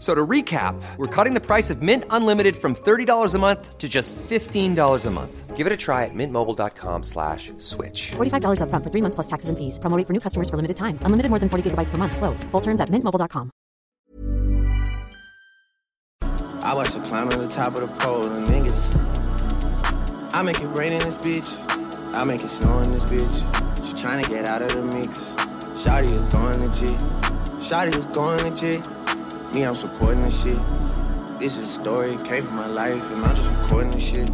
So to recap, we're cutting the price of Mint Unlimited from $30 a month to just $15 a month. Give it a try at mintmobile.com slash switch. $45 upfront for three months plus taxes and fees. Promo rate for new customers for limited time. Unlimited more than 40 gigabytes per month. Slows. Full terms at mintmobile.com. I watch her climb to the top of the pole and niggas. I make it rain in this bitch. I make it snow in this bitch. She tryna get out of the mix. Shotty is going legit. Shotty is going legit. Me, I'm supporting this shit. This is a story, came from my life, and I'm just recording this shit.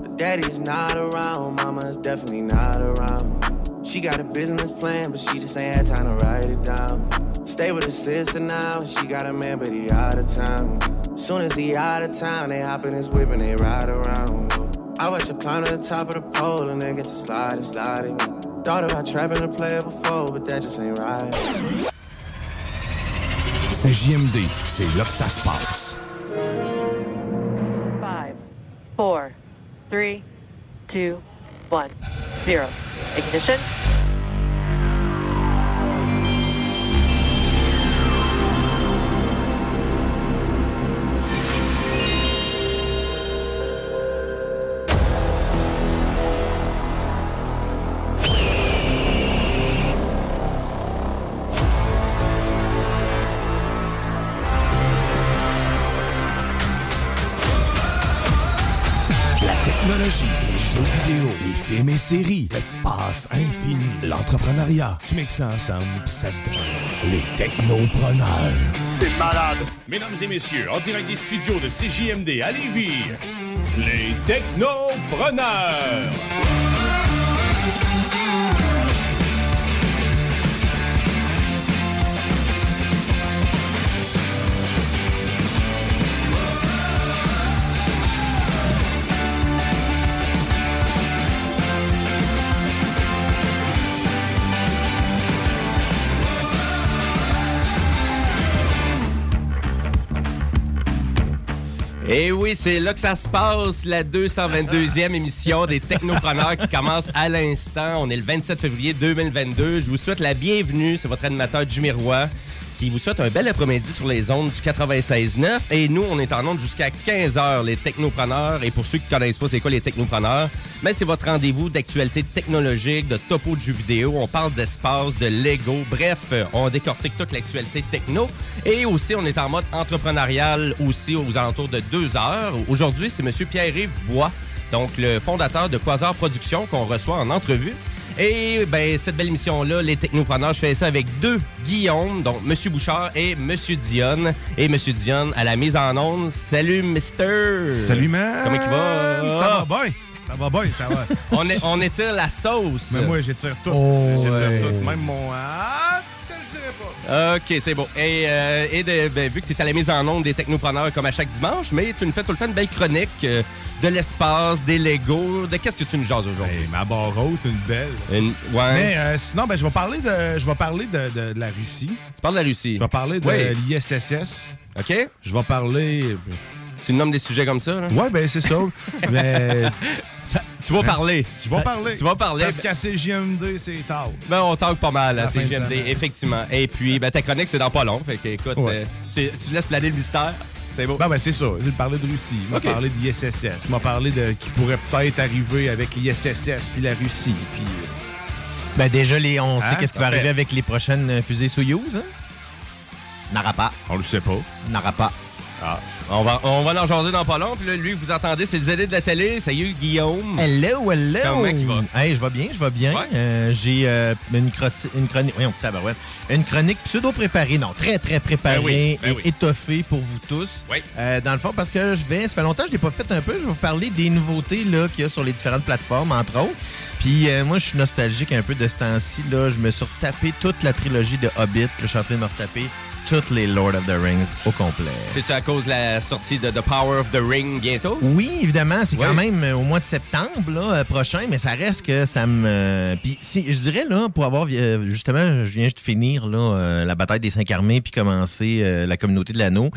But daddy is not around, mama's definitely not around. She got a business plan, but she just ain't had time to write it down. Stay with her sister now, she got a man, but he out of town. Soon as he out of town, they hop in his whip and they ride around. I watch her climb to the top of the pole and then get to sliding, sliding. Thought about trapping a player before, but that just ain't right. C'est JMD, c'est là que ça se passe. Five, four, three, two, one, zero. Ignition. Et séries, l'espace infini, l'entrepreneuriat. Tu mixes ça ensemble, ça te donne les technopreneurs. C'est malade! Mesdames et messieurs, en direct des studios de CJMD à Lévis, les Technopreneurs! Et oui, c'est là que ça se passe, la 222e émission des Technopreneurs qui commence à l'instant. On est le 27 février 2022. Je vous souhaite la bienvenue. C'est votre animateur Jimmy Roy qui vous souhaite un bel après-midi sur les ondes du 96.9. Et nous, on est en ondes jusqu'à 15h, les Technopreneurs. Et pour ceux qui ne connaissent pas c'est quoi les Technopreneurs, mais c'est votre rendez-vous d'actualité technologique, de topo de jeux vidéo. On parle d'espace, de Lego. Bref, on décortique toute l'actualité techno. Et aussi, on est en mode entrepreneurial aussi aux alentours de deux heures. Aujourd'hui, c'est M. Pierre-Yves Bois, donc le fondateur de Quasar Productions qu'on reçoit en entrevue. Et ben cette belle émission-là, les technopreneurs, je fais ça avec deux Guillaume, donc Monsieur Bouchard et Monsieur Dionne. Et Monsieur Dionne à la mise en onde. Salut, Mister! Salut, man! Comment il va? Ça va bien! Ça va bien, ça va. on, est, on étire la sauce. Mais moi, j'étire tout. Oh, j'étire ouais. tout. Même mon... Ah, OK, c'est beau. Et, euh, et de- ben, vu que tu es à la mise en onde des technopreneurs comme à chaque dimanche, mais tu nous fais tout le temps une belle chronique euh, de l'espace, des Legos. De qu'est-ce que tu nous jases aujourd'hui? Hey, ma barre haute, une belle. Une- ouais. Mais euh, sinon, ben, je vais parler de, je vais parler de, de- de la Russie. Tu parles de la Russie. Je vais parler de Oui. l'ISSS. OK? Je vais parler... Tu nommes des sujets comme ça, là? Ouais, ben c'est ça. Mais Tu vas parler. je vais parler. Tu vas parler. Parce qu'à CGMD, c'est tard. Ben, on tanque pas mal à CGMD, effectivement. Et puis, ben, ta chronique, c'est dans pas long. Fait que, écoute, Ouais. euh, tu, tu laisses planer le mystère. C'est beau. Ben, ben c'est ça. Je vais parler de Russie. Je vais Ok. parler d'ISSS. Je vais parler de qui pourrait peut-être arriver avec l'ISSS puis la Russie. Puis... euh, Ben déjà, les, on sait Hein? qu'est-ce qui va arriver avec les prochaines euh, fusées Soyuz. Hein? N'aura pas. On le sait pas. N'aura pas. Ah. On va, on va jaser dans pas long. Puis là, lui, vous entendez, c'est le ZD de la télé. Salut, Guillaume. Hello, hello. Comment il va? Hey, je vais bien, je vais bien. Ouais. Euh, J'ai euh, une, une chronique. Une chronique pseudo-préparée, non, très, très préparée Ben oui, ben et oui. étoffée pour vous tous. Oui. Euh, dans le fond, parce que je vais, ça fait longtemps que je l'ai pas fait un peu, je vais vous parler des nouveautés qu'il y a sur les différentes plateformes, entre autres. Puis euh, moi, je suis nostalgique un peu de ce temps-ci. Là. Je me suis retapé toute la trilogie de Hobbit. Là, je suis en train de me retaper toutes les Lord of the Rings au complet. C'est-tu à cause de la sortie de The Power of the Ring bientôt? Oui, évidemment, c'est quand même au mois de septembre là, euh, prochain, mais ça reste que ça me. euh, Puis si, je dirais là, pour avoir euh, justement, je viens juste de finir là, la bataille des cinq armées puis commencer euh, la communauté de l'anneau.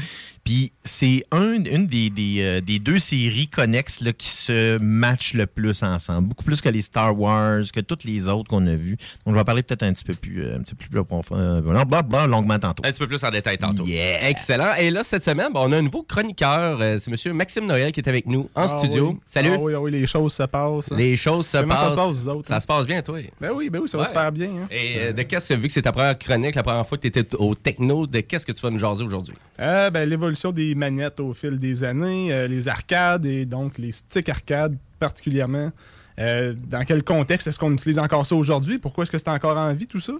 Puis c'est un, une des, des, euh, des deux séries connexes là, qui se matchent le plus ensemble, beaucoup plus que les Star Wars, que toutes les autres qu'on a vues. Donc je vais en parler peut-être un petit peu plus, euh, un petit peu plus approfondi, euh, blablabla, longuement tantôt. Un petit peu plus en détail tantôt. Yeah. Excellent. Et là, cette semaine, ben, on a un nouveau chroniqueur. Euh, C'est M. Maxime Noël qui est avec nous en Ah studio. oui. Salut. Ah oui, ah oui, les choses se passent. hein. Les choses se Comment passent. ça se passe, vous autres? Ça se passe bien, toi? Ben oui, ben oui, ça va Ouais. super bien. hein. Et euh, de qu'est-ce que, vu que c'est ta première chronique, la première fois que tu étais au techno, de qu'est-ce que tu vas nous jaser aujourd'hui? Euh, ben, L'évolution des manettes au fil des années, euh, les arcades et donc les sticks arcades particulièrement. Euh, dans quel contexte est-ce qu'on utilise encore ça aujourd'hui? Pourquoi est-ce que c'est encore en vie tout ça?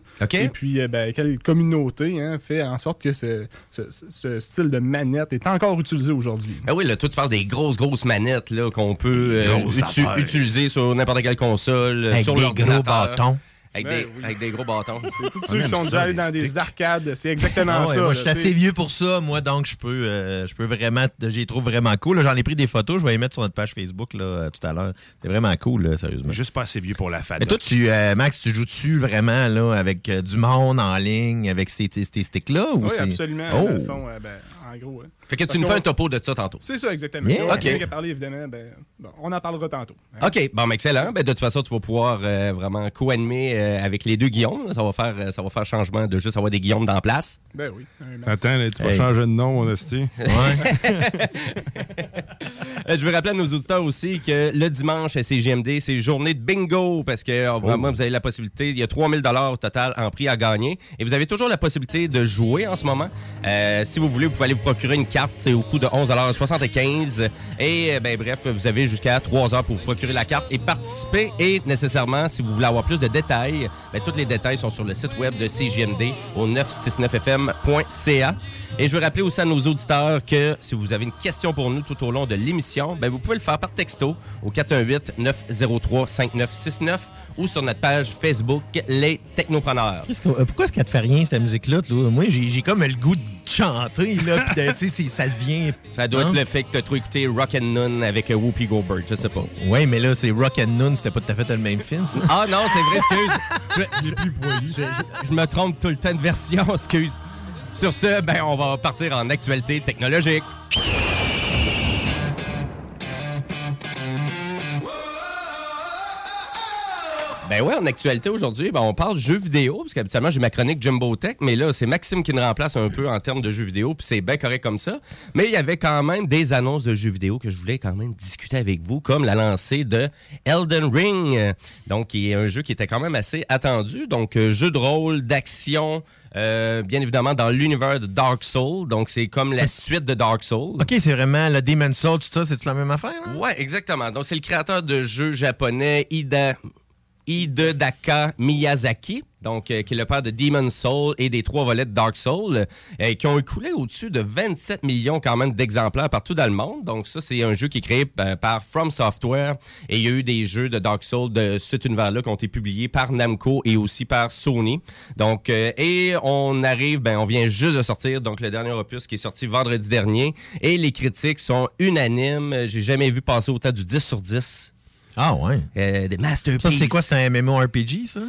Et puis, euh, ben, quelle communauté hein, fait en sorte que ce, ce- ce- ce style de manette est encore utilisé aujourd'hui? Ah oui, là, toi, tu parles des grosses, grosses manettes là, qu'on peut euh, utu- utiliser sur n'importe quelle console, Avec sur des gros bâtons. Avec, Ben des, oui. avec des gros bâtons. C'est tous On ceux qui sont déjà allés dans des arcades, c'est exactement Ah ouais, ça. moi, là, je suis assez vieux pour ça, moi, donc je peux, euh, je peux vraiment, je les trouve vraiment cool. J'en ai pris des photos, je vais les mettre sur notre page Facebook là, euh, tout à l'heure. C'est vraiment cool, là, sérieusement. Juste pas assez vieux pour la fada. Mais toi, tu, euh, Max, tu joues dessus vraiment là, avec euh, du monde en ligne, avec ces, ces, ces sticks-là? ou Oui, c'est- absolument. Oh. Dans le fond, euh, ben, en gros. hein. Fait que tu Parce nous fais un topo de ça tantôt. C'est ça, exactement. Yeah. On a parler, évidemment. Ben, bon, on en parlera tantôt. hein. OK, bon, mais excellent. Ben, de toute façon, tu vas pouvoir euh, vraiment co-animer euh, avec les deux Guillaume. Ça va faire euh, ça va faire changement de juste avoir des Guillaume dans la place. Ben oui. Attends, là, tu vas Hey. changer de nom, mon esti. Euh, je veux rappeler à nos auditeurs aussi que le dimanche à CGMD, c'est journée de bingo parce que euh, vraiment, vous avez la possibilité, il y a 3000 dollars au total en prix à gagner et vous avez toujours la possibilité de jouer en ce moment. Euh, si vous voulez, vous pouvez aller vous procurer une carte, c'est au coût de 11,75 et euh, ben bref, vous avez jusqu'à 3 heures pour vous procurer la carte et participer et nécessairement, si vous voulez avoir plus de détails, ben, tous les détails sont sur le site web de CGMD au 969fm.ca. Et je veux rappeler aussi à nos auditeurs que si vous avez une question pour nous tout au long de l'émission, ben vous pouvez le faire par texto au 418-903-5969 ou sur notre page Facebook Les Technopreneurs. Euh, pourquoi est-ce qu'elle te fait rien, cette musique-là? Moi, j'ai comme le goût de chanter, là, de- tu sais, c'est- ça devient... Ça doit Hein? être le fait que tu as trop écouté Rock and Noon avec euh, Whoopi Goldberg, je sais pas. Ouais, mais là, c'est Rock and Noon, c'était pas tout à fait le même film, ça. Ah non, c'est vrai, excuse. Je, je- je- je me trompe tout le temps de version, excuse. Sur ce, ben, on va partir en actualité technologique. Ben ouais, en actualité aujourd'hui, ben on parle jeux vidéo, parce qu'habituellement j'ai ma chronique Jumbo Tech, mais là c'est Maxime qui me remplace un peu en termes de jeux vidéo, puis c'est bien correct comme ça. Mais il y avait quand même des annonces de jeux vidéo que je voulais quand même discuter avec vous, comme la lancée de Elden Ring, donc qui est un jeu qui était quand même assez attendu, donc euh, jeu de rôle, d'action. euh, bien évidemment dans l'univers de Dark Souls, donc c'est comme la suite de Dark Souls. OK, c'est vraiment le Demon Soul, tout ça, c'est toute la même affaire? hein? Ouais, exactement. Donc, c'est le créateur de jeux japonais Ida, Hidetaka Miyazaki, donc, euh, qui est le père de Demon's Soul et des trois volets de Dark Soul, euh, qui ont écoulé au-dessus de 27 millions quand même d'exemplaires partout dans le monde. Donc, ça, c'est un jeu qui est créé euh, par From Software. Et il y a eu des jeux de Dark Soul de cet univers-là qui ont été publiés par Namco et aussi par Sony. Donc, euh, et on arrive, ben, on vient juste de sortir, donc, le dernier opus qui est sorti vendredi dernier. Et les critiques sont unanimes. J'ai jamais vu passer autant du 10 sur 10. Ah ouais. Euh, des masterpieces. Ça, c'est quoi? C'est un MMORPG, ça?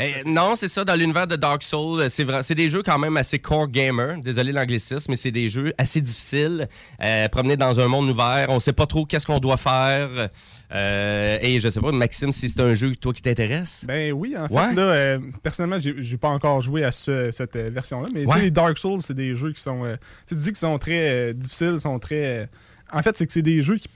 Euh, non, c'est ça, dans l'univers de Dark Souls, c'est vrai, c'est des jeux quand même assez core gamer. Désolé l'anglicisme, mais c'est des jeux assez difficiles. Euh, promener dans un monde ouvert, on sait pas trop qu'est-ce qu'on doit faire. Euh, et je sais pas, Maxime, si c'est un jeu toi qui t'intéresse? Ben oui, en fait, Ouais. là, euh, personnellement, j'ai pas encore joué à ce- cette euh, version-là, mais tu Ouais. les Dark Souls, c'est des jeux qui sont. euh, tu sais, tu dis qu'ils sont très euh, difficiles, sont très. euh, en fait, c'est que c'est des jeux qui,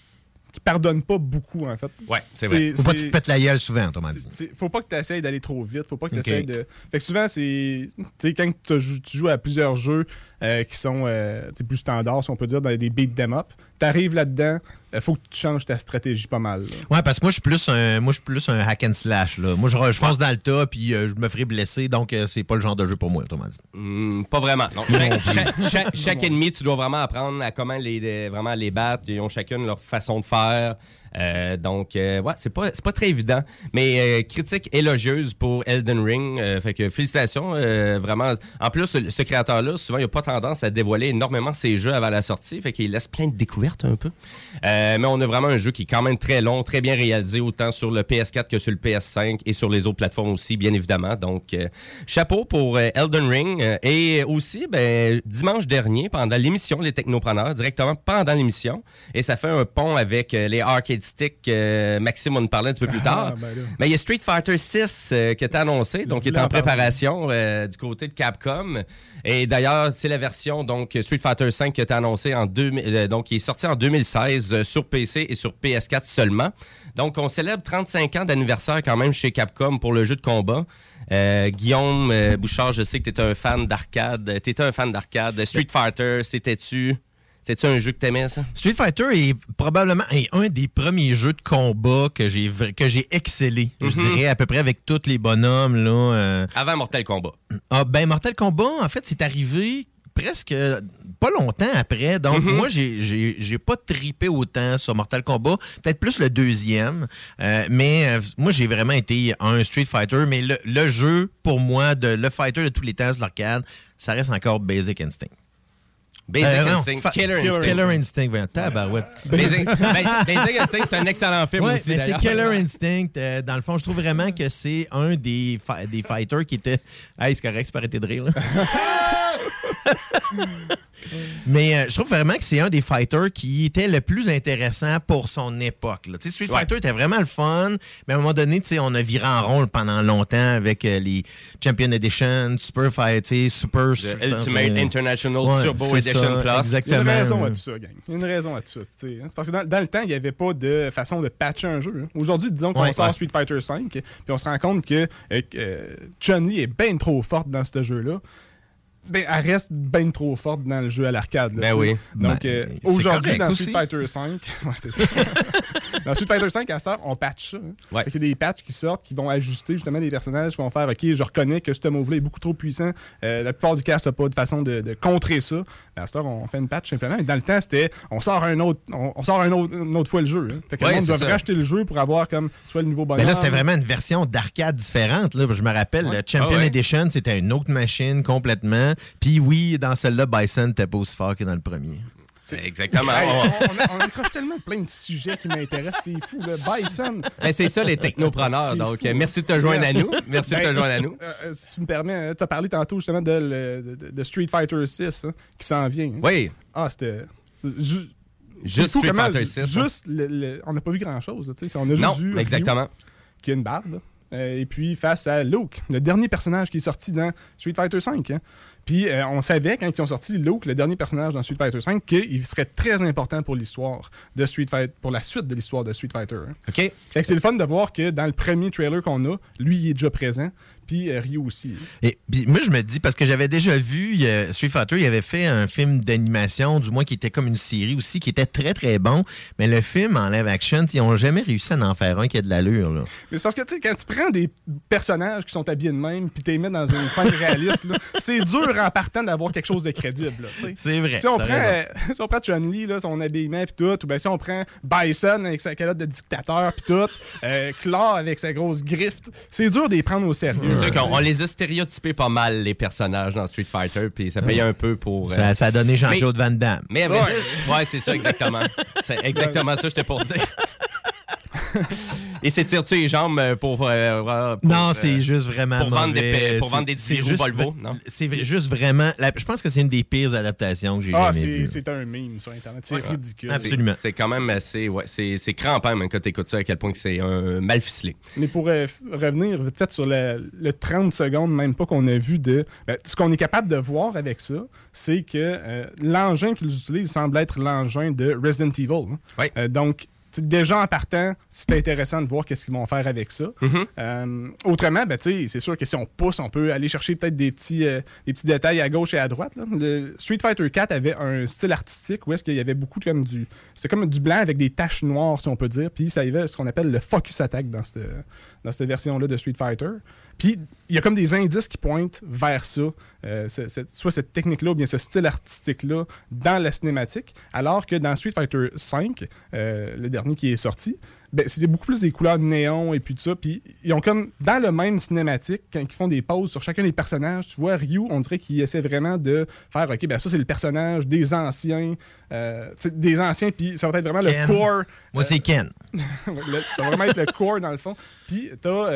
qui pardonne pas beaucoup, en fait. Ouais, c'est vrai. Faut pas que tu te pètes la gueule souvent, autrement dit. Faut pas que tu essayes d'aller trop vite. Faut pas que tu essayes de. Fait que souvent, c'est. Tu sais, quand tu joues, à plusieurs jeux euh, qui sont euh, plus standards, si on peut dire, dans des beat them up, t'arrives là-dedans, il faut que tu changes ta stratégie pas mal. là. Ouais, parce que moi, je suis plus un, moi, je suis plus un hack and slash. Là. Moi, je, je fonce dans le tas, puis euh, je me ferai blesser, donc euh, c'est pas le genre de jeu pour moi, autrement dit. Hmm, pas vraiment. Non. Chaque, chaque- chaque- chaque ennemi, tu dois vraiment apprendre à comment les, les- vraiment les battre. Ils ont chacune leur façon de faire. fire Euh, donc, euh, ouais, c'est pas, pas très évident. Mais euh, critique élogieuse pour Elden Ring. Euh, fait que félicitations. vraiment. En plus, ce, créateur-là, souvent, il a pas tendance à dévoiler énormément ses jeux avant la sortie. Fait qu'il laisse plein de découvertes un peu. Mais on a vraiment un jeu qui est quand même très long, très bien réalisé, autant sur le PS4 que sur le PS5 et sur les autres plateformes aussi, bien évidemment. Donc, chapeau pour Elden Ring. Et aussi, ben, dimanche dernier, pendant l'émission Les Technopreneurs, directement pendant l'émission, et ça fait un pont avec les arcade euh, Maxime, on en parlait un petit peu plus tard. Ah, ben là. Mais il y a Street Fighter 6 euh, qui est annoncé, donc il est en préparation euh, du côté de Capcom. Et d'ailleurs, c'est la version donc Street Fighter 5 qui a été annoncée en 2000, euh, donc qui est sorti en 2016 euh, sur PC et sur PS4 seulement. Donc on célèbre 35 ans d'anniversaire quand même chez Capcom pour le jeu de combat. Euh, Guillaume euh, Bouchard, je sais que tu étais un fan d'arcade. Tu un fan d'arcade. Street Fighter, c'était-tu c'était-tu un jeu que t'aimais ça? Street Fighter est probablement est un des premiers jeux de combat que j'ai que j'ai excellé, je Mhm. dirais à peu près avec tous les bonhommes là. euh. Avant Mortal Kombat. Ah ben Mortal Kombat en fait c'est arrivé presque euh, pas longtemps après. Donc Mhm. moi j'ai pas tripé autant sur Mortal Kombat, peut-être plus le deuxième, Euh, mais euh, moi j'ai vraiment été un Street Fighter, mais le, le jeu pour moi de le fighter de tous les temps sur l'arcade, ça reste encore Basic Instinct. Basic Euh, Instinct, Killer Instinct. Killer Instinct, voyons, tabarouette. Basic, ben, Basic Instinct, c'est un excellent film Ouais, aussi. mais c'est. Killer Instinct. euh, dans le fond, je trouve vraiment que c'est un des, des fighters qui était. Hey, c'est correct, c'est pas arrêter de rire. là. mais euh, je trouve vraiment que c'est un des fighters qui était le plus intéressant pour son époque. là. Tu sais, Street Ouais. Fighter était vraiment le fun, mais à un moment donné, tu sais, on a viré en rond pendant longtemps avec euh, les Champion Edition, Super Fight, tu sais, Super. The Ultimate International Ouais, Turbo Edition ça, Plus. Il y a Exactement. une raison à tout ça, gang. Il y a une raison à tout ça. tu sais, hein. C'est parce que dans, dans le temps, il n'y avait pas de façon de patcher un jeu. hein. Aujourd'hui, disons qu'on Ouais, sort ouais. Street Fighter V, puis on se rend compte que que, euh, Chun-Li est bien trop forte dans ce jeu-là. Ben, elle reste bien trop forte dans le jeu à l'arcade. Ben oui. Donc, Ben, euh, aujourd'hui, dans. Street Fighter 5, ouais, c'est ça. dans Street Fighter 5, à cette heure, on patch ça. hein. Ouais. Fait qu'il y a des patchs qui sortent qui vont ajuster justement les personnages, qui vont faire OK, je reconnais que ce move-là est beaucoup trop puissant. Euh, la plupart du cast n'a pas de façon de, de contrer ça. Mais à cette heure, on fait une patch simplement. Et dans le temps, c'était on sort un autre, on, on sort un autre, une autre fois le jeu. hein. Fait que Ouais, le monde doit racheter le jeu pour avoir comme soit le nouveau bonhomme. Mais là, c'était vraiment une version d'arcade différente. Là. Je me rappelle, Ouais. le Champion Ah ouais. Edition, c'était une autre machine complètement. Puis oui, dans celle-là, Bison n'était pas aussi fort que dans le premier. Exactement. On- accroche tellement plein de sujets qui m'intéressent, c'est fou. Là. Bison. Ben, c'est ça, les technopreneurs. Donc, fou. euh, merci de te joindre Merci. à nous. Merci de te Ben, joindre à nous. euh, euh, si tu me permets, tu as parlé tantôt justement de, le- de- de Street Fighter 6 hein, qui s'en vient. hein. Oui, Ah, c'était. c'est juste Street comment Fighter 6. hein. Juste le- le- on n'a pas vu grand chose. On a juste Non, vu Ryu, exactement. qui a une barbe. euh, et puis face à Luke, le dernier personnage qui est sorti dans Street Fighter 5. Puis euh, on savait quand ils ont sorti Luke, le dernier personnage dans Street Fighter 5, qu'il serait très important pour l'histoire de Street Fighter, pour la suite de l'histoire de Street Fighter. hein. OK. Fait que c'est le fun de voir que dans le premier trailer qu'on a, lui il est déjà présent, puis euh, Ryu aussi. Et puis moi, je me dis, parce que j'avais déjà vu Street Fighter, il avait fait un film d'animation, du moins qui était comme une série aussi, qui était très très bon. Mais le film en live action, ils n'ont jamais réussi à en faire un qui a de l'allure. là. Mais c'est parce que, tu sais, quand tu prends des personnages qui sont habillés de même, puis tu les mets dans une scène réaliste, là, c'est dur en partant d'avoir quelque chose de crédible. C'est vrai. Si on, prend, euh, si on prend Chun-Li, là, son habillement puis tout, ou bien si on prend Bison avec sa calotte de dictateur puis tout, euh, Claw avec sa grosse griffe, c'est dur de les prendre au sérieux. C'est sûr là, qu'on on les a stéréotypés pas mal, les personnages dans Street Fighter, puis ça paye un peu pour. euh, Ça, ça a donné Jean-Claude Van Damme. Mais, vrai dire- ouais, c'est ça, exactement. C'est exactement ça, j'étais pour dire. Et s'étire-tu les jambes euh, pour. euh, pour, Non, euh, c'est juste vraiment pour vendre des mauvais. pour vendre des juste Volvo? C'est juste vraiment... la- je pense que c'est une des pires adaptations que j'ai Ah, jamais c'est vues. c'est un meme sur Internet. C'est Ouais. ridicule. Absolument. C'est quand même assez. Ouais, c'est c'est crampant, même, quand t'écoutes ça, à quel point que c'est un mal ficelé. Mais pour euh, revenir vite fait sur le, le 30 secondes, même pas qu'on a vu de. ben, ce qu'on est capable de voir avec ça, c'est que euh, l'engin qu'ils utilisent semble être l'engin de Resident Evil. hein. Ouais. Euh, donc, déjà en partant, c'est intéressant de voir qu'est-ce qu'ils vont faire avec ça. Mm-hmm. Euh, autrement, ben, c'est sûr que si on pousse, on peut aller chercher peut-être des petits, euh, des petits détails à gauche et à droite. là. Le Street Fighter 4 avait un style artistique où est-ce qu'il y avait beaucoup de, comme du. C'est comme du blanc avec des taches noires, si on peut dire. Puis ça y avait ce qu'on appelle le focus attack dans cette, dans cette version-là de Street Fighter. Puis il y a comme des indices qui pointent vers ça, euh, soit cette technique-là ou bien ce style artistique-là dans la cinématique, alors que dans Street Fighter V, euh, le dernier qui est sorti, ben, c'était beaucoup plus des couleurs de néon et puis tout ça. Puis ils ont comme, dans le même cinématique, quand ils font des pauses sur chacun des personnages, tu vois, Ryu, on dirait qu'il essaie vraiment de faire, OK, ben ça c'est le personnage des anciens, euh, des anciens, puis ça va être vraiment Ken. le core. Moi, c'est Ken. Le- ça va vraiment être le core dans le fond. Puis t'as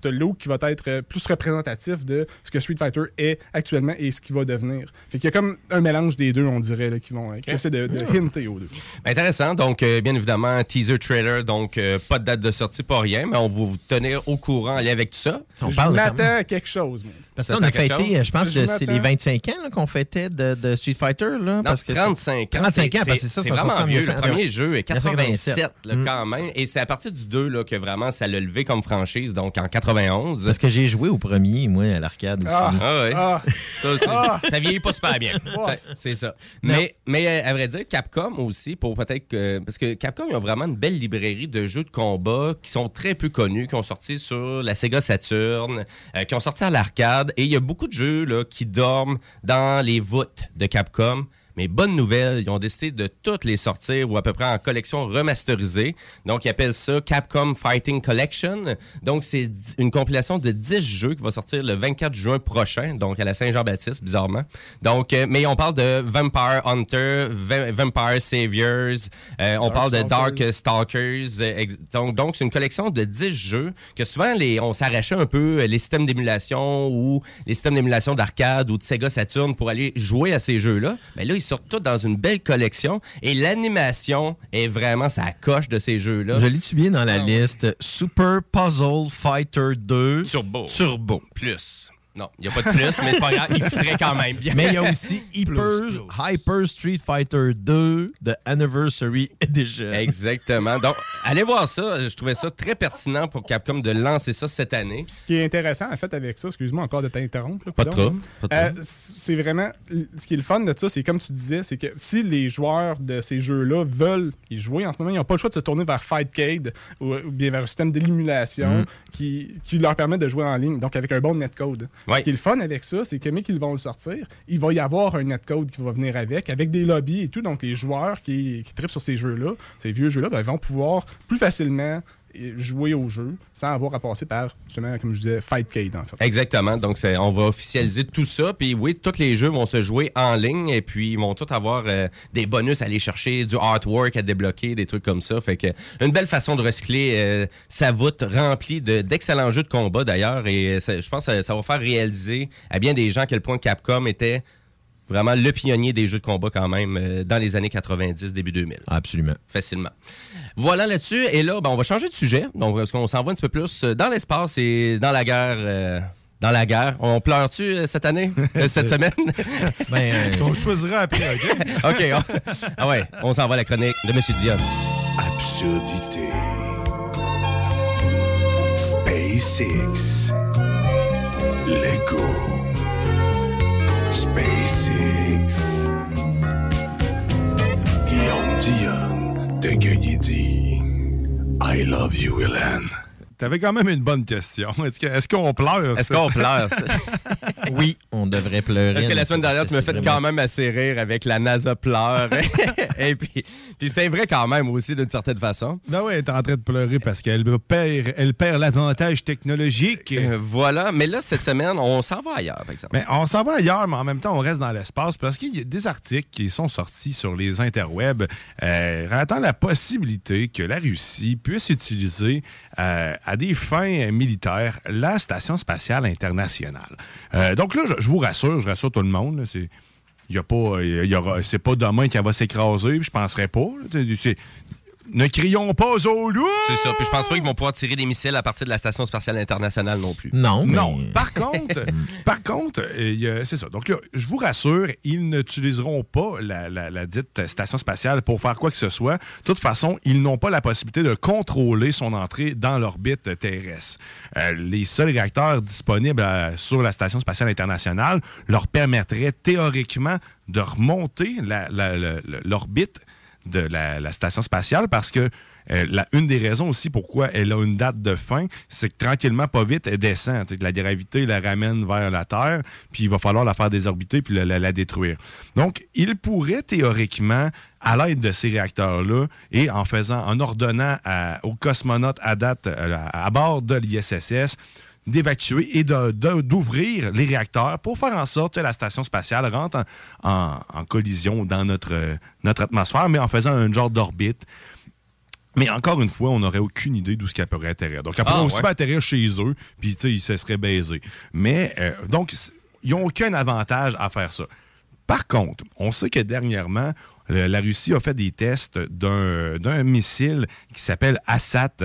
t'as Luke qui va être euh, plus représentatif de ce que Street Fighter est actuellement et ce qu'il va devenir. Fait qu'il y a comme un mélange des deux, on dirait, là, qui vont euh, qui essaient de, de hinter aux deux. Ben, Intéressant. Donc, euh, bien évidemment, teaser trailer, donc euh, pas de date de sortie, pas rien, mais on va vous tenir au courant lien avec tout ça. On Je parle de- m'attends à quelque chose, moi. Parce qu'on a fêté, chose? je pense que c'est les 25 ans là, qu'on fêtait de, de Street Fighter. Là, Non, parce que 35 ans. 35 ans, c'est- parce que c'est ça, c'est ça vraiment vieux. Le 1987. premier jeu est 87, là, Mm. quand même. Et c'est à partir du 2 là, que vraiment ça l'a levé comme franchise, donc en 91. Parce que j'ai joué au premier, moi, à l'arcade aussi. Ah. Ah ouais. Ah, Ça, Ah. ça vieillit pas super bien. C'est- C'est ça. Mais, mais euh, à vrai dire, Capcom aussi, pour peut-être que. Parce que Capcom, ils ont vraiment une belle librairie de jeux de combat qui sont très peu connus, qui ont sorti sur la Sega Saturn, euh, qui ont sorti à l'arcade. Et il y a beaucoup de jeux qui dorment dans les voûtes de Capcom. Mais bonne nouvelle, ils ont décidé de toutes les sortir ou à peu près en collection remasterisée. Donc, ils appellent ça Capcom Fighting Collection. Donc, c'est une compilation de 10 jeux qui va sortir le 24 juin prochain, donc à la Saint-Jean-Baptiste, bizarrement. Donc, euh, mais on parle de Vampire Hunter, Va- Vampire Saviors, euh, on Dark parle de Stalkers. Dark Stalkers. euh, donc, donc, c'est une collection de 10 jeux que souvent, les, on s'arrachait un peu les systèmes d'émulation ou les systèmes d'émulation d'arcade ou de Sega Saturn pour aller jouer à ces jeux-là. Mais là, ils sortent tous dans une belle collection et l'animation est vraiment sa coche de ces jeux-là. Je l'ai-tu bien dans la Ah liste? Super Puzzle Fighter 2 Turbo. Turbo. Plus. Non, il n'y a pas de plus, mais c'est pas grave, il quand même bien. Mais il y a aussi Hyper, Hyper Street Fighter 2 The Anniversary Edition. Exactement. Donc, allez voir ça. Je trouvais ça très pertinent pour Capcom de lancer ça cette année. Ce qui est intéressant, en fait, avec ça, excuse-moi encore de t'interrompre. là, Pas Euh, trouble. c'est vraiment. Ce qui est le fun de ça, c'est comme tu disais, c'est que si les joueurs de ces jeux-là veulent y jouer en ce moment, ils n'ont pas le choix de se tourner vers Fightcade ou, ou bien vers un système d'élimination Mm. qui, qui leur permet de jouer en ligne, donc avec un bon netcode. Ce qui est le fun avec ça, c'est que, mais qu'ils vont le sortir, il va y avoir un netcode qui va venir avec, avec des lobbies et tout. Donc, les joueurs qui, qui trippent sur ces jeux-là, ces vieux jeux-là, ben, vont pouvoir plus facilement jouer au jeu sans avoir à passer par, justement, comme je disais, Fightcade, en fait. Exactement. Donc, on va officialiser tout ça. Puis oui, tous les jeux vont se jouer en ligne et puis ils vont tous avoir euh, des bonus à aller chercher, du artwork à débloquer, des trucs comme ça. Fait que une belle façon de recycler euh, sa voûte remplie de- d'excellents jeux de combat d'ailleurs. Et euh, je pense que ça, ça va faire réaliser à bien des gens à quel point Capcom était vraiment le pionnier des jeux de combat quand même euh, dans les années 90, début 2000. Absolument. Facilement. Voilà là-dessus. Et là, ben, on va changer de sujet. Donc, parce qu'on s'en va un petit peu plus euh, dans l'espace et dans la guerre. euh, dans la guerre. On pleure-tu cette année? Cette semaine? Ben, euh, On choisira après, OK? OK. on- Ah ouais, on s'en va à la chronique de M. Dion. Absurdité. SpaceX. Lego. SpaceX. Guillaume Dion de dit I love you, Hélène. T'avais quand même une bonne question. Est-ce qu'on pleure? Est-ce qu'on pleure? oui, on devrait pleurer. Parce que la semaine dernière, tu m'as que fait quand même assez rire avec la NASA pleure. Et puis, puis c'était vrai quand même aussi, d'une certaine façon. Ben oui, elle est en train de pleurer parce qu'elle perd, elle perd l'avantage technologique. Euh, voilà. Mais là, cette semaine, on s'en va ailleurs, par exemple. Mais on s'en va ailleurs, mais en même temps, on reste dans l'espace parce qu'il y a des articles qui sont sortis sur les interwebs euh, relatant la possibilité que la Russie puisse utiliser euh, à des fins militaires la Station spatiale internationale. Euh, donc là, je, vous rassure, je rassure tout le monde, c'est. Il y a pas, y aura, c'est pas demain qu'elle va s'écraser, je penserais pas. C'est- ne crions pas au loup! C'est ça. Puis je pense pas qu'ils vont pouvoir tirer des missiles à partir de la Station spatiale internationale non plus. Non, mais... Non. Par contre, par contre, euh, c'est ça. Donc là, je vous rassure, ils n'utiliseront pas la, la- la dite station spatiale pour faire quoi que ce soit. De toute façon, ils n'ont pas la possibilité de contrôler son entrée dans l'orbite terrestre. Euh, les seuls réacteurs disponibles euh, sur la station spatiale internationale leur permettraient théoriquement de remonter la- la- la- la- l'orbite de la, station spatiale parce que euh, une des raisons aussi pourquoi elle a une date de fin, c'est que tranquillement, pas vite, elle descend. Que la gravité la ramène vers la Terre, puis il va falloir la faire désorbiter puis la, détruire. Donc, il pourrait théoriquement, à l'aide de ces réacteurs-là, et en faisant, en ordonnant aux cosmonautes à date euh, à bord de l'ISSS, d'évacuer et d'ouvrir les réacteurs pour faire en sorte que la station spatiale rentre en, en- en collision dans notre, notre atmosphère, mais en faisant un genre d'orbite. Mais encore une fois, on n'aurait aucune idée d'où ce qu'elle pourrait atterrir. Donc, elle pourrait Ah, aussi ouais. bien atterrir chez eux, puis tu sais, ils se seraient baisés. Mais, euh, donc, ils n'ont aucun avantage à faire ça. Par contre, on sait que dernièrement, la Russie a fait des tests d'un missile qui s'appelle Assat,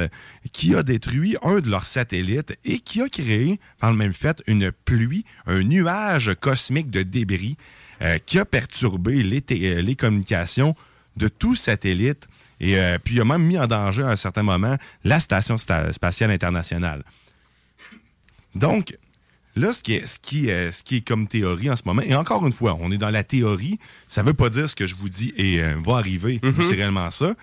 qui a détruit un de leurs satellites et qui a créé, par le même fait, une pluie, un nuage cosmique de débris euh, qui a perturbé les, euh, les communications de tout satellite et euh, puis a même mis en danger à un certain moment la Station sta- spatiale internationale. Donc, là, ce qui, est, ce, qui est, ce qui est comme théorie en ce moment, et encore une fois, on est dans la théorie, ça ne veut pas dire ce que je vous dis et euh, va arriver, ou c'est réellement ça.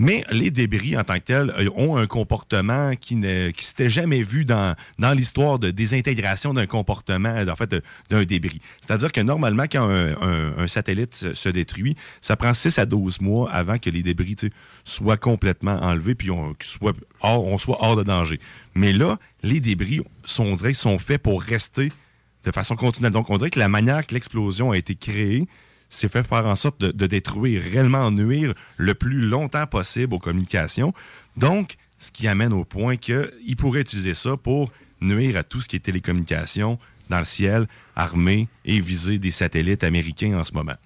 Mais les débris en tant que tels euh, ont un comportement qui ne qui s'était jamais vu dans, dans l'histoire de désintégration d'un comportement, en fait, d'un débris. C'est-à-dire que normalement, quand un, satellite se, détruit, ça prend 6 à 12 mois avant que les débris soient complètement enlevés puis on, soient hors, on soit hors de danger. Mais là, les débris sont, on dirait, sont faits pour rester de façon continuelle. Donc, on dirait que la manière que l'explosion a été créée, c'est fait faire en sorte de, de détruire, réellement nuire le plus longtemps possible aux communications. Donc, ce qui amène au point qu'il pourrait utiliser ça pour nuire à tout ce qui est télécommunications dans le ciel, armé et viser des satellites américains en ce moment.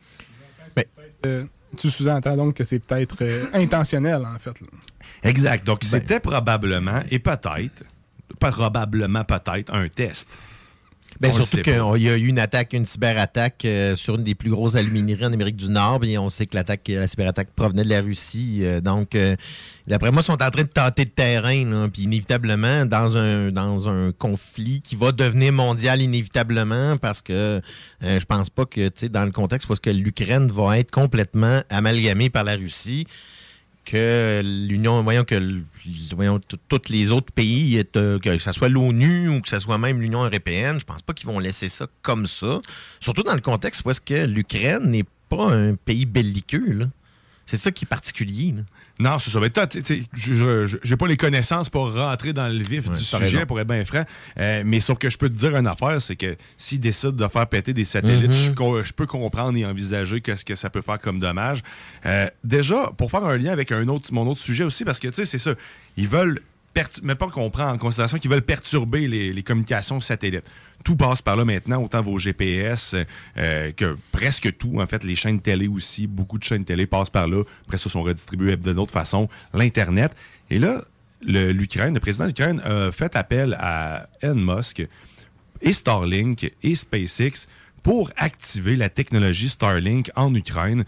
Euh, tu sous-entends donc que c'est peut-être euh, intentionnel, en fait. là. Exact. Donc, c'était probablement, et peut-être, probablement peut-être un test. Ben, On le surtout qu'il y a eu une attaque, une cyberattaque euh, sur une des plus grosses alumineries en Amérique du Nord. Et on sait que l'attaque, la cyberattaque provenait de la Russie. euh, donc, euh, d'après moi, ils sont en train de tâter le terrain. là, puis inévitablement, dans un, dans un conflit qui va devenir mondial inévitablement, parce que euh, je pense pas que, tu sais, dans le contexte parce que l'Ukraine va être complètement amalgamée par la Russie que l'Union, voyons que voyons, tous les autres pays, euh, que ce soit l'ONU ou que ce soit même l'Union européenne, je pense pas qu'ils vont laisser ça comme ça. Surtout dans le contexte où est-ce que l'Ukraine n'est pas un pays belliqueux. C'est ça qui est particulier. Non, c'est ça. Mais toi, je j'ai pas les connaissances pour rentrer dans le vif Ouais, du sujet, raison. pour être bien franc. Euh, mais sauf que je peux te dire une affaire, c'est que s'ils décident de faire péter des satellites, Mhm. je, peux comprendre et envisager que ce que ça peut faire comme dommage. Euh, déjà, pour faire un lien avec un autre, mon autre sujet aussi, parce que tu sais, c'est ça. Ils veulent mais pas qu'on prend en considération qu'ils veulent perturber les, communications satellites. Tout passe par là maintenant, autant vos GPS euh, que presque tout. En fait, les chaînes télé aussi, beaucoup de chaînes télé passent par là. Après ça, sont redistribuées de d'autres façons. L'Internet. Et là, le- l'Ukraine, le président de l'Ukraine a fait appel à Elon Musk et Starlink et SpaceX pour activer la technologie Starlink en Ukraine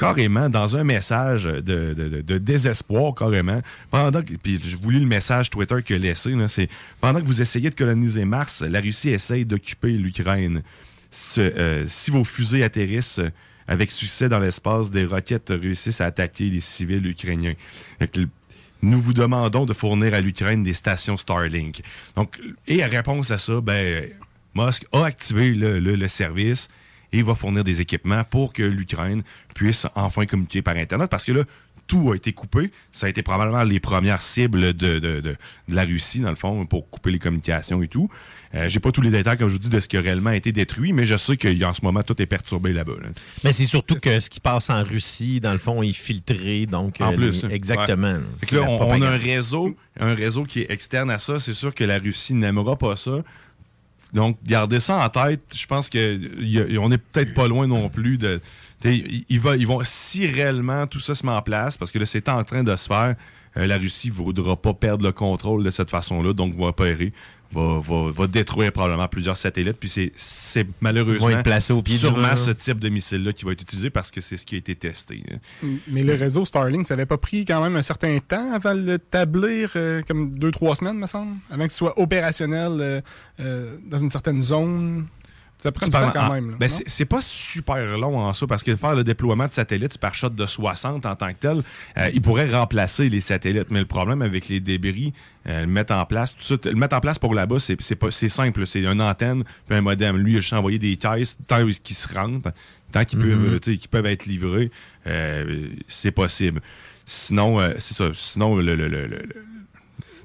carrément dans un message de, désespoir carrément pendant que, puis je vous lis le message Twitter qu'il a laissé c'est pendant que vous essayez de coloniser Mars la Russie essaye d'occuper l'Ukraine. Euh, si vos fusées atterrissent avec succès dans l'espace des roquettes réussissent à attaquer les civils ukrainiens. Nous vous demandons de fournir à l'Ukraine des stations Starlink. Donc, et en réponse à ça, ben, Musk a activé le- le service et va fournir des équipements pour que l'Ukraine puisse enfin communiquer par Internet. Parce que là, tout a été coupé. Ça a été probablement les premières cibles de, de- de- de la Russie, dans le fond, pour couper les communications et tout. Euh, J'ai pas tous les détails, comme je vous dis, de ce qui a réellement été détruit, mais je sais qu'en ce moment, tout est perturbé là-bas. là. Mais c'est surtout que ce qui passe en Russie, dans le fond, est filtré. Donc, En euh, plus. les- exactement. ouais. là. On, on a un réseau, un réseau qui est externe à ça. C'est sûr que la Russie n'aimera pas ça. Donc, gardez ça en tête. Je pense qu'on n'est peut-être pas loin non plus de. t'sais, il- il va, ils vont, si réellement tout ça se met en place, parce que là, c'est en train de se faire, la Russie ne voudra pas perdre le contrôle de cette façon-là, donc va opérer. Va, va, va détruire probablement plusieurs satellites. Puis c'est- malheureusement être placés au pied sûrement ce type de missile-là qui va être utilisé parce que c'est ce qui a été testé. hein. Mais le réseau Starlink, ça avait pas pris quand même un certain temps avant de l'établir, euh, comme deux, trois semaines, me semble, avant qu'il soit opérationnel euh, euh, dans une certaine zone? Ça prend du temps quand même. ben, c'est- pas super long en ça, parce que faire le déploiement de satellites par shot de 60 en tant que tel, euh, il pourrait remplacer les satellites. Mais le problème avec les débris, euh, le mettre en place, tout ça, le mettre en place pour là-bas, c'est simple. C'est une antenne puis un modem. Lui, il a juste envoyé des caisses tant qu'ils se rentrent, tant qu'ils peuvent, euh, qu'ils peuvent être livrés, euh, c'est possible. Sinon, euh, c'est ça. Sinon, le- le- le-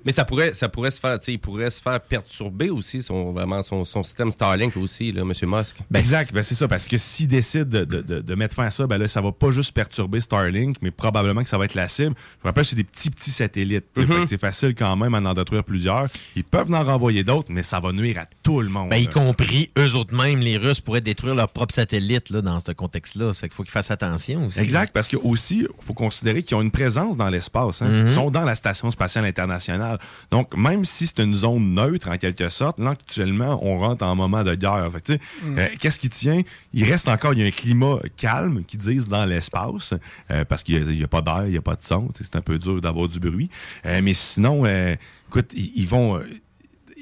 Mais ça pourrait, ça pourrait se faire, tu sais, il pourrait se faire perturber aussi son, vraiment son, son système Starlink aussi, là, M. Musk. exact, ben c'est ça, parce que s'il décide de, de- mettre fin à ça, ben là, ça va pas juste perturber Starlink, mais probablement que ça va être la cible. Je vous rappelle, c'est des petits, petits satellites. fait que C'est facile quand même à en détruire plusieurs. Ils peuvent en renvoyer d'autres, mais ça va nuire à tout le monde. Ben, y compris eux autres même, les Russes pourraient détruire leur propre satellite là, dans ce contexte-là. C'est qu'il faut qu'ils fassent attention aussi. Exact, parce que aussi, il faut considérer qu'ils ont une présence dans l'espace. hein. Mhm. Ils sont dans la Station spatiale internationale. Donc, même si c'est une zone neutre, en quelque sorte, là, actuellement, on rentre en moment de guerre. Fait que, tu sais, Mhm. euh, Qu'est-ce qui tient? Il reste encore, il y a un climat calme, qu'ils disent, dans l'espace, euh, parce qu'il n'y a, pas d'air, il n'y a pas de son. C'est un peu dur d'avoir du bruit. Euh, mais sinon, écoute, ils, ils vont...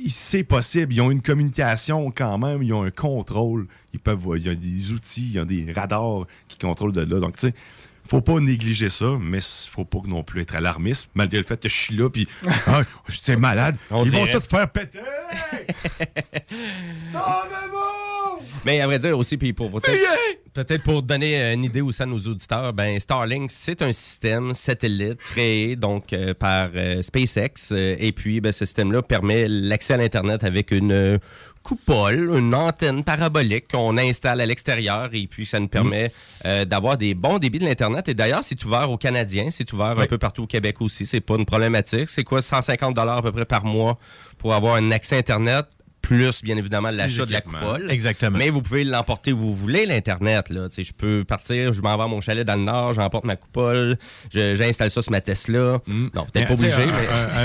c'est possible. Ils ont une communication quand même, ils ont un contrôle. Ils peuvent, il y a des outils, il y a des radars qui contrôlent de là. Donc, tu sais, faut pas négliger ça, mais faut pas non plus être alarmiste, malgré le fait que je suis là, puis ah, je suis malade. On Ils dirait. vont tout faire péter. Mais à vrai dire aussi, puis pour peut-être peut-être pour donner euh, une idée aussi à nos auditeurs, ben Starlink, c'est un système satellite créé donc euh, par euh, SpaceX. euh, et puis, ben, ce système-là permet l'accès à l'Internet avec une euh, coupole, une antenne parabolique qu'on installe à l'extérieur. Et puis, ça nous permet euh, d'avoir des bons débits de l'Internet. Et d'ailleurs, c'est ouvert aux Canadiens. C'est ouvert un peu partout au Québec aussi. C'est pas une problématique. C'est quoi, 150 à peu près par mois pour avoir un accès Internet plus bien évidemment l'achat de la coupole. Exactement. Mais vous pouvez l'emporter où vous voulez, l'Internet. Là. Je peux partir, je m'en vais à mon chalet dans le Nord, j'emporte ma coupole, j'installe ça sur ma Tesla. Non, peut-être pas obligé. Un, mais-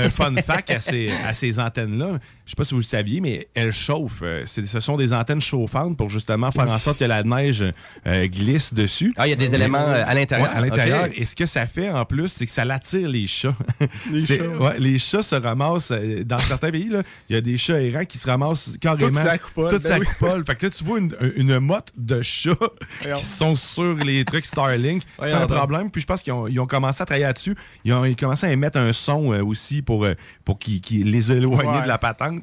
un- un fun fact à ces, à ces antennes-là, je sais pas si vous le saviez, mais elles chauffent. Euh, ce sont des antennes chauffantes pour justement faire en sorte que la neige euh, glisse dessus. Ah, il y a des éléments, euh, à l'intérieur. Ouais, à l'intérieur. Et ce que ça fait en plus, c'est que ça l'attire les chats. Les chats. ouais, les chats se ramassent dans certains pays. Il y a des chats errants qui se ramassent carrément Toute sa coupole, toute ben sa oui. coupole. Fait que là, tu vois une, une motte de chats qui sont sur les trucs Starlink. Un donc. problème. Puis je pense qu'ils ont, ils ont commencé à travailler là-dessus. Ils ont, ils ont commencé à émettre un son euh, aussi pour, pour qu'ils les éloigner Ouais. de la patente.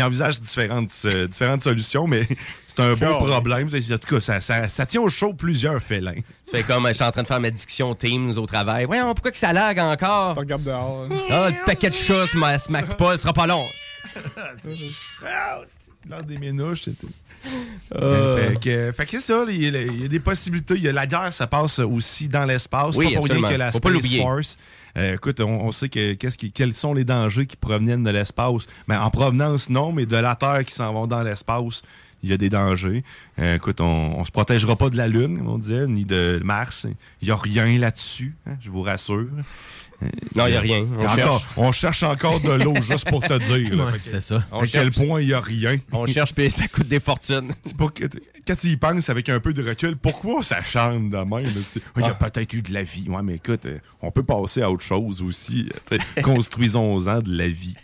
Envisagent différentes, euh, différentes solutions, mais c'est un beau problème. En tout cas, ça, ça, ça tient au chaud plusieurs félins. Tu fais comme, euh, je suis en train de faire ma diction Teams au travail. Voyons, pourquoi que ça lag encore? Tu regardes dehors. Ah, le paquet de chats sur ma coupole, ce sera pas long. L'heure des ménouches, c'était. Euh. Fait que, fait que c'est ça, il y, a, il y a des possibilités. Il y a la guerre, ça passe aussi dans l'espace. Oui, pas pour rien que la Faut pas Space l'oublier. Force. Euh, écoute, on, on sait que, quels sont les dangers qui proviennent de l'espace. Mais en provenance, non, mais de la Terre qui s'en vont dans l'espace, il y a des dangers. Euh, écoute, on, se protégera pas de la Lune, comme on disait, ni de Mars. Il y a rien là-dessus, hein, je vous rassure. Non, il y a rien. On cherche. encore, on cherche encore de l'eau, juste pour te dire. Ouais, c'est ça. On à quel point il y a rien. On cherche, puis ça coûte des fortunes. Pas que- quand tu y penses avec un peu de recul, pourquoi ça change de même? Il y a Ah. peut-être eu de la vie. Ouais, mais écoute, euh, on peut passer à autre chose aussi. euh. Construisons-en de la vie.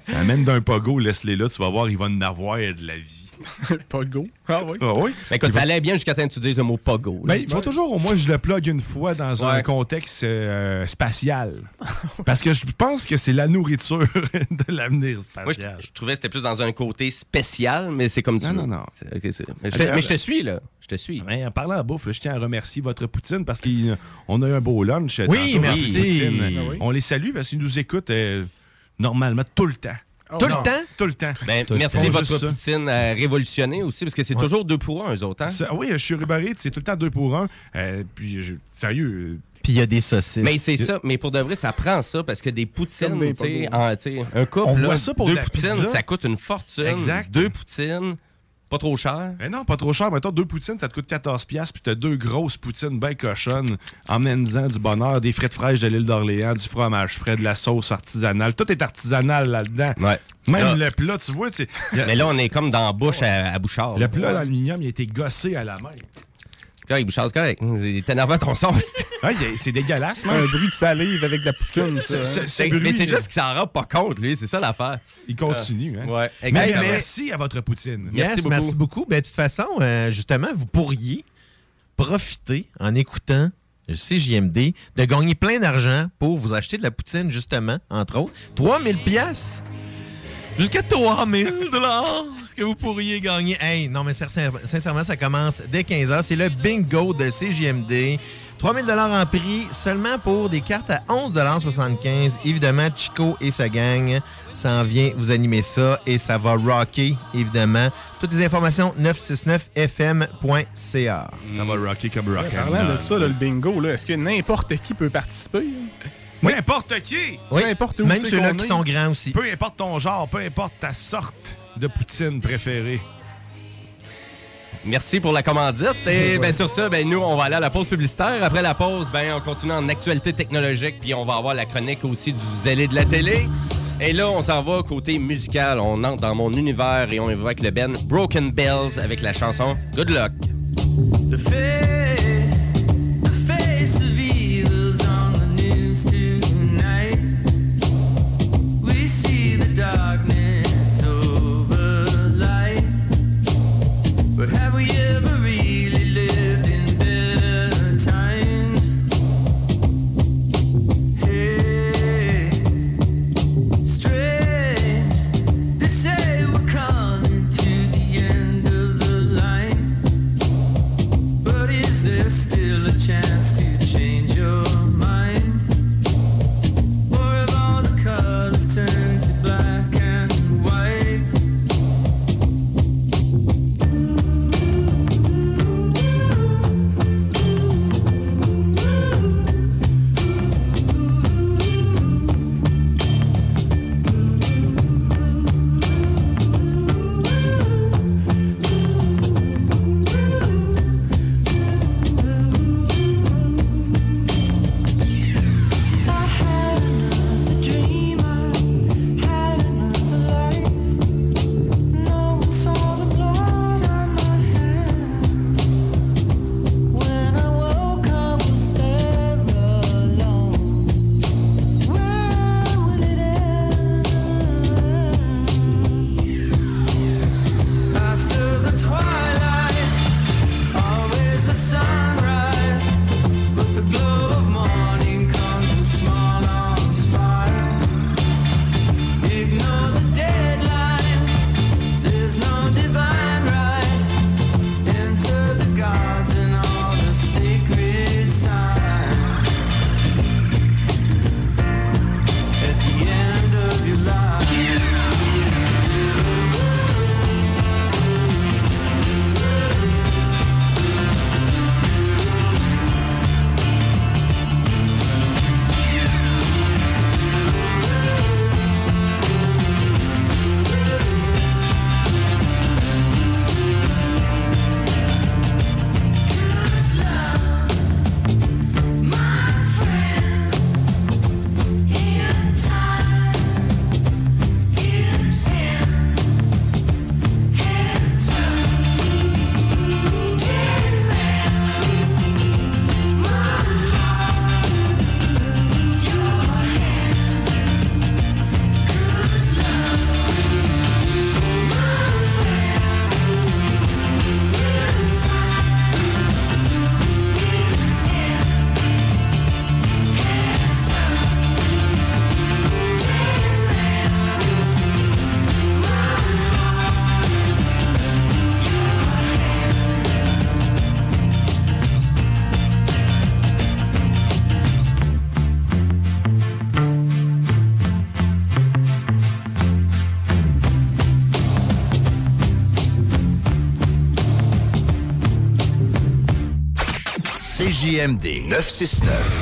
Ça amène d'un pogo, laisse-les là, tu vas voir, il va en avoir de la vie. Pas go. Ah oui. Ah oui? Mais écoute, ça allait bien jusqu'à temps que tu dises le mot pogo. Ben, il faut toujours, au moins, je le plug une fois dans un contexte euh, spatial. Parce que je pense que c'est la nourriture de l'avenir Moi, je, spatial. je trouvais que c'était plus dans un côté spécial, mais c'est comme tu Non, veux. non, non. Mais, je te, mais je te suis, là. Je te suis. Mais en parlant de bouffe, là, je tiens à remercier votre poutine parce qu'on a eu un beau lunch. euh, Oui, merci. Poutine. Ah oui. On les salue parce qu'ils nous écoutent euh, normalement tout le temps. Oh, Tout non. le temps? Tout le temps. Ben, Tout le merci temps. votre Juste poutine euh, révolutionné aussi, parce que c'est toujours deux pour un, eux autres. Hein? Ça- oui, je suis Eats, c'est tout le temps deux pour un. Euh, puis, je- sérieux, euh, puis il y a des saucisses. Mais c'est ça, mais pour de vrai, ça prend ça parce que des poutines, tu sais, un couple, On là, voit ça pour deux de la poutines, pizza. ça coûte une fortune. Exact. Deux poutines, pas trop cher? Mais non, pas trop cher. Mettons, deux poutines, ça te coûte 14$, piastres, puis t'as deux grosses poutines bien cochonnes, emmenant du bonheur, des frites fraîches de l'île d'Orléans, du fromage frais, de la sauce artisanale. Tout est artisanal là-dedans. Ouais. Même Là- le plat, tu vois. Mais là, on est comme dans la bouche à, à Bouchard. Le plat d'aluminium, il a été gossé à la main. C'est correct, Bouchard, c'est correct. T'es énervant ton son. Ouais, c'est dégueulasse, là. un bruit de salive avec de la poutine, ça. Ce- hein? ce mais c'est juste qu'il s'en rend pas compte, lui. C'est ça l'affaire. Il continue, hein? Ouais, Mais, merci à votre poutine. Yes, Merci merci beaucoup. beaucoup. Ben, de toute façon, euh, justement, vous pourriez profiter en écoutant le CJMD de gagner plein d'argent pour vous acheter de la poutine, justement, entre autres. 3000 pièces Jusqu'à 3000 dollars que vous pourriez gagner. Hey, non, mais sincère- sincèrement, ça commence dès 15h. C'est le bingo de CJMD. 3000 dollars en prix seulement pour des cartes à 11,75 Évidemment, Chico et sa gang s'en vient vous animer ça et ça va rocker, évidemment. Toutes les informations 969fm.ca. Ça va rocker comme rock and Parlant de ça, là, le bingo, là, est-ce que n'importe qui peut participer? N'importe qui! Oui, N'importe où même ceux-là qui sont grands aussi. Peu importe ton genre, peu importe ta sorte de poutine préférée. Merci pour la commandite. Et ben, sur ça, ben, nous, on va aller à la pause publicitaire. Après la pause, ben, on continue en actualité technologique, puis on va avoir la chronique aussi du zélé de la télé. Et là, on s'en va côté musical. On entre dans mon univers et on y va avec le Ben Broken Bells avec la chanson Good Luck. The CJMD 969.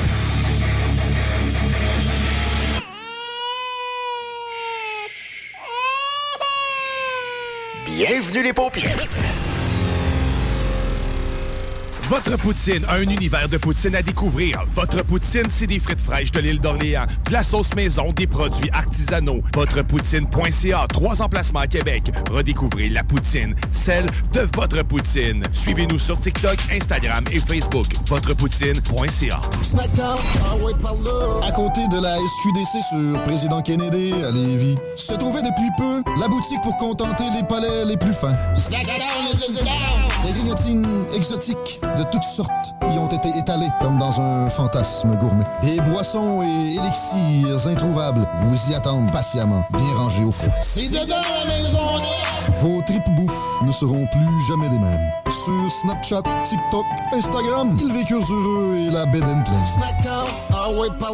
Votre poutine, un univers de poutine à découvrir. Votre poutine, c'est des frites fraîches de l'île d'Orléans, de la sauce maison, des produits artisanaux. Votrepoutine.ca, trois emplacements à Québec. Redécouvrez la poutine, celle de votre poutine. Suivez-nous sur TikTok, Instagram et Facebook. Votrepoutine.ca. Snackdown, ah ouais, par là. À côté de la SQDC sur Président Kennedy à Lévis, se trouvait depuis peu la boutique pour contenter les palais les plus fins. Des grignotines exotiques de toutes sortes y ont été étalées comme dans un fantasme gourmet. Des boissons et élixirs introuvables vous y attendent patiemment, bien rangés au froid. C'est dedans la maison! Vos tripes bouffe ne seront plus jamais les mêmes. Sur Snapchat, TikTok, Instagram, ils vécurent heureux et la bed and pleine. Snackdown, ah ouais, par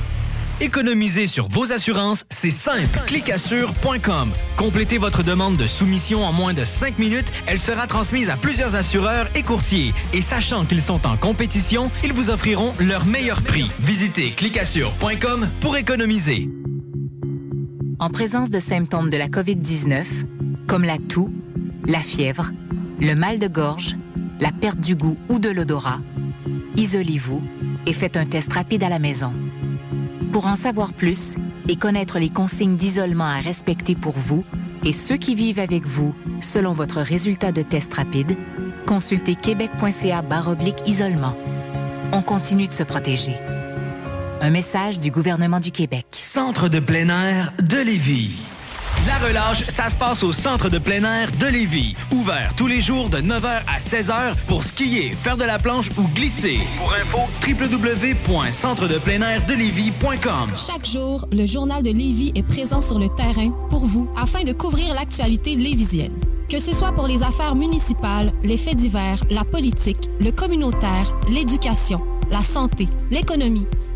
Économiser sur vos assurances, c'est simple. Clicassure.com. Complétez votre demande de soumission en moins de 5 minutes. Elle sera transmise à plusieurs assureurs et courtiers. Et sachant qu'ils sont en compétition, ils vous offriront leur meilleur prix. Visitez clicassure.com pour économiser. En présence de symptômes de la COVID-19, comme la toux, la fièvre, le mal de gorge, la perte du goût ou de l'odorat, isolez-vous et faites un test rapide à la maison. Pour en savoir plus et connaître les consignes d'isolement à respecter pour vous et ceux qui vivent avec vous selon votre résultat de test rapide, consultez québec.ca oblique isolement. On continue de se protéger. Un message du gouvernement du Québec. Centre de plein air de Lévis. La relâche, ça se passe au centre de plein air de Lévis. Ouvert tous les jours de 9h à 16h pour skier, faire de la planche ou glisser. Pour info, www.centredepleinairdelévis.com. Chaque jour, le journal de Lévis est présent sur le terrain pour vous afin de couvrir l'actualité lévisienne. Que ce soit pour les affaires municipales, les faits divers, la politique, le communautaire, l'éducation, la santé, l'économie,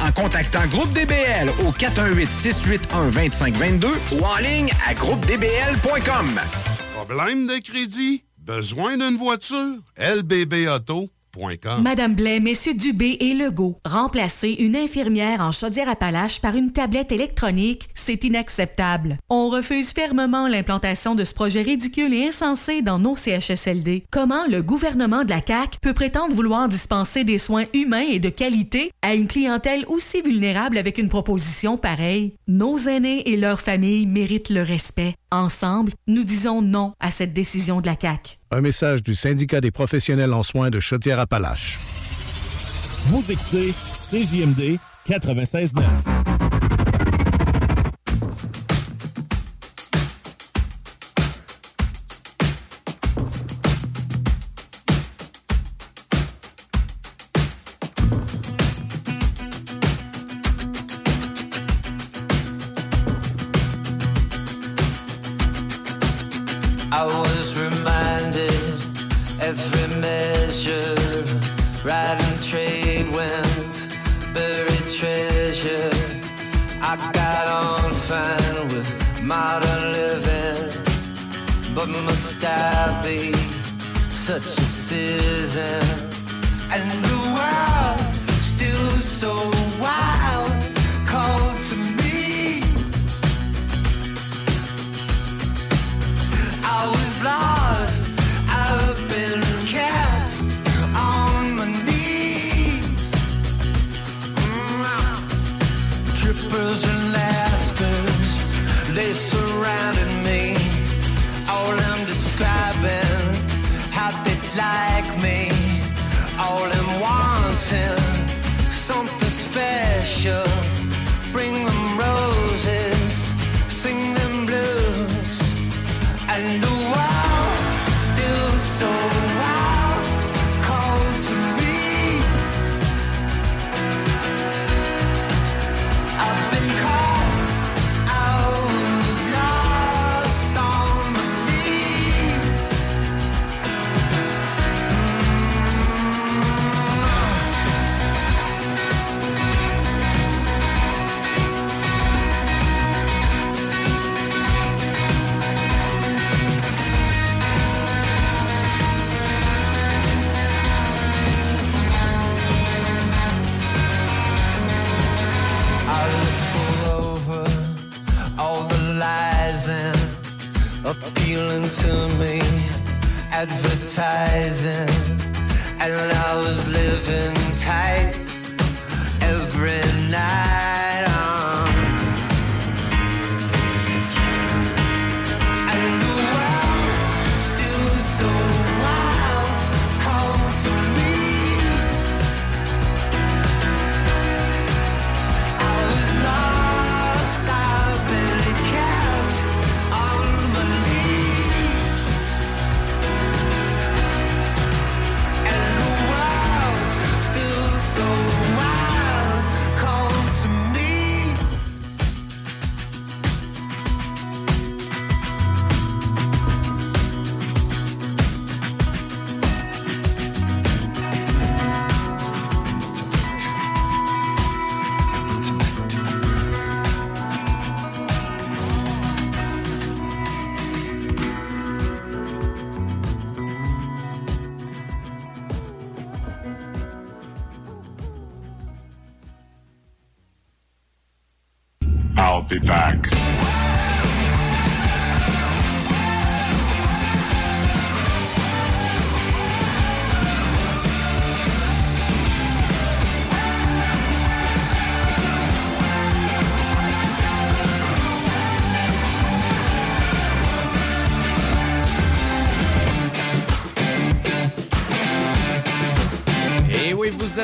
en contactant Groupe DBL au 418-681-2522 ou en ligne à groupedbl.com. Problème de crédit? Besoin d'une voiture? LBBauto.com. Madame Blais, Messieurs Dubé et Legault, remplacer une infirmière en Chaudière-Appalaches par une tablette électronique, c'est inacceptable. On refuse fermement l'implantation de ce projet ridicule et insensé dans nos CHSLD. Comment le gouvernement de la CAQ peut prétendre vouloir dispenser des soins humains et de qualité à une clientèle aussi vulnérable avec une proposition pareille? Nos aînés et leurs familles méritent le respect. Ensemble, nous disons non à cette décision de la CAQ. Un message du syndicat des professionnels en soins de Chaudière-Appalaches. Vous écoutez CJMD 96.9.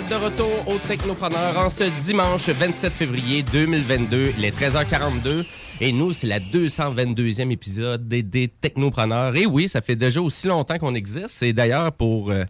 de retour au Technopreneur en ce dimanche 27 février 2022, il est 13h42. Et nous, c'est la 222e épisode des, des Technopreneurs. Et oui, ça fait déjà aussi longtemps qu'on existe. Et d'ailleurs, pour euh,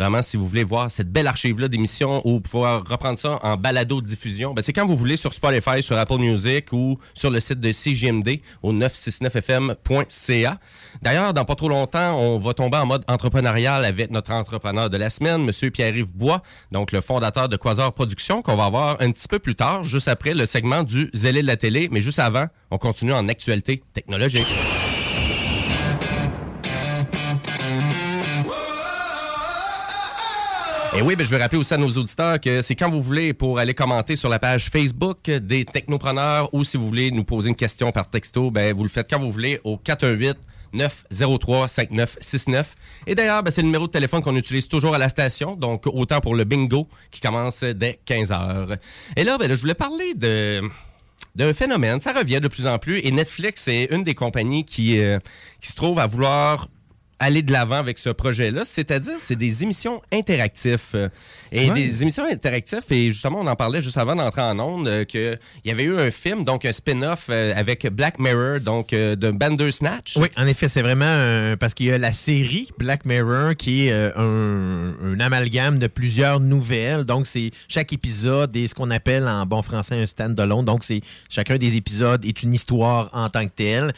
vraiment, si vous voulez voir cette belle archive-là d'émissions ou pouvoir reprendre ça en balado-diffusion, ben, c'est quand vous voulez sur Spotify, sur Apple Music ou sur le site de CGMD au 969fm.ca. D'ailleurs, dans pas trop longtemps, on va tomber en mode entrepreneurial avec notre entrepreneur de la semaine, M. Pierre-Yves Bois, donc le fondateur de Quasar Productions, qu'on va avoir un petit peu plus tard, juste après le segment du zélé de la télé. Mais juste avant, on continue en actualité technologique. Et oui, ben, je veux rappeler aussi à nos auditeurs que c'est quand vous voulez pour aller commenter sur la page Facebook des Technopreneurs ou si vous voulez nous poser une question par texto, ben, vous le faites quand vous voulez au 418 903 5969. Et d'ailleurs, ben, c'est le numéro de téléphone qu'on utilise toujours à la station, donc autant pour le bingo qui commence dès 15 heures. Et là, ben, là, je voulais parler de d'un phénomène. Ça revient de plus en plus. Et Netflix est une des compagnies qui, euh, qui se trouve à vouloir aller de l'avant avec ce projet-là. C'est-à-dire, c'est des émissions interactives. euh, Et Ouais. des émissions interactives, et justement, on en parlait juste avant d'entrer en ondes, euh, qu'il y avait eu un film, donc un spin-off euh, avec Black Mirror, donc euh, de Bandersnatch. Oui, en effet, c'est vraiment parce qu'il y a la série Black Mirror qui est euh, un, un amalgame de plusieurs nouvelles. Donc, c'est chaque épisode est ce qu'on appelle en bon français un stand-alone. Donc, c'est chacun des épisodes est une histoire en tant que telle.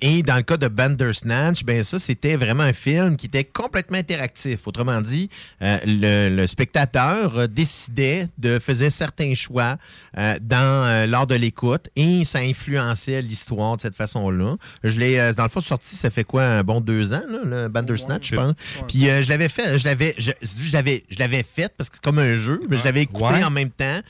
Et dans le cas de Bandersnatch, ben ça, c'était vraiment vraiment un film qui était complètement interactif. Autrement dit, euh, le, le spectateur euh, décidait de faisait certains choix euh, dans lors de l'écoute et ça influençait l'histoire de cette façon-là. Je l'ai dans le fond sorti, ça fait quoi un bon deux ans là, le Bandersnatch, je pense. Puis je l'avais fait, je l'avais, je, je l'avais, je l'avais fait parce que c'est comme un jeu, mais je l'avais écouté Ouais. en même temps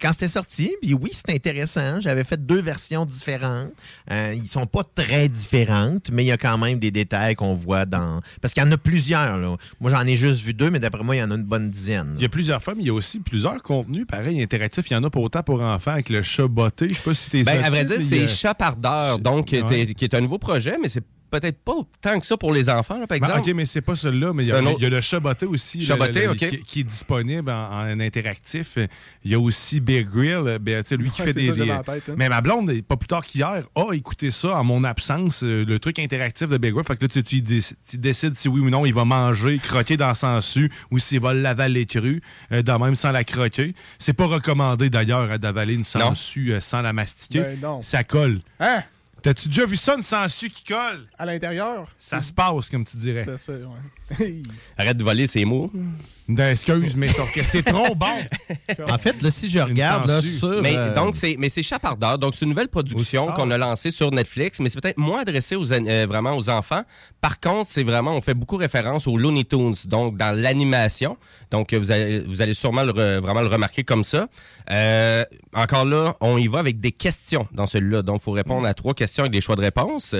quand c'était sorti. Puis oui, c'était intéressant. J'avais fait deux versions différentes. Ils sont pas très différentes, mais il y a quand même des détails qu'on voit dans. Parce qu'il y en a plusieurs. Là. Moi, j'en ai juste vu deux, mais d'après moi, il y en a une bonne dizaine. Il y a plusieurs fois, mais il y a aussi plusieurs contenus, pareil, interactifs. Il y en a pour autant pour enfants avec le chat botté. Je sais pas si t'es Ben, à vrai dire, c'est Chapardeur, donc, qui est- Ouais. qui est un nouveau projet, mais c'est peut-être pas tant que ça pour les enfants, là, par Ben, exemple. ok, mais c'est pas celui-là, mais il y, a, un autre- il y a le Chaboté aussi. Le- le- ok. qui, qui est disponible en, en interactif. Il y a aussi Bear Grylls, ben, tu sais, lui qui fait des. ça, des- tête, hein. Mais ma blonde, pas plus tard qu'hier, a écouté ça en mon absence, euh, le truc interactif de Bear Grylls. Fait que là, tu, tu déc- tu décides si oui ou non il va manger, croquer dans son su ou s'il va l'avaler cru, euh, de même sans la croquer. C'est pas recommandé d'ailleurs d'avaler une sangsue euh, sans la mastiquer. Ben non. Ça colle. Hein? T'as-tu déjà vu ça, une sangsue qui colle? À l'intérieur? Ça se passe, comme tu dirais. C'est ça, ouais. Arrête de voler ses mots. Ben, excuse, mais c'est trop bon. En fait, là, si je regarde là, sur. Mais euh, donc c'est mais c'est Chapardeur, donc c'est une nouvelle production qu'on a lancée sur Netflix, mais c'est peut-être moins adressé aux euh, vraiment aux enfants. Par contre, c'est vraiment on fait beaucoup référence aux Looney Tunes, donc dans l'animation. Donc vous allez vous allez sûrement le re- vraiment le remarquer comme ça. Euh, encore là, on y va avec des questions dans celui-là. Donc il faut répondre à trois questions avec des choix de réponse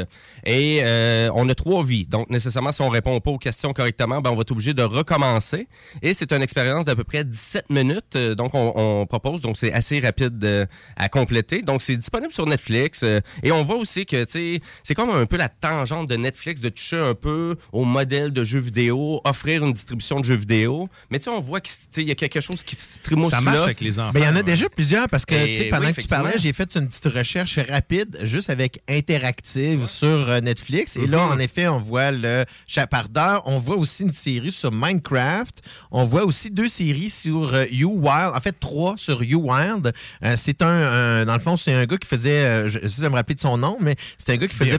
et euh, on a trois vies. Donc nécessairement si on répond pas aux questions correctement, ben on va être obligé de recommencer et c'est une expérience d'à peu près 17 minutes. euh, donc, on, on propose. Donc, c'est assez rapide euh, à compléter. Donc, c'est disponible sur Netflix. euh, et on voit aussi que, tu sais, c'est comme un peu la tangente de Netflix de toucher un peu au modèle de jeux vidéo, offrir une distribution de jeux vidéo. Mais, tu sais, on voit qu'il y a quelque chose qui se trimousse Ça marche là. avec les enfants. Ben, il y en a ouais. déjà plusieurs parce que Et sais, pendant oui, que tu parlais, j'ai fait une petite recherche rapide juste avec Interactive sur euh, Netflix. Et là, Mhm. en effet, on voit le Chapardeur. On voit aussi une série sur Minecraft. On voit aussi deux séries sur euh, You Wild. En fait, trois sur You Wild. Euh, c'est un, un- Dans le fond, c'est un gars qui faisait. euh, je j'essaie de me rappeler de son nom, mais c'est un gars qui faisait.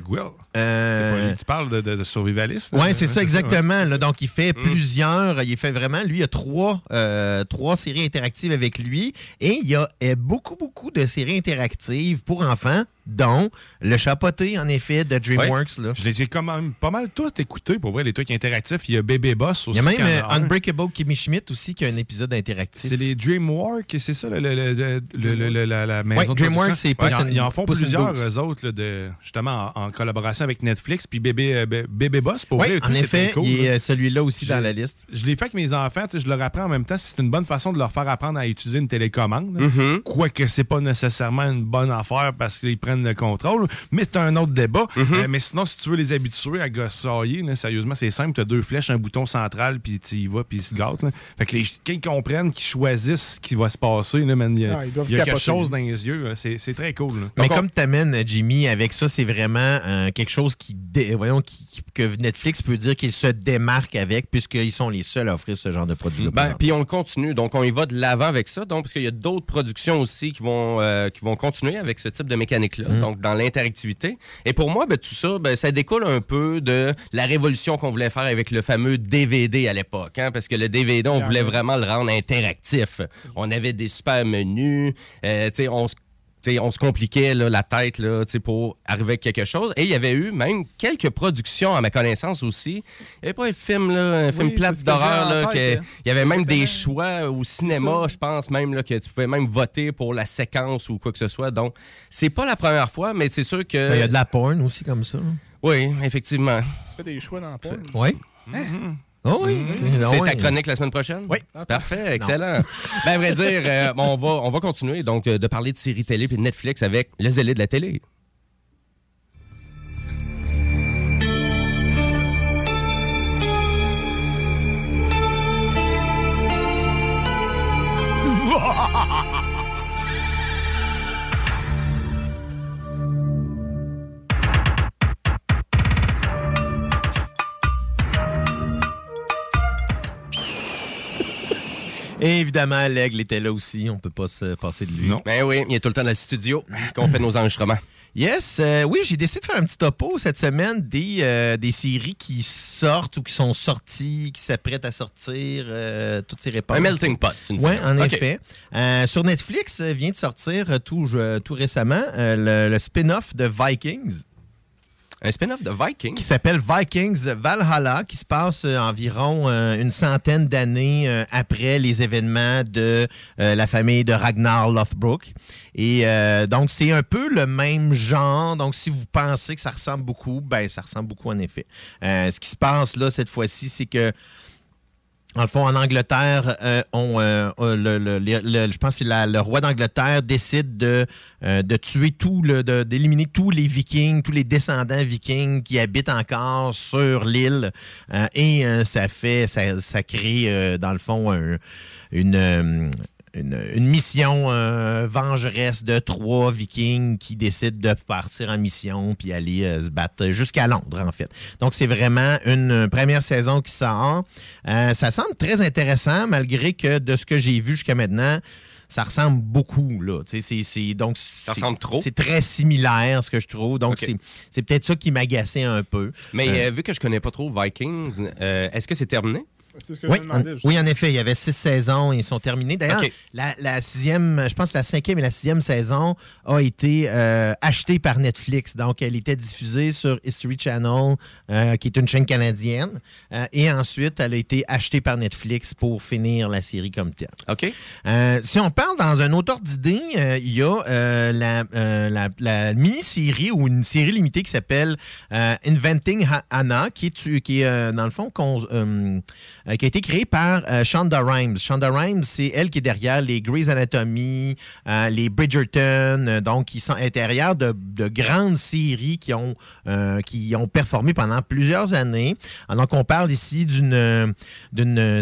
Euh, lui, Tu parles de, de, de survivaliste? oui, c'est ça, exactement. là. donc, il fait Mm. plusieurs. Il fait vraiment, lui, il y a trois, euh, trois séries interactives avec lui. Et il y a euh, beaucoup, beaucoup de séries interactives pour enfants, dont Le Chapoté, en effet, de DreamWorks. Là. Je les ai quand même pas mal tous écoutés pour voir les trucs interactifs. Il y a Bébé Boss Il aussi. y a même euh, a. Unbreakable Kimmy Schmidt aussi qui a un épisode interactif. C'est les DreamWorks, c'est ça, le, le- le- le- le- le- la, la maison Ouais, de DreamWorks, c'est Puss Ils en- in- Ils en font plusieurs, eux autres, là, de, justement, en, en collaboration avec Netflix. Puis Bébé, euh, Bébé Boss, pour vrai, en effet, cool, il euh, celui-là aussi Je- dans la liste. Je l'ai fait avec mes enfants, je leur apprends en même temps si c'est une bonne façon de leur faire apprendre à utiliser une télécommande. là. Mhm. Quoique c'est pas nécessairement une bonne affaire parce qu'ils prennent le contrôle, mais c'est un autre débat. Mhm. Euh, mais sinon, si tu veux les habituer à gossailler, là, sérieusement, c'est simple, tu as deux flèches, un bouton central, puis tu y vas, puis ils se gâtent. là. Fait que les, quand ils comprennent, qu'ils choisissent ce qui va se passer, il y a, Ah, y a quelque chose dans les yeux. C'est très cool. là. Mais Donc, on- comme t'amènes, euh, Jimmy, avec ça, c'est vraiment euh, quelque chose qui, dé- voyons, qui- qui- que Netflix peut dire qu'il se démarque avec, puisqu'ils sont les seuls à offrir ce genre de produit. Ben, puis on le continue, donc on y va de l'avant avec ça, donc parce qu'il y a d'autres productions aussi qui vont euh, qui vont continuer avec ce type de mécanique-là, Mm. donc dans l'interactivité. Et pour moi, ben, tout ça, ben, ça découle un peu de la révolution qu'on voulait faire avec le fameux DVD à l'époque, hein, parce que le DVD, on voulait vraiment le rendre interactif. On avait des super menus, euh, tu sais, on se on se compliquait là, la tête là, pour arriver avec quelque chose. Et il y avait eu même quelques productions, à ma connaissance aussi. Il n'y avait pas un film, là, un film plate d'horreur. hein. Il y avait même des choix au cinéma, je pense même, là, que tu pouvais même voter pour la séquence ou quoi que ce soit. Donc, c'est pas la première fois, mais c'est sûr que... Ben, Il y a de la porn aussi comme ça. Oui, effectivement. Tu fais des choix dans le porn? Oui. Oh oui. C'est ta chronique la semaine prochaine? Oui. Parfait, excellent. ben, à vrai dire, euh, on, va, on va continuer donc euh, de parler de séries télé puis de Netflix avec le zélé de la télé. Et évidemment, l'aigle était là aussi. On peut pas se passer de lui. Non. Ben oui, il est tout le temps dans le studio qu'on fait nos enregistrements. Yes, euh, oui, j'ai décidé de faire un petit topo cette semaine des, euh, des séries qui sortent ou qui sont sorties, qui s'apprêtent à sortir, euh, toutes ces réponses. Un melting pot, c'est une Oui, en effet. Euh, sur Netflix vient de sortir tout, tout récemment euh, le, le spin-off de Vikings. Un spin-off de Vikings? Qui s'appelle Vikings Valhalla, qui se passe euh, environ euh, une centaine d'années euh, après les événements de la famille de Ragnar Lothbrok. Et donc, c'est un peu le même genre. Donc, si vous pensez que ça ressemble beaucoup, ben, ça ressemble beaucoup en effet. Ce qui se passe là, cette fois-ci, c'est que le fond, en Angleterre, euh, on, euh, euh, le, le- le- je pense que la- le roi d'Angleterre décide de, euh, tuer tout, le, d'éliminer tous les Vikings, tous les descendants Vikings qui habitent encore sur l'île. Et ça fait, ça, ça crée, dans le fond, un- une, une, une mission euh, vengeresse de trois Vikings qui décident de partir en mission puis aller euh, se battre jusqu'à Londres, en fait. Donc, c'est vraiment une euh, première saison qui sort. Euh, ça semble très intéressant, malgré que de ce que j'ai vu jusqu'à maintenant, ça ressemble beaucoup. Là. Donc, ça ressemble trop? C'est très similaire, ce que je trouve. Donc, c'est- c'est peut-être ça qui m'agaçait un peu. Mais vu que je connais pas trop Vikings, est-ce que c'est terminé? C'est ce que oui, je me demandais, en, justement. oui, en effet, il y avait six saisons et ils sont terminés. D'ailleurs, la, la sixième, je pense que la cinquième et la sixième saison a été euh, achetée par Netflix. Donc, elle était diffusée sur History Channel, euh, qui est une chaîne canadienne. Euh, et ensuite, elle a été achetée par Netflix pour finir la série comme telle. OK. Euh, si on parle dans un autre d'idée, euh, il y a euh, la, euh, la- la mini-série ou une série limitée qui s'appelle euh, Inventing Anna, qui est, qui est euh, dans le fond, qu'on- euh, qui a été créée par euh, Shonda Rhimes. Shonda Rhimes, c'est elle qui est derrière les Grey's Anatomy, euh, les Bridgerton, euh, donc qui sont intérieurs de, de grandes séries qui ont, qui ont performé pendant plusieurs années. Alors, donc, on parle ici d'une.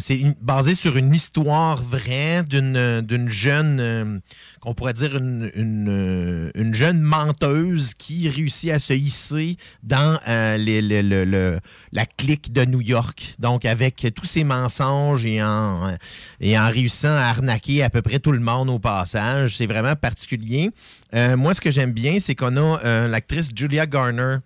c'est basé sur une histoire vraie d'une d'une jeune. Euh, qu'on pourrait dire euh, une jeune menteuse qui réussit à se hisser dans euh, la clique de New York. Donc, avec tous ses mensonges et en, et en réussissant à arnaquer à peu près tout le monde au passage. C'est vraiment particulier. Euh, moi, ce que j'aime bien, c'est qu'on a euh, l'actrice Julia Garner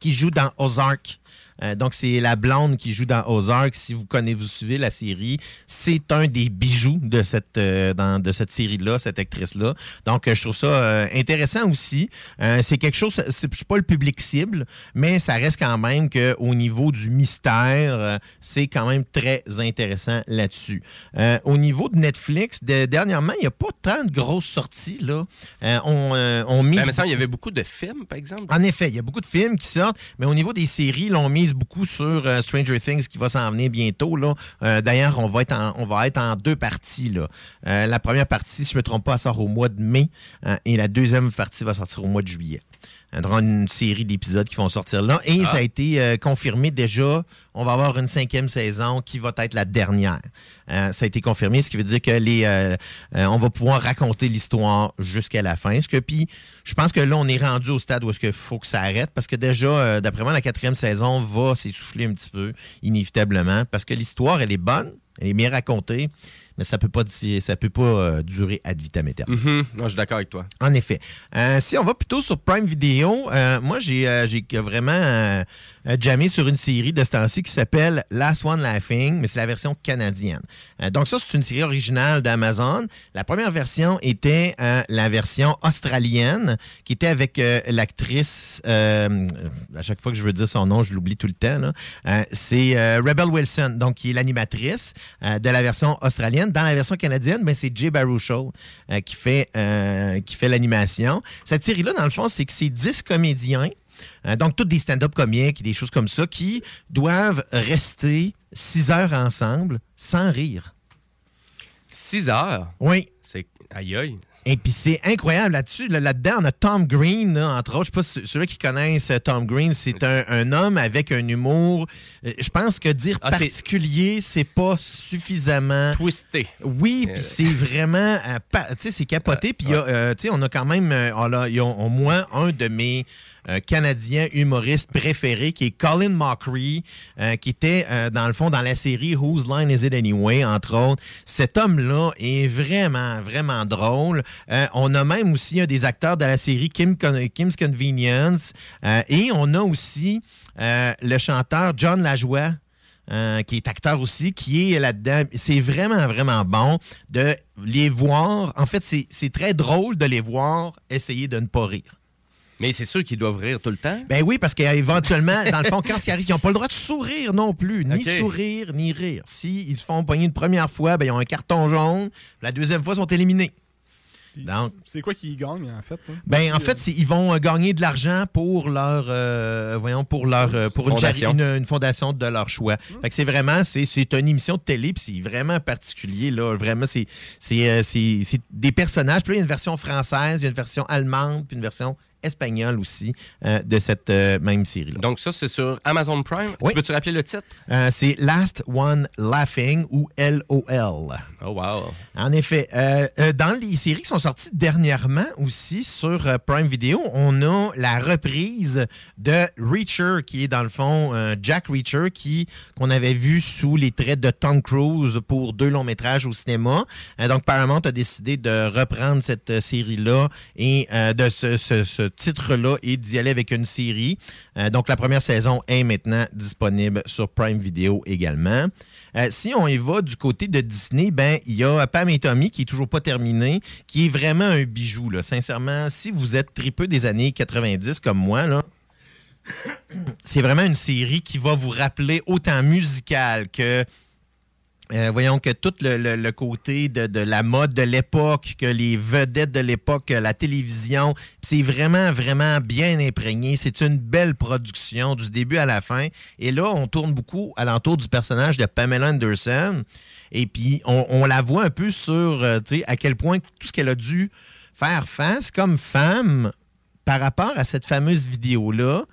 qui joue dans Ozark. Euh, donc, c'est la blonde qui joue dans Ozark. Si vous connaissez, vous suivez la série, c'est un des bijoux de cette, euh, dans- de cette série-là, cette actrice-là. Donc, euh, je trouve ça intéressant aussi. C'est quelque chose, c'est suis pas le public cible, mais ça reste quand même qu'au niveau du mystère, c'est quand même très intéressant là-dessus. Au niveau de Netflix, de- dernièrement, il n'y a pas tant de grosses sorties. Là. On, on mise Ben, il me semble qu'il y avait beaucoup de films, par exemple. en effet, il y a beaucoup de films qui sortent, mais au niveau des séries, là, on beaucoup sur euh, Stranger Things qui va s'en venir bientôt. Là. Euh, D'ailleurs, on, va être en- va être en deux parties. Euh, la première partie, si je ne me trompe pas, sort au mois de mai et la deuxième partie va sortir au mois de juillet. Il y aura une série d'épisodes qui vont sortir là. Et Ah. ça a été euh, confirmé déjà. On va avoir une cinquième saison qui va être la dernière. Euh, ça a été confirmé, ce qui veut dire que les, euh, on va pouvoir raconter l'histoire jusqu'à la fin. Ce que puis, je pense que là, on est rendu au stade où est-ce qu'il faut que ça arrête parce que déjà, d'après moi, la quatrième saison va s'essouffler un petit peu, inévitablement, parce que l'histoire, elle est bonne, elle est bien racontée, mais ça peut pas, ça peut pas euh, durer ad vitam aeternam. Mhm. Non, je suis d'accord avec toi. En effet. Euh, si on va plutôt sur Prime Video, euh, moi, j'ai j'ai vraiment euh, jammé sur une série de ce qui s'appelle Last One Laughing, mais c'est la version canadienne. Euh, donc ça, c'est une série originale d'Amazon. La première version était euh, la version australienne, qui était avec euh, l'actrice, à chaque fois que je veux dire son nom, je l'oublie tout le temps, c'est Rebel Wilson, donc qui est l'animatrice de la version australienne. Dans la version canadienne, ben, c'est Jay Baruchel qui fait, qui fait l'animation. Cette série-là, dans le fond, c'est que c'est 10 comédiens, euh, donc tous des stand-up comiques des choses comme ça, qui doivent rester 6 heures ensemble sans rire. 6 heures? Oui. C'est... Aïe, aïe. Et puis c'est incroyable là-dessus. Là- Là-dedans, on a Tom Green, là, entre autres. Je sais pas si ceux-là qui connaissent euh, Tom Green, c'est un, un homme avec un humour. euh, Je pense que dire Ah, particulier, c'est pas suffisamment. Twisté. Oui, Euh, puis c'est vraiment. euh, tu sais, c'est capoté. Puis euh, tu sais, on a quand même. on a, il y a au moins un de mes Canadien humoriste préféré, qui est Colin Mockery, euh, qui était, euh, dans le fond, dans la série Whose Line Is It Anyway, entre autres. Cet homme-là est vraiment, vraiment drôle. Euh, on a même aussi un des acteurs de la série Kim's Convenience. Et on a aussi le chanteur John Lajoie. qui est acteur aussi, qui est là-dedans. C'est vraiment, vraiment bon de les voir. En fait, c'est très drôle de les voir essayer de ne pas rire. Mais c'est sûr qu'ils doivent rire tout le temps. Ben oui, parce qu'éventuellement, dans le fond, quand ils arrivent, ils n'ont pas le droit de sourire non plus. Ni sourire, ni rire. S'ils ils se font pogner une première fois, ben, ils ont un carton jaune. La deuxième fois, ils sont éliminés. C'est quoi qui gagne, en fait? hein? ben, en fait, ils vont euh, gagner de l'argent pour leur, euh, voyons, pour leur, euh, pour une, Fondation. une- une fondation de leur choix. Fait que c'est vraiment, c'est, c'est une émission de télé, puis c'est vraiment particulier là. Vraiment, c'est, c'est, c'est, c'est des personnages. Puis là, il y a une version française, il y a une version allemande, puis une version espagnole aussi euh, de cette euh, même série. Donc ça, c'est sur Amazon Prime. Oui. Tu peux-tu rappeler le titre? Euh, c'est Last One Laughing ou LOL. Oh wow. En effet, dans les séries qui sont sorties dernièrement aussi sur Prime Video, on a la reprise de Reacher, qui est dans le fond Jack Reacher, qui qu'on avait vu sous les traits de Tom Cruise pour deux longs métrages au cinéma. Donc Paramount a décidé de reprendre cette série-là et de ce titre-là et d'y aller avec une série. Euh, donc la première saison est maintenant disponible sur Prime Video également. Euh, si on y va du côté de Disney, ben il y a Pam et Tommy qui est toujours pas terminé, qui est vraiment un bijou. Là. Sincèrement, si vous êtes tripeux des années 90 comme moi, là, c'est vraiment une série qui va vous rappeler autant musical que euh, voyons que tout le, côté de, la mode de l'époque, que les vedettes de l'époque, que la télévision, c'est vraiment, vraiment bien imprégné. C'est une belle production du début à la fin. Et là, on tourne beaucoup alentour du personnage de Pamela Anderson. Et puis, on, la voit un peu sur, euh, à quel point tout ce qu'elle a dû faire face comme femme par rapport à cette fameuse vidéo-là,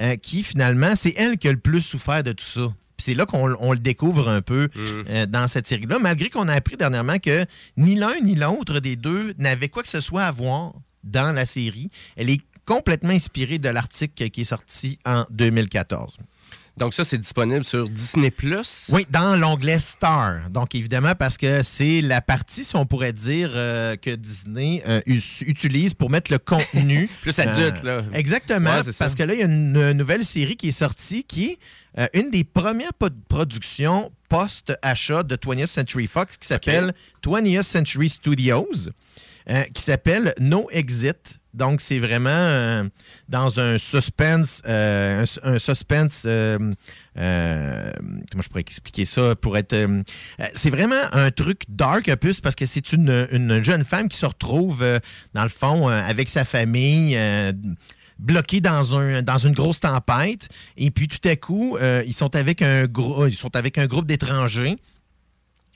euh, qui finalement, c'est elle qui a le plus souffert de tout ça. Puis c'est là qu'on on le découvre un peu euh, dans cette série-là, malgré qu'on a appris dernièrement que ni l'un ni l'autre des deux n'avait quoi que ce soit à voir dans la série. Elle est complètement inspirée de l'article qui est sorti en 2014. Donc ça, c'est disponible sur Disney+. Oui, dans l'onglet Star. Donc, évidemment, parce que c'est la partie, si on pourrait dire, euh, que Disney euh, utilise pour mettre le contenu. Plus adulte, là. Exactement. Ouais, c'est ça. parce que là, il y a une, euh, nouvelle série qui est sortie qui est euh, une des premières productions post-achat de 20th Century Fox qui s'appelle 20th Century Studios, euh, qui s'appelle No Exit. Donc, c'est vraiment euh, dans un suspense, euh, un, suspense, comment je pourrais expliquer ça pour être... c'est vraiment un truc dark un peu, parce que c'est une, une jeune femme qui se retrouve, dans le fond, avec sa famille, bloqués dans, un, dans une grosse tempête. Et puis tout à coup, ils, sont avec un ils sont avec un groupe d'étrangers.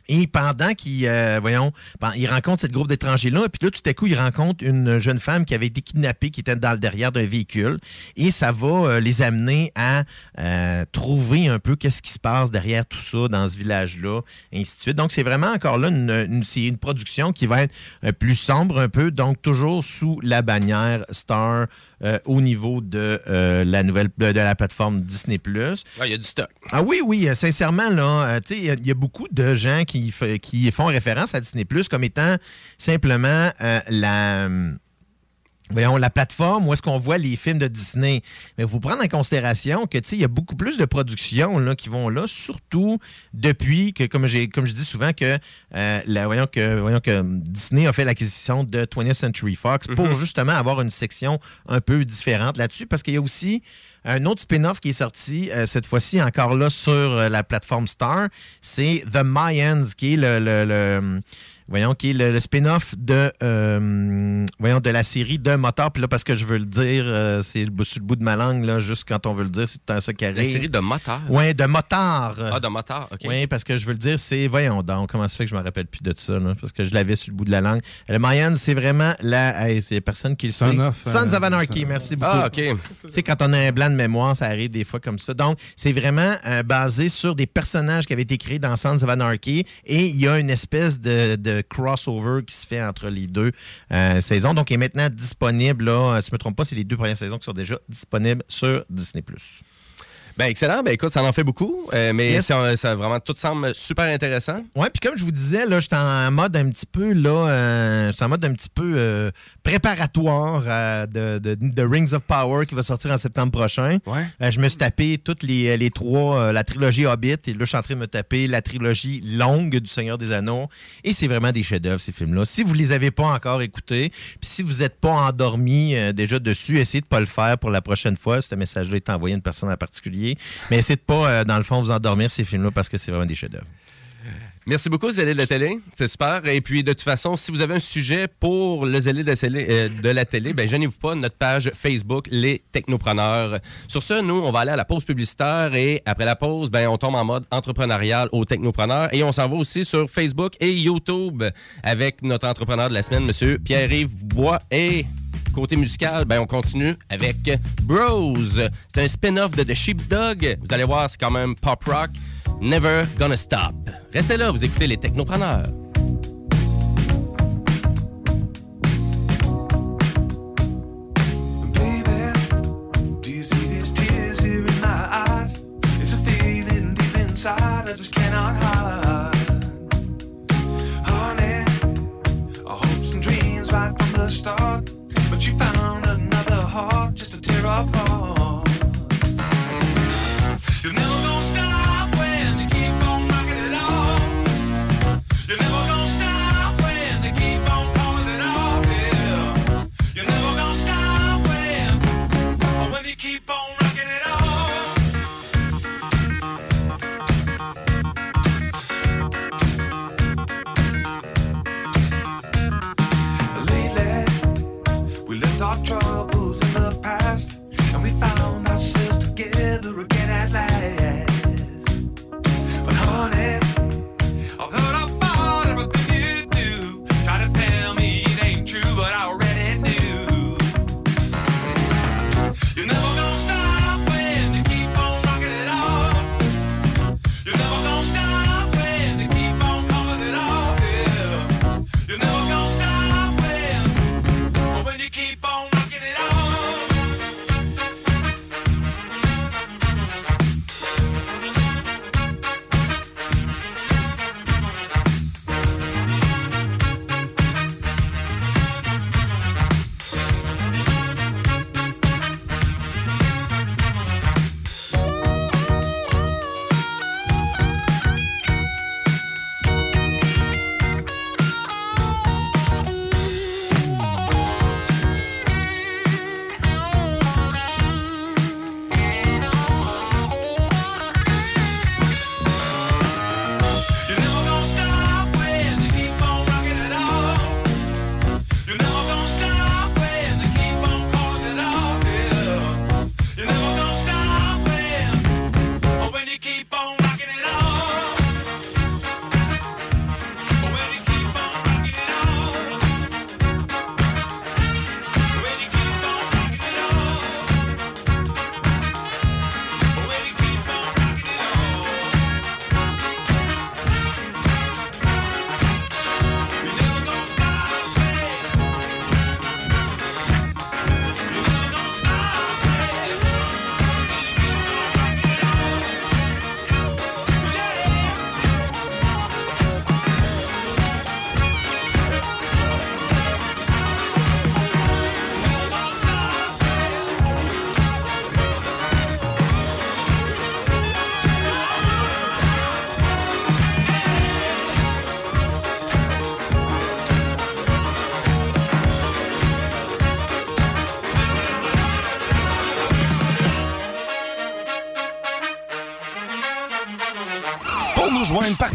Et pendant qu'ils, euh, voyons, ils rencontrent cette groupe d'étrangers-là, puis là, tout à coup, ils rencontrent une jeune femme qui avait été kidnappée, qui était dans le derrière d'un véhicule, et ça va euh, les amener à euh, trouver un peu qu'est-ce qui se passe derrière tout ça dans ce village-là, et ainsi de suite. Donc, c'est vraiment encore là une, une production qui va être euh, plus sombre un peu, donc toujours sous la bannière Star euh, au niveau de euh, la nouvelle de, de la plateforme Disney+. Ah, Il y a du stock. Ah oui, oui, euh, sincèrement, là, tu sais, il y a- il y, a beaucoup de gens qui, qui font référence à Disney Plus comme étant simplement la. Voyons, la plateforme où est-ce qu'on voit les films de Disney. Mais il faut prendre en considération que, tu sais, il y a beaucoup plus de productions là, qui vont là, surtout depuis que, comme, j'ai, comme je dis souvent, que, euh, la- voyons que, voyons que Disney a fait l'acquisition de 20th Century Fox pour Mhm. justement avoir une section un peu différente là-dessus, parce qu'il y a aussi un autre spin-off qui est sorti, euh, cette fois-ci encore là sur euh, la plateforme Star, c'est The Mayans, qui est le, le- le- voyons, qui est le, le spin-off de, euh, voyons, de la série de Moteur. Puis là, parce que je veux le dire, euh, c'est le bout- sur le bout de ma langue, là, juste quand on veut le dire, c'est tout un ça qui La série de Moteur. Oui, de Motard. Ah, de Moteur, OK. Oui, parce que je veux le dire, c'est. Voyons donc, comment ça fait que je me rappelle plus de ça, là, parce que je l'avais sur le bout de la langue. Le Mayan, c'est vraiment la. hey, c'est personne qui le Son sait. of, euh, Sons of Anarchy, merci beaucoup. Ah, OK. Tu sais, quand on a un blanc de mémoire, ça arrive des fois comme ça. Donc, c'est vraiment euh, basé sur des personnages qui avaient été créés dans Sons of Anarchy et il y a une espèce de, de crossover qui se fait entre les deux euh, saisons. Donc, il est maintenant disponible, là, si je ne me trompe pas, c'est les deux premières saisons qui sont déjà disponibles sur Disney+. Ben, excellent. Ben, écoute, ça en fait beaucoup, euh, mais Yes. ça, ça vraiment tout semble super intéressant. Ouais, puis comme je vous disais, là, j'étais en mode un petit peu, là, euh, j'étais en mode un petit peu euh, préparatoire à de, de- de Rings of Power qui va sortir en septembre prochain. Euh, je me suis tapé toutes les, les trois, euh, la trilogie Hobbit, et là, je suis en train de me taper la trilogie longue du Seigneur des Anneaux. Et c'est vraiment des chefs-d'œuvre, ces films-là. Si vous les avez pas encore écoutés, puis si vous n'êtes pas endormi euh, déjà dessus, essayez de pas le faire pour la prochaine fois. Ce message-là est envoyé à une personne en particulier. Mais essayez de pas, euh, dans le fond, vous endormir ces films-là parce que c'est vraiment des chefs-d'œuvre. Merci beaucoup, Zélé de la télé. C'est super. Et puis, de toute façon, si vous avez un sujet pour le Zélé de la télé, euh, de la télé ben, gênez-vous pas, notre page Facebook, Les Technopreneurs. Sur ce, nous, on va aller à la pause publicitaire et après la pause, ben, on tombe en mode entrepreneurial aux Technopreneurs et on s'en va aussi sur Facebook et YouTube avec notre entrepreneur de la semaine, Monsieur Pierre-Yves Bois. Et côté musical, ben, on continue avec Bros. C'est un spin-off de The Sheep's Dog. Vous allez voir, c'est quand même pop rock. Never Gonna Stop. Restez là, vous écoutez les Technopreneurs. Honey, dreams right from the start,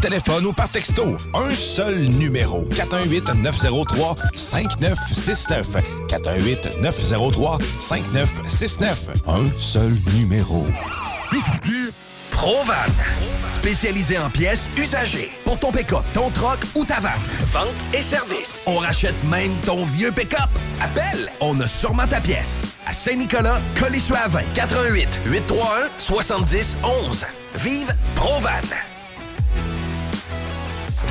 téléphone ou par texto, un seul numéro. 418-903-5969. 418-903-5969. Un seul numéro. Provan. Spécialisé en pièces usagées. Pour ton pick-up, ton troc ou ta vanne. Vente et service. On rachète même ton vieux pick-up. Appelle, on a sûrement ta pièce. À Saint-Nicolas, Colissois 20. 88 831 70 11. Vive Provan.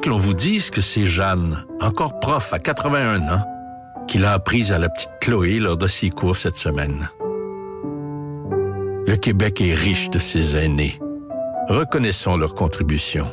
Que l'on vous dise que c'est Jeanne, encore prof à 81 ans, qui l'a apprise à la petite Chloé lors de ses cours cette semaine. Le Québec est riche de ses aînés. Reconnaissons leur contribution.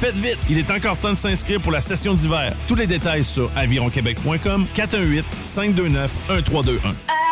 Faites vite, il est encore temps de s'inscrire pour la session d'hiver. Tous les détails sur avironquebec.com 418 529 1321.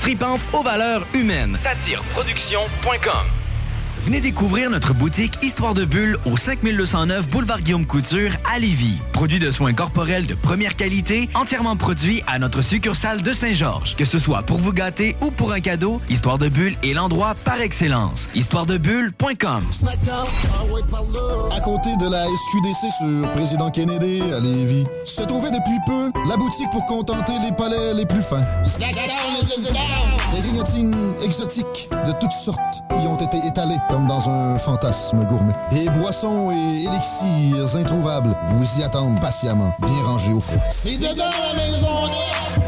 tripante aux valeurs humaines. Venez découvrir notre boutique Histoire de Bulle au 5209 Boulevard Guillaume Couture à Lévis. Produit de soins corporels de première qualité, entièrement produit à notre succursale de Saint-Georges. Que ce soit pour vous gâter ou pour un cadeau, Histoire de Bulle est l'endroit par excellence. Histoiredebulle.com. À côté de la SQDC sur Président Kennedy à Lévis, se trouvait depuis peu la boutique pour contenter les palais les plus fins. Grignotines exotiques de toutes sortes y ont été étalées comme dans un fantasme gourmet. Des boissons et élixirs introuvables vous y attendent patiemment, bien rangés au froid. C'est dedans la maison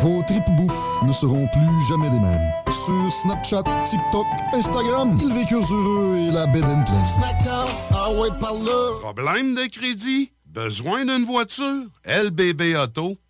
Vos tripes bouffe ne seront plus jamais les mêmes. Sur Snapchat, TikTok, Instagram, ils vécurent heureux et la bed and pleine. Snackdown, ah ouais, par. Problème de crédit? Besoin d'une voiture? lbbauto.com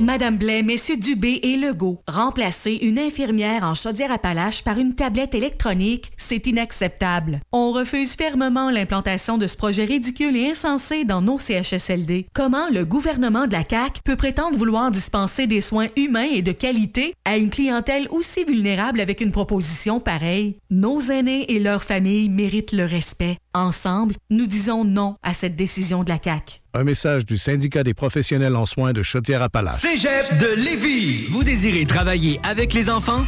Madame Blais, Messieurs Dubé et Legault, remplacer une infirmière en Chaudière-Appalaches par une tablette électronique, c'est inacceptable. On refuse fermement l'implantation de ce projet ridicule et insensé dans nos CHSLD. Comment le gouvernement de la CAQ peut prétendre vouloir dispenser des soins humains et de qualité à une clientèle aussi vulnérable avec une proposition pareille? Nos aînés et leurs familles méritent le respect. Ensemble, nous disons non à cette décision de la CAQ. Un message du syndicat des professionnels en soins de Chaudière-Appalaches. Cégep de Lévis. Vous désirez travailler avec les enfants?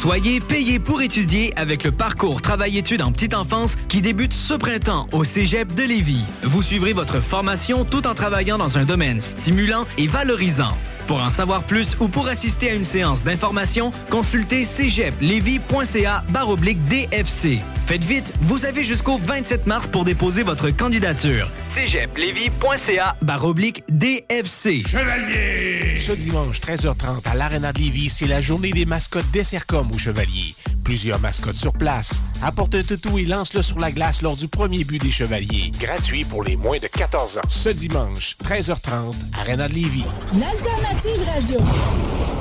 Soyez payé pour étudier avec le parcours Travail-études en petite enfance qui débute ce printemps au Cégep de Lévis. Vous suivrez votre formation tout en travaillant dans un domaine stimulant et valorisant. Pour en savoir plus ou pour assister à une séance d'information, consultez cégeplevy.ca baroblique DFC. Faites vite, vous avez jusqu'au 27 mars pour déposer votre candidature. cégeplevy.ca baroblique DFC. Chevalier! Ce dimanche, 13h30, à l'Arena de Lévis, c'est la journée des mascottes des Sercom aux Chevaliers. Plusieurs mascottes sur place. Apporte un toutou et lance-le sur la glace lors du premier but des Chevaliers. Gratuit pour les moins de 14 ans. Ce dimanche, 13h30, Arena de Lévis. L'alternative radio.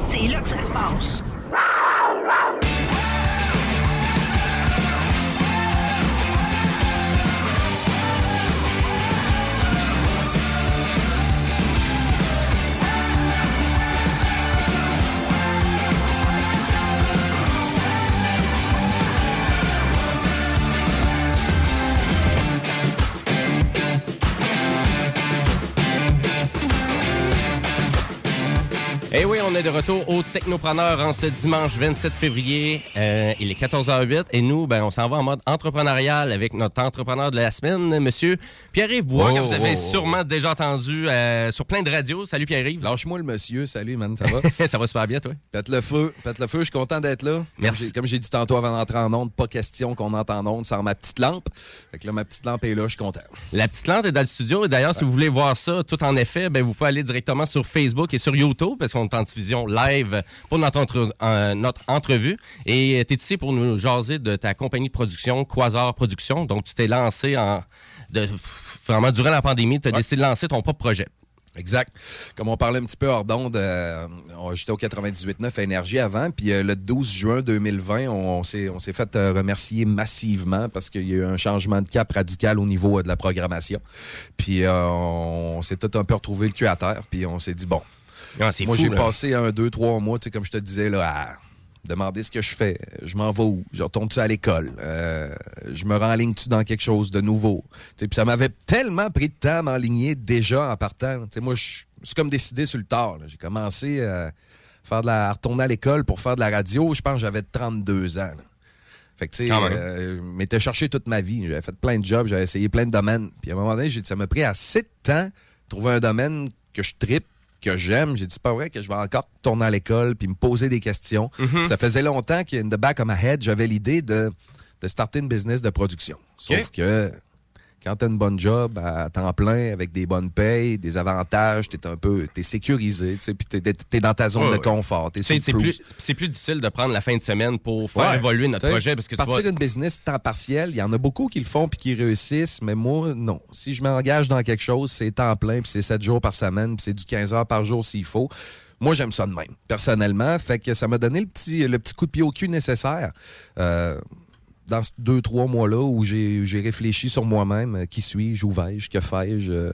C'est là que ça se passe. Et oui, on est de retour au Technopreneur en ce dimanche 27 février. Euh, il est 14h08 et nous, ben, on s'en va en mode entrepreneurial avec notre entrepreneur de la semaine, monsieur Pierre-Yves Bois, que Oh, vous avez oh, oh. sûrement déjà entendu euh, sur plein de radios. Salut Pierre-Yves. Lâche-moi le monsieur. Salut, man. Ça va? ça va super bien, toi? Pète le feu. Pète le feu. Je suis content d'être là. Merci. Comme j'ai dit tantôt avant d'entrer en onde, pas question qu'on entre en onde sans ma petite lampe. Fait que là, ma petite lampe est là. Je suis content. La petite lampe est dans le studio. Et d'ailleurs, si vous voulez voir ça tout en effet, ben, vous pouvez aller directement sur Facebook et sur YouTube parce qu'on est en diffusion live pour notre, entre- euh, notre entrevue. Et tu es ici pour nous jaser de ta compagnie de production, Quasar Productions. Donc, tu t'es lancé en. De, vraiment, durant la pandémie, tu as décidé de lancer ton propre projet. Exact. Comme on parlait un petit peu hors d'onde, euh, on- j'étais au 98.9 à Énergie avant, puis euh, le 12 juin 2020, on, on s'est on fait euh, remercier massivement parce qu'il y a eu un changement de cap radical au niveau euh, de la programmation. Puis euh, on, s'est tout un peu retrouvé le cul à terre, puis on s'est dit, bon, Ah, c'est moi j'ai passé un, deux, trois mois, tu sais, comme je te disais, là, à demander ce que je fais. Je m'en vais où? Je retourne-tu à l'école? Euh, je me renligne-tu dans quelque chose de nouveau? Puis ça m'avait tellement pris de temps à m'enligner déjà en partant. Tu sais, moi, suis comme décidé sur le tard. J'ai commencé à faire de la, à retourner à l'école pour faire de la radio. Je pense que j'avais 32 ans. là. Fait que, tu sais, même. euh, je m'étais cherché toute ma vie. J'avais fait plein de jobs, j'avais essayé plein de domaines. Puis à un moment donné, j'ai dit, ça m'a pris assez de temps de trouver un domaine que je tripe, que j'aime. J'ai dit, c'est pas vrai que je vais encore tourner à l'école puis me poser des questions. Mhm. Ça faisait longtemps qu'in the back of my head, j'avais l'idée de, de starter une business de production. Sauf que quand t'as une bonne job à temps plein, avec des bonnes payes, des avantages, t'es un peu, t'es sécurisé, tu sais, puis t'es, t'es dans ta zone Ouais, de confort. C'est plus, cruise. c'est plus difficile de prendre la fin de semaine pour faire Ouais. évoluer notre projet parce que partir d'une business temps partiel, il y en a beaucoup qui le font puis qui réussissent, mais moi, non. Si je m'engage dans quelque chose, c'est temps plein, puis c'est 7 jours par semaine, puis c'est du 15 heures par jour s'il faut. Moi, j'aime ça de même, personnellement. Fait que ça m'a donné le petit, le petit coup de pied au cul nécessaire. Euh, dans ces deux, trois mois-là où j'ai réfléchi sur moi-même, euh, qui suis-je, où vais-je, que fais-je.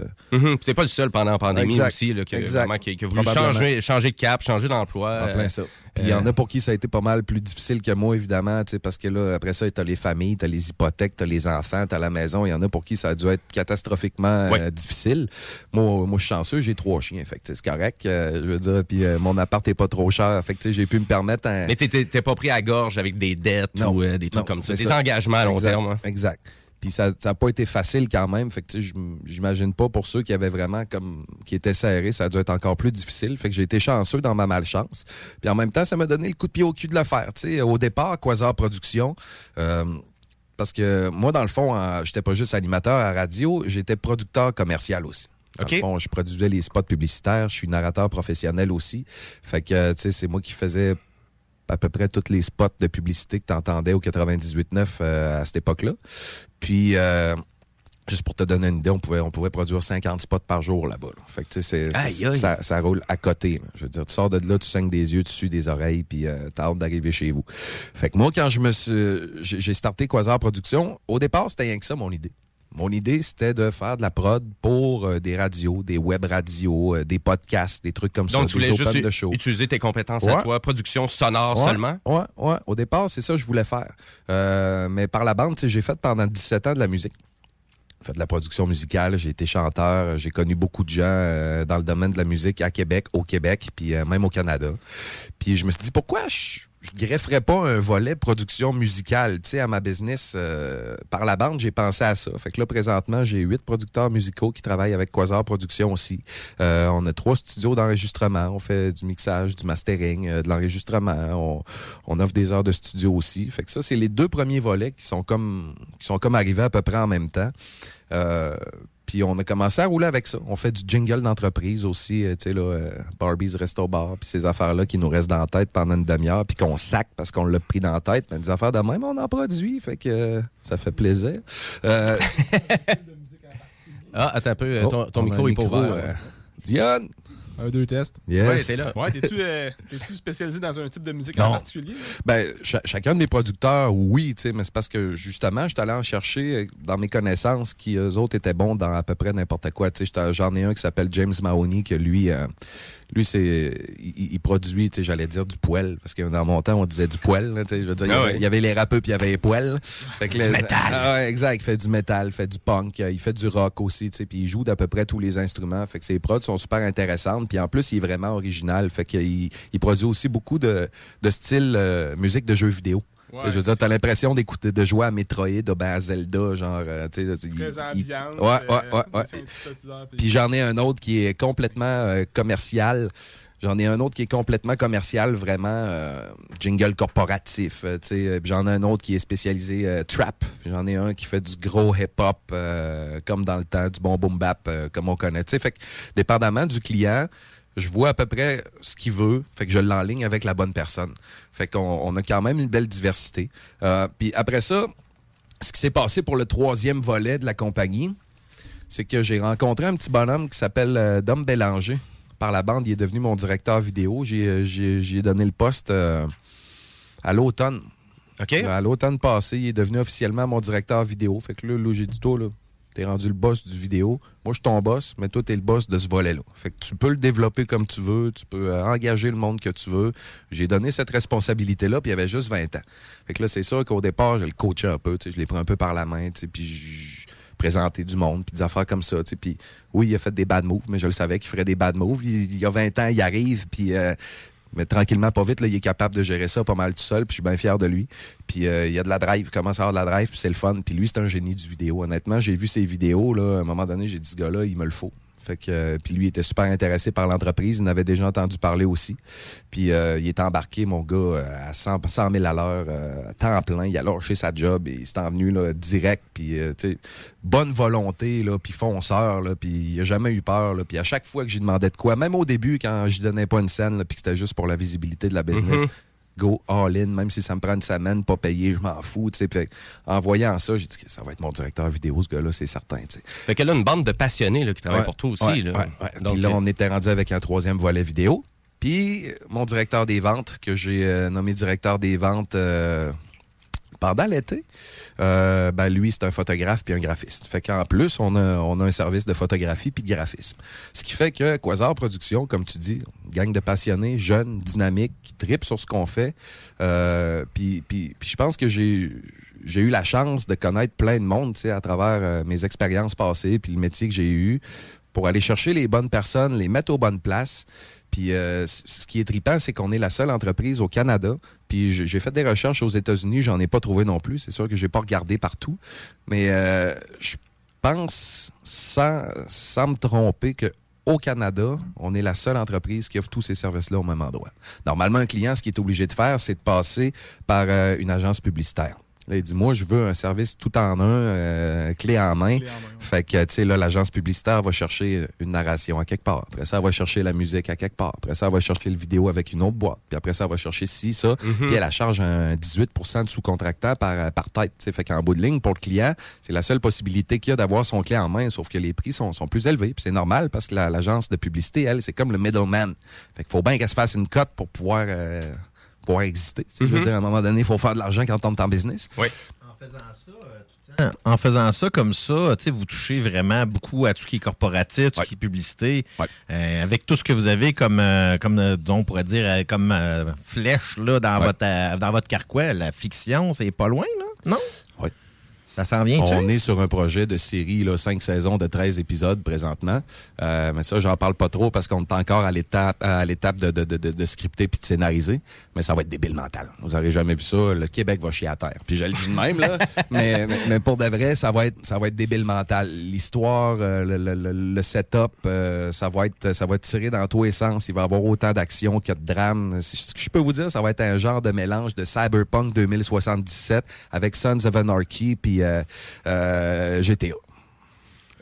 T'es pas le seul pendant la pandémie Exact. aussi là, qui, Exact. vraiment, qui, qui a voulu changer, changer de cap, changer d'emploi. En plein euh, ça. Puis il y en a pour qui ça a été pas mal plus difficile que moi, évidemment, tu sais, parce que là, après ça, t'as les familles, t'as les hypothèques, t'as les enfants, t'as la maison. Il y en a pour qui ça a dû être catastrophiquement euh, difficile. Moi, moi je suis chanceux, j'ai trois chiens. Fait c'est correct. euh, je veux dire, puis euh, mon appart est pas trop cher. Fait que tu sais, j'ai pu me permettre un. Mais t'es- pas pris à gorge avec des dettes Non. ou euh, des trucs Non, comme ça. Des ça. engagements à long Exact. terme. hein. Exact. Puis ça n'a pas été facile quand même. Fait que tu sais, j'im- j'imagine pas pour ceux qui avaient vraiment comme qui étaient serrés, ça a dû être encore plus difficile. Fait que j'ai été chanceux dans ma malchance. Puis en même temps, ça m'a donné le coup de pied au cul de le faire. Tu sais, au départ, Quasar Productions. euh, parce que moi, dans le fond, j'étais pas juste animateur à radio, j'étais producteur commercial aussi. Dans OK. le fond, je produisais les spots publicitaires, je suis narrateur professionnel aussi. Fait que, tu sais, c'est moi qui faisais à peu près tous les spots de publicité que tu entendais au 98.9 euh, à cette époque-là. Puis, euh, juste pour te donner une idée, on pouvait, on pouvait produire 50 spots par jour là-bas. là. Fait que, c'est- Aïe, aïe. ça, ça roule à côté. là. Je veux dire, tu sors de là, tu saignes des yeux, tu sues des oreilles, puis euh, t'as hâte d'arriver chez vous. Fait que moi, quand je me suis, j'ai j'ai starté Quasar Productions, au départ, c'était rien que ça, mon idée. Mon idée, c'était de faire de la prod pour euh, des radios, des web radios, euh, des podcasts, des trucs comme Donc, ça, tu voulais des juste open de show. utiliser tes compétences à Ouais. toi, production sonore Ouais, seulement? Ouais, ouais. Au départ, c'est ça que je voulais faire. Euh, mais par la bande, j'ai fait pendant 17 ans de la musique. J'ai fait de la production musicale, j'ai été chanteur, j'ai connu beaucoup de gens dans le domaine de la musique à Québec, au Québec, puis même au Canada. Puis je me suis dit, pourquoi je, je grefferais pas un volet production musicale, tu sais, à ma business euh, par la bande, j'ai pensé à ça. Fait que là, présentement, j'ai huit producteurs musicaux qui travaillent avec Quasar Productions aussi. Euh, on a trois studios d'enregistrement. On fait du mixage, du mastering, euh, de l'enregistrement. On, on offre des heures de studio aussi. Fait que ça, c'est les deux premiers volets qui sont comme qui sont comme arrivés à peu près en même temps. Puis on a commencé à rouler avec ça. On fait du jingle d'entreprise aussi, euh, tu sais, là, euh, Barbie's Resto Bar, puis ces affaires-là qui nous restent dans la tête pendant une demi-heure, puis qu'on sac parce qu'on l'a pris dans la tête. Mais des affaires de même, on en produit, fait que euh, ça fait plaisir. Euh, Ah, attends un peu, Oh, ton, ton on a micro est pas ouvert. Dionne! Un, deux tests. Yes. Ouais, t'es là. Ouais, t'es-tu euh, t'es-tu spécialisé dans un type de musique Non. en particulier? Ben, cha- chacun de mes producteurs, oui, tu sais, mais c'est parce que justement, je suis allé en chercher euh, dans mes connaissances qui, eux autres, étaient bons dans à peu près n'importe quoi. Tu sais, j'en ai un qui s'appelle James Mahoney, que lui, euh, Lui, c'est il, il produit, tu sais, j'allais dire du poêle, parce que dans mon temps, on disait du poêle. là, tu sais, je veux dire, il y Ah avait- ouais. il y avait les rappeux puis il y avait les poêles. Fait que Du là- métal. Ah exact. Il fait du métal, il fait du punk, il fait du rock aussi, tu sais, puis il joue d'à peu près tous les instruments. Fait que ses prods sont super intéressantes. Puis en plus, il est vraiment original. Fait qu'il il produit aussi beaucoup de, de style euh, musique de jeux vidéo. Je veux dire, t'as l'impression d'écouter, de jouer à Metroid, de ben, à Zelda, genre, euh, tu sais, il- Ouais, ouais, euh, ouais, ouais. puis- Puis j'en ai un autre qui est complètement euh, commercial. J'en ai un autre qui est complètement commercial, vraiment euh, jingle corporatif. euh, J'en ai un autre qui est spécialisé euh, trap. J'en ai un qui fait du gros hip-hop, comme dans le temps, du bon boom bap, comme on connaît. Tu sais, fait que, dépendamment du client, je vois à peu près ce qu'il veut. Fait que je l'enligne avec la bonne personne. Fait qu'on on a quand même une belle diversité. Euh, puis après ça, ce qui s'est passé pour le troisième volet de la compagnie, c'est que j'ai rencontré un petit bonhomme qui s'appelle euh, Dom Bélanger. Par la bande, il est devenu mon directeur vidéo. J'ai, euh, j'ai, j'ai donné le poste euh, à l'automne. OK. À l'automne passé, il est devenu officiellement mon directeur vidéo. Fait que là, là j'ai dit, toi, là, t'es rendu le boss du vidéo. Moi, je suis ton boss, mais toi, t'es le boss de ce volet-là. Fait que tu peux le développer comme tu veux, tu peux euh, engager le monde que tu veux. J'ai donné cette responsabilité-là, puis il avait juste 20 ans. Fait que là, c'est sûr qu'au départ, je le coachais un peu, je l'ai pris un peu par la main, puis je présentais du monde, puis des affaires comme ça. Puis oui, il a fait des bad moves, mais je le savais qu'il ferait des bad moves. Il, il y a 20 ans, il arrive, puis... euh, mais tranquillement, pas vite, il est capable de gérer ça pas mal tout seul, puis je suis bien fier de lui. Puis euh, il y a de la drive, il commence à avoir de la drive, puis c'est le fun. Puis lui, c'est un génie du vidéo. Honnêtement, j'ai vu ses vidéos, là, à un moment donné, j'ai dit, ce gars-là, il me le faut. Fait que, euh, puis lui, était super intéressé par l'entreprise. Il en avait déjà entendu parler aussi. Puis euh, il est embarqué, mon gars, euh, à 100, 100 000 à l'heure, euh, à temps plein. Il a lâché sa job et il s'est envenu là, direct. Puis, bonne volonté, là, puis fonceur, là, puis il a jamais eu peur. Là, puis à chaque fois que j'y demandais de quoi, même au début, quand je donnais pas une scène, là, puis que c'était juste pour la visibilité de la business, Mhm. Go all in, même si ça me prend une semaine, pas payé, je m'en fous. Fait en voyant ça, j'ai dit que ça va être mon directeur vidéo, ce gars-là, c'est certain. tu sais. Fait que là, une bande de passionnés là, qui travaillent Ouais, pour toi aussi. ouais, là. ouais. Donc, Puis là, euh, on était rendu avec un troisième volet vidéo. Puis mon directeur des ventes, que j'ai euh, nommé directeur des ventes euh, pendant l'été, euh, ben lui, c'est un photographe puis un graphiste. Fait qu'en plus, on a, on a un service de photographie puis de graphisme. Ce qui fait que Quasar Productions, comme tu dis, gang de passionnés, jeunes, dynamiques, qui tripent sur ce qu'on fait. Euh, puis, je pense que j'ai j'ai eu la chance de connaître plein de monde, à travers euh, mes expériences passées puis le métier que j'ai eu pour aller chercher les bonnes personnes, les mettre aux bonnes places. Puis euh, ce qui est trippant, c'est qu'on est la seule entreprise au Canada. Puis j'ai fait des recherches aux États-Unis, j'en ai pas trouvé non plus. C'est sûr que j'ai pas regardé partout, mais euh, je pense sans, sans me tromper que au Canada, on est la seule entreprise qui offre tous ces services-là au même endroit. Normalement, un client, ce qu'il est obligé de faire, c'est de passer par euh, une agence publicitaire. Là, il dit, moi, je veux un service tout en un, euh, clé en main. Fait que, tu sais, là, l'agence publicitaire va chercher une narration à quelque part. Après ça, elle va chercher la musique à quelque part. Après ça, elle va chercher le vidéo avec une autre boîte. Puis après ça, elle va chercher ci, ça. Mhm. Puis elle, elle charge un 18% de sous-contractant par, par tête. tu sais. Fait qu'en bout de ligne, pour le client, c'est la seule possibilité qu'il y a d'avoir son clé en main, sauf que les prix sont, sont plus élevés. Puis c'est normal parce que la- l'agence de publicité, elle, c'est comme le middleman. Fait qu'il faut bien qu'elle se fasse une cote pour pouvoir, euh, pouvoir exister. tu sais. Je veux Mhm. dire, à un moment donné, il faut faire de l'argent quand on tombe en business. Oui. En faisant ça comme ça, tu sais, vous touchez vraiment beaucoup à tout ce qui est corporatif, tout ce qui est publicité. Euh, avec tout ce que vous avez comme, euh, comme euh, disons, on pourrait dire, euh, comme euh, flèche là, dans, Ouais. votre, euh, dans votre carquois, la fiction, c'est pas loin, là? Non? Ça s'en vient, On est sur un projet de série, là, cinq saisons de 13 épisodes présentement. Euh, mais ça, j'en parle pas trop parce qu'on est encore à l'étape à l'étape de, de, de, de, de scripter puis de scénariser. Mais ça va être débile mental. Vous n'aurez jamais vu ça. Le Québec va chier à terre. Puis je le dis de même, là. mais, mais, mais pour de vrai, ça va être, ça va être débile mental. L'histoire, euh, le, le, le, le setup, euh, ça va être ça va être tiré dans tous les sens. Il va y avoir autant d'action que de drame. Ce que je peux vous dire, ça va être un genre de mélange de Cyberpunk 2077 avec Sons of Anarchy puis euh, euh, GTA.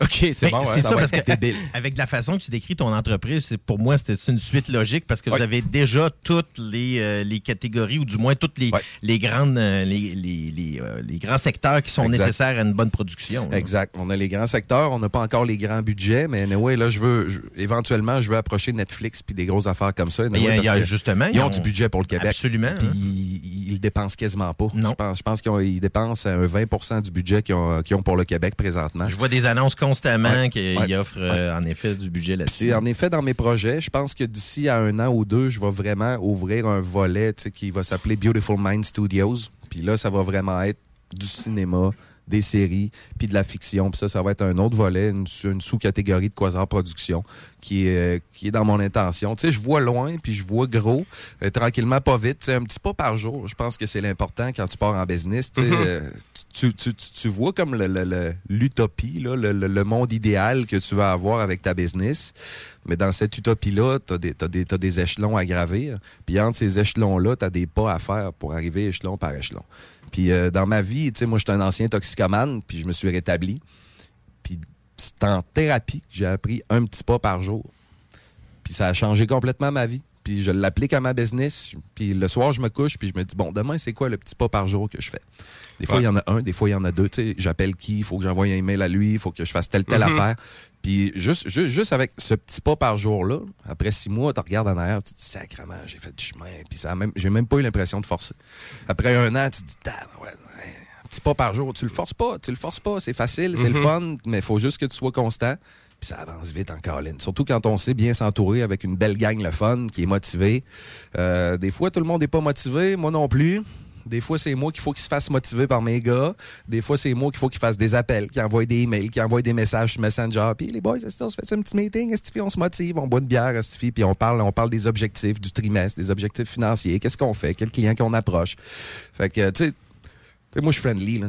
OK, c'est Ben, bon. c'est ça, parce que débile. avec la façon que tu décris ton entreprise, pour moi, c'était une suite logique parce que vous avez déjà toutes les, euh, les catégories ou du moins toutes les, les grandes euh, les, les, les, euh, les grands secteurs qui sont Exact. nécessaires à une bonne production. là. Exact. On a les grands secteurs, on n'a pas encore les grands budgets, mais anyway, là, je veux, je- éventuellement, je veux approcher Netflix puis des grosses affaires comme ça. Justement, ils ont, ont- du budget pour le Québec. Absolument, Puis hein. ils, ils le dépensent quasiment pas. Je pense, je pense qu'ils dépensent un 20% du budget qu'ils ont, qu'ils ont pour le Québec présentement. Je vois des annonces constamment Ouais. qu'il Ouais. offre euh, en effet du budget là-dessus. C'est en effet dans mes projets. Je pense que d'ici à un an ou deux, je vais vraiment ouvrir un volet qui va s'appeler Beautiful Mind Studios. Puis là, ça va vraiment être du cinéma, des séries, puis de la fiction. Puis ça, ça va être un autre volet, une, sous- une sous-catégorie de Quasar Production qui est, qui est dans mon intention. Tu sais, je vois loin, puis je vois gros, euh, tranquillement, pas vite. Un petit pas par jour. Je pense que c'est l'important quand tu pars en business. Tu Mhm. euh, tu, tu, tu, tu vois comme le- le- le- l'utopie, le, le- le monde idéal que tu vas avoir avec ta business. Mais dans cette utopie-là, tu as des, t'as des échelons à gravir. Puis entre ces échelons-là, tu as des pas à faire pour arriver échelon par échelon. Puis euh, dans ma vie, tu moi, j'étais un ancien toxicomane, puis je me suis rétabli. Puis c'est en thérapie que j'ai appris un petit pas par jour. Puis ça a changé complètement ma vie. Puis je l'applique à ma business. Puis le soir, je me couche, puis je me dis, bon, demain, c'est quoi le petit pas par jour que je fais? Des fois, il y en a un, des fois, il y en a deux. Tu sais, j'appelle qui? Il faut que j'envoie un email à lui, il faut que je fasse telle, telle Mhm. affaire. Puis juste, juste, juste avec ce petit pas par jour-là, après six mois, tu regardes en arrière, tu te dis, sacrement, j'ai fait du chemin. Puis ça même, j'ai même pas eu l'impression de forcer. Après un an, tu te dis, ouais, ouais, un petit pas par jour. Tu le forces pas, tu le forces pas. C'est facile, c'est le Mhm. fun, mais il faut juste que tu sois constant. Puis ça avance vite en Caroline. Surtout quand on sait bien s'entourer avec une belle gang le fun, qui est motivée. Euh, des fois, tout le monde n'est pas motivé, moi non plus. Des fois, c'est moi qu'il faut qu'il se fasse motiver par mes gars. Des fois, c'est moi qu'il faut qu'il fasse des appels, qu'il envoie des emails, qu'il envoie des messages sur Messenger. Puis les boys, est-ce qu'on se fait un petit meeting? Est-ce qu'on se motive? On boit une bière, est-ce puis on parle, on parle des objectifs du trimestre, des objectifs financiers. Qu'est-ce qu'on fait? Quel client qu'on approche? Fait que, tu sais, moi, je suis friendly. là.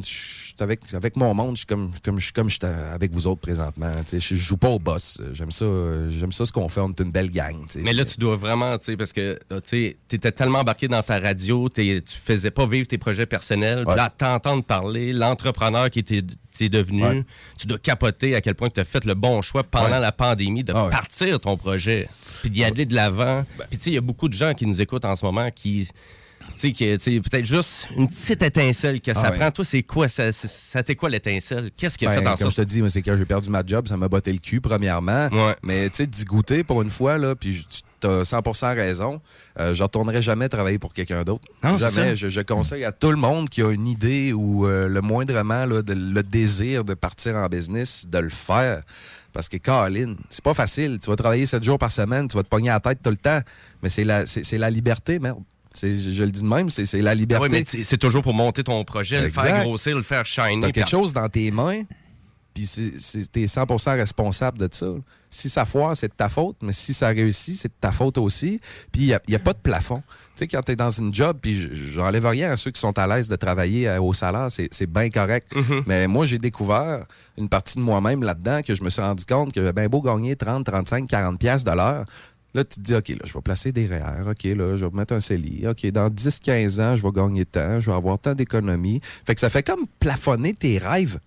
Avec, avec mon monde, je suis comme, comme, je suis comme je suis avec vous autres présentement. Je je joue pas au boss. J'aime ça, j'aime ça ce qu'on fait. On est une belle gang. Mais là, tu dois vraiment, parce que euh, tu étais tellement embarqué dans ta radio, tu faisais pas vivre tes projets personnels. Puis Là, t'entendre parler, l'entrepreneur qui était t'es devenu, Ouais. tu dois capoter à quel point tu as fait le bon choix pendant la pandémie de partir ton projet, puis d'y aller de l'avant. Puis tu sais, il y a beaucoup de gens qui nous écoutent en ce moment qui... Tu sais, peut-être juste une petite étincelle que ça Ah ouais. prend. Toi, c'est quoi? Ça, ça, t'est quoi l'étincelle? Qu'est-ce qui a Ben, fait en comme je te dis, c'est quand j'ai perdu ma job, ça m'a botté le cul, premièrement. Mais tu sais, d'y goûter pour une fois, là, puis tu as 100% raison, euh, je retournerai jamais travailler pour quelqu'un d'autre. Jamais. Je, je conseille à tout le monde qui a une idée ou euh, le moindrement là, de- le désir de partir en business, de le faire. Parce que, Caroline, c'est pas facile. Tu vas travailler 7 jours par semaine, tu vas te pogner à la tête tout le temps. Mais c'est la, c'est, c'est la liberté, merde. Je, je le dis de même, c'est, la Ah liberté. oui, mais c'est toujours pour monter ton projet, le faire grossir, le faire shiner. T'as quelque chose dans tes mains, puis t'es 100% responsable de ça. Si ça foire, c'est de ta faute, mais si ça réussit, c'est de ta faute aussi. Puis il n'y a, y a pas de plafond. Tu sais, quand t'es dans une job, puis j'enlève rien à ceux qui sont à l'aise de travailler euh, au salaire, c'est bien correct. Mais moi, j'ai découvert une partie de moi-même là-dedans que je me suis rendu compte que ben beau gagner 30, 35, 40 pièces de l'heure, Là, tu te dis, OK, là, je vais placer des REER. OK, là, je vais mettre un CELI. OK, dans 10, 15 ans, je vais gagner tant. Je vais avoir tant d'économies. Fait que ça fait comme plafonner tes rêves.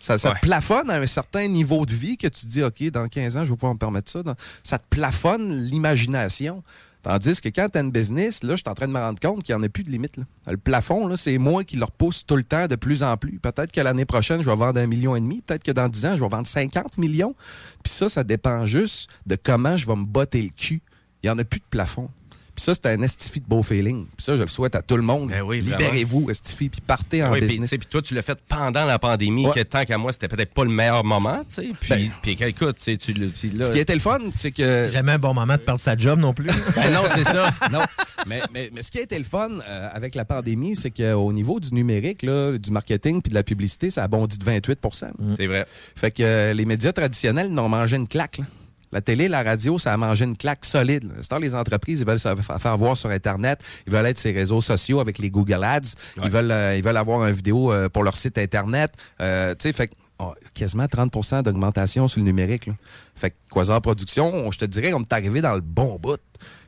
Ça, ça Ouais. te plafonne à un certain niveau de vie que tu te dis, OK, dans 15 ans, je vais pouvoir me permettre ça. Dans- Ça te plafonne l'imagination. Tandis que quand tu as une business, là, je suis en train de me rendre compte qu'il n'y en a plus de limite. Le plafond, c'est moi qui le repousse tout le temps de plus en plus. Peut-être que l'année prochaine, je vais vendre un million et demi. Peut-être que dans 10 ans, je vais vendre 50 millions. Puis ça, ça dépend juste de comment je vais me botter le cul. Il n'y en a plus de plafond. Puis ça, c'est un estifi de beau feeling. Puis ça, je le souhaite à tout le monde. Ben oui. Libérez-vous, estifi, puis partez en Oui, puis, business. puis toi, tu l'as fait pendant la pandémie, Ouais. que tant qu'à moi, c'était peut-être pas le meilleur moment, tu sais. Puis, Ben, écoute, tu sais, tu là... Ce qui était le fun, c'est que. Jamais un bon moment de perdre sa job non plus. Ben non, c'est ça. non. Mais, mais, mais ce qui a été le fun euh, avec la pandémie, c'est qu'au niveau du numérique, là, du marketing puis de la publicité, ça a bondi de 28% C'est vrai. Fait que euh, les médias traditionnels n'ont mangé une claque. là. La télé, la radio, ça a mangé une claque solide. C'est-à-dire, les entreprises, ils veulent se fa- faire voir sur Internet, ils veulent être sur les réseaux sociaux avec les Google Ads, ils, veulent, euh, ils veulent avoir une vidéo euh, pour leur site Internet. Euh, tu sais, fait oh, quasiment 30% d'augmentation sur le numérique. là. Fait que Quasar Production, on- je te dirais, on est arrivé dans le bon bout.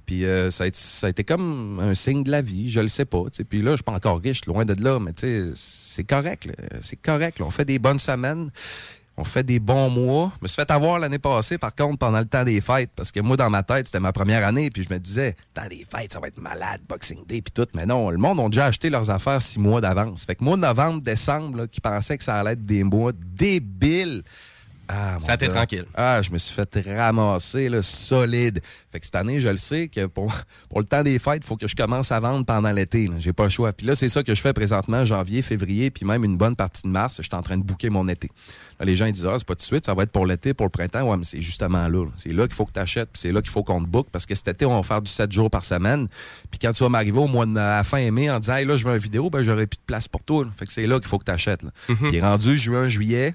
Puis euh, ça, a été, ça a été comme un signe de la vie, je le sais pas. Puis là, je suis pas encore riche, loin de là, mais tu sais, c'est correct. C'est correct. là. On fait des bonnes semaines. On fait des bons mois. Je me suis fait avoir l'année passée, par contre, pendant le temps des fêtes, parce que moi, dans ma tête, c'était ma première année, puis je me disais, temps des fêtes, ça va être malade, Boxing Day, puis tout. Mais non, le monde a déjà acheté leurs affaires six mois d'avance. Fait que moi, novembre, décembre, là, qui pensait que ça allait être des mois débiles, Ah, Ça a été gars. tranquille. Ah, je me suis fait ramasser, là, solide. Fait que cette année, je le sais que pour, pour le temps des fêtes, il faut que je commence à vendre pendant l'été. J'ai pas le choix. Puis là, c'est ça que je fais présentement, janvier, février, puis même une bonne partie de mars. Je suis en train de booker mon été. Là, les gens ils disent, ah, c'est pas tout de suite, ça va être pour l'été, pour le printemps. Ouais, mais c'est justement là. C'est là qu'il faut que tu achètes, puis c'est là qu'il faut qu'on te book, parce que cet été, on va faire du 7 jours par semaine. Puis quand tu vas m'arriver au mois de à la fin mai en disant, hey, là, je veux une vidéo, ben, j'aurai plus de place pour toi. là. Fait que c'est là qu'il faut que tu achètes. Puis rendu juin, juillet,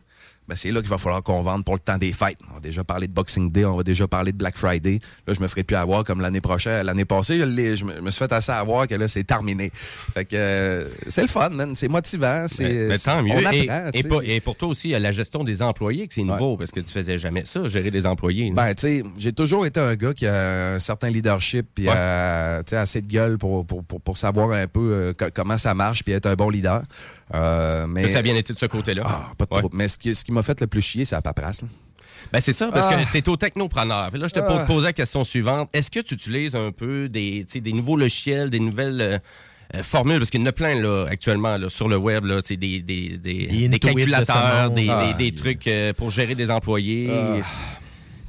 ben c'est là qu'il va falloir qu'on vende pour le temps des fêtes. On va déjà parler de Boxing Day, on va déjà parler de Black Friday. Là, je me ferai plus avoir comme l'année prochaine. L'année passée, je, me suis fait assez avoir que là, c'est terminé. Fait que euh, c'est le fun, man. C'est motivant. C'est, Mais, mais tant mieux. On et, apprend, et sais. pour, et pour toi aussi, il y a la gestion des employés que c'est nouveau parce que tu faisais jamais ça, gérer des employés. Ben, tu sais, j'ai toujours été un gars qui a un certain leadership puis euh, tu sais, assez de gueule pour, pour, pour, pour savoir un peu euh, co- comment ça marche puis être un bon leader. Euh, mais Ça a bien été de ce côté-là. Ah, pas de. Mais ce qui, ce qui m'a fait le plus chier, c'est la paperasse. là. Ben c'est ça, parce Ah. que tu es au technopreneur. Puis là, je te Ah. pose la question suivante. Est-ce que tu utilises un peu des, tu des nouveaux logiciels, des nouvelles euh, euh, formules? Parce qu'il y en a plein là, actuellement là, sur le web, là, tu des, des, des, Des des Intuit de ce calculateurs, des, Ah. des- des trucs euh, pour gérer des employés. Ah.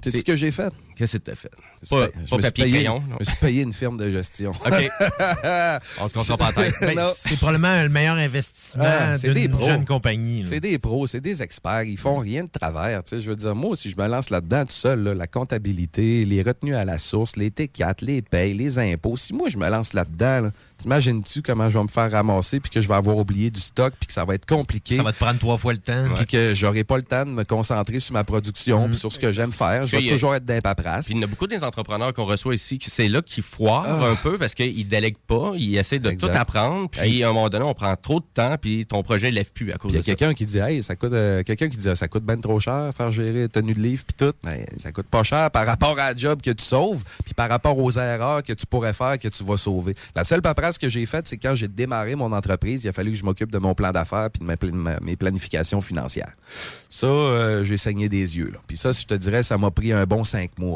Tu sais ce que j'ai fait? Qu'est-ce que tu as fait? Je Pas, me payé- papier crayon. Je me suis payé une firme de gestion. OK. On se concentre pas en tête. Ben. C'est probablement le meilleur investissement Ah, c'est des d'une pros. jeune compagnie. C'est des pros, c'est des experts. Ils font rien de travers. tu sais. Je veux dire, moi, si je me lance là-dedans tout seul, là, la comptabilité, les retenues à la source, les T4, les payes, les impôts, si moi je me lance là-dedans, là, t'imagines-tu comment je vais me faire ramasser puis que je vais avoir oublié du stock puis que ça va être compliqué? Ça va te prendre trois fois le temps. Puis que j'aurai pas le temps de me concentrer sur ma production puis sur ce que j'aime faire. Je vais toujours être dans Puis il y en a beaucoup des entrepreneurs qu'on reçoit ici qui c'est là qu'ils foirent Ah. un peu parce qu'ils délèguent pas, ils essaient de Exact. tout apprendre, puis à un moment donné, on prend trop de temps, puis ton projet lève plus à cause Puis il y a de ça. quelqu'un qui dit hey, ça coûte euh, quelqu'un qui dit ça coûte ben trop cher faire gérer tenue de livre puis tout. Ben, ça coûte pas cher par rapport à la job que tu sauves puis par rapport aux erreurs que tu pourrais faire que tu vas sauver. La seule paperasse que j'ai faite c'est quand j'ai démarré mon entreprise, il a fallu que je m'occupe de mon plan d'affaires puis de ma pla- ma- mes planifications financières. Ça euh, j'ai saigné des yeux là. Puis ça je te dirais ça m'a pris un bon cinq mois.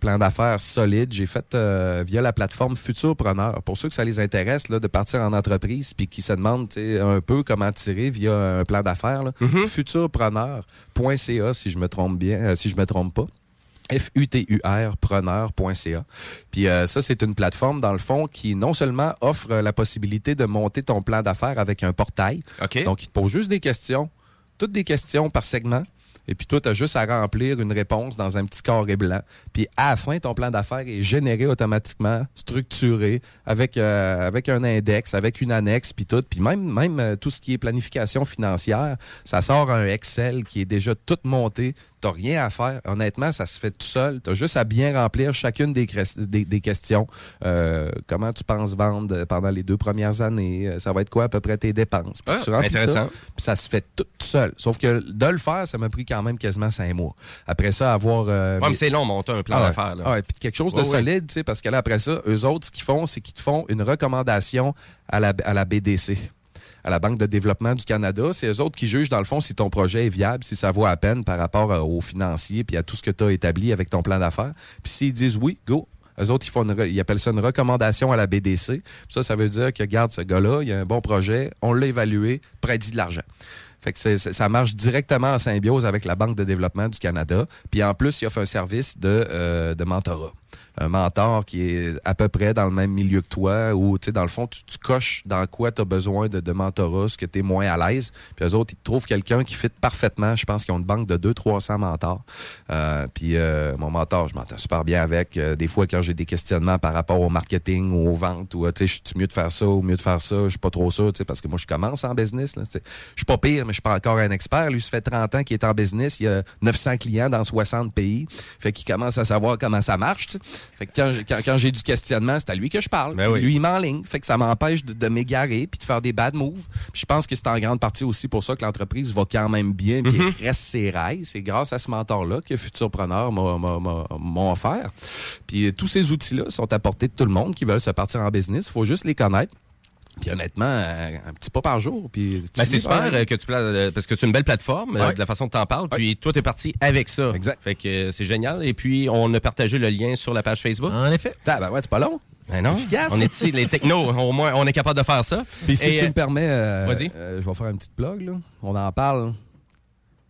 Plan d'affaires solide. J'ai fait euh, via la plateforme Futurpreneur. Pour ceux que ça les intéresse là, de partir en entreprise puis qui se demandent un peu comment tirer via un plan d'affaires, là, futurpreneur.ca si je me trompe bien, euh, si je me trompe pas. F-U-T-U-R, preneur.ca. Puis euh, ça, c'est une plateforme, dans le fond, qui non seulement offre la possibilité de monter ton plan d'affaires avec un portail. Donc, il te pose juste des questions, toutes des questions par segment. Et puis toi, tu as juste à remplir une réponse dans un petit carré blanc. Puis à la fin, ton plan d'affaires est généré automatiquement, structuré, avec, euh, avec un index, avec une annexe, puis tout. Puis même, même euh, tout ce qui est planification financière, ça sort un Excel qui est déjà tout monté. Tu rien à faire. Honnêtement, ça se fait tout seul. Tu as juste à bien remplir chacune des, crest- des, des questions. Euh, comment tu penses vendre pendant les deux premières années? Euh, Ça va être quoi à peu près tes dépenses? Puis Ah, tu intéressant. ça, puis ça se fait tout, tout seul. Sauf que de le faire, ça m'a pris quand même quasiment cinq mois. Après ça, avoir... euh, Ouais, mais c'est long, monter un plan Ah d'affaires. là. Ah ouais, puis quelque chose de Ouais, ouais. solide, tu sais, parce que là, après ça, eux autres, ce qu'ils font, c'est qu'ils te font une recommandation à la, à la BDC à la Banque de développement du Canada. C'est eux autres qui jugent, dans le fond, si ton projet est viable, si ça vaut à peine par rapport euh, aux financiers puis à tout ce que tu as établi avec ton plan d'affaires. Puis s'ils disent oui, go. Eux autres, ils, font une ils appellent ça une recommandation à la BDC. Ça, ça veut dire que, garde ce gars-là, il a un bon projet, on l'a évalué, prête de l'argent. Fait que ça marche directement en symbiose avec la Banque de développement du Canada. Puis en plus, il offre un service de, euh, de mentorat. Un mentor qui est à peu près dans le même milieu que toi, ou tu sais, dans le fond, tu, tu coches dans quoi tu as besoin de, de mentorat, ce que tu es moins à l'aise. Puis eux autres, ils trouvent quelqu'un qui fit parfaitement. Je pense qu'ils ont une banque de 200-300 mentors. Euh, puis euh, mon mentor, je m'entends super bien avec. Euh, des fois, quand j'ai des questionnements par rapport au marketing ou aux ventes, ou euh, tu sais, je suis mieux de faire ça ou mieux de faire ça, je suis pas trop sûr, tu sais, parce que moi, je commence en business. Là, je suis pas pire, mais je suis pas encore un expert. Lui, ça fait 30 ans qu'il est en business. Il a 900 clients dans 60 pays. Fait qu'il commence à savoir comment ça marche. Fait que quand, j'ai- quand, quand j'ai du questionnement, c'est à lui que je parle. Ben oui. Lui, il m'enligne. Fait que ça m'empêche de, de m'égarer puis de faire des bad moves. Puis je pense que c'est en grande partie aussi pour ça que l'entreprise va quand même bien puis Mhm. reste ses rails. C'est grâce à ce mentor-là que Futurpreneur m'a- offert. Puis tous ces outils-là sont à portée de tout le monde qui veulent se partir en business. Il faut juste les connaître. Puis honnêtement, euh, un petit pas par jour. Puis tu Ben, c'est super euh, que tu euh, parce que c'est une belle plateforme Ouais. de la façon dont t'en parles. Puis toi, t'es parti avec ça. Exact. Fait que c'est génial. Et puis, on a partagé le lien sur la page Facebook. En effet. Ah, ben ouais, c'est pas long. Ben non. Efficace. On est ici, les technos. Au moins, on est capable de faire ça. Puis si Et, tu euh, me permets, euh, Vas-y. euh, je vais faire une petite blog. Là. On en parle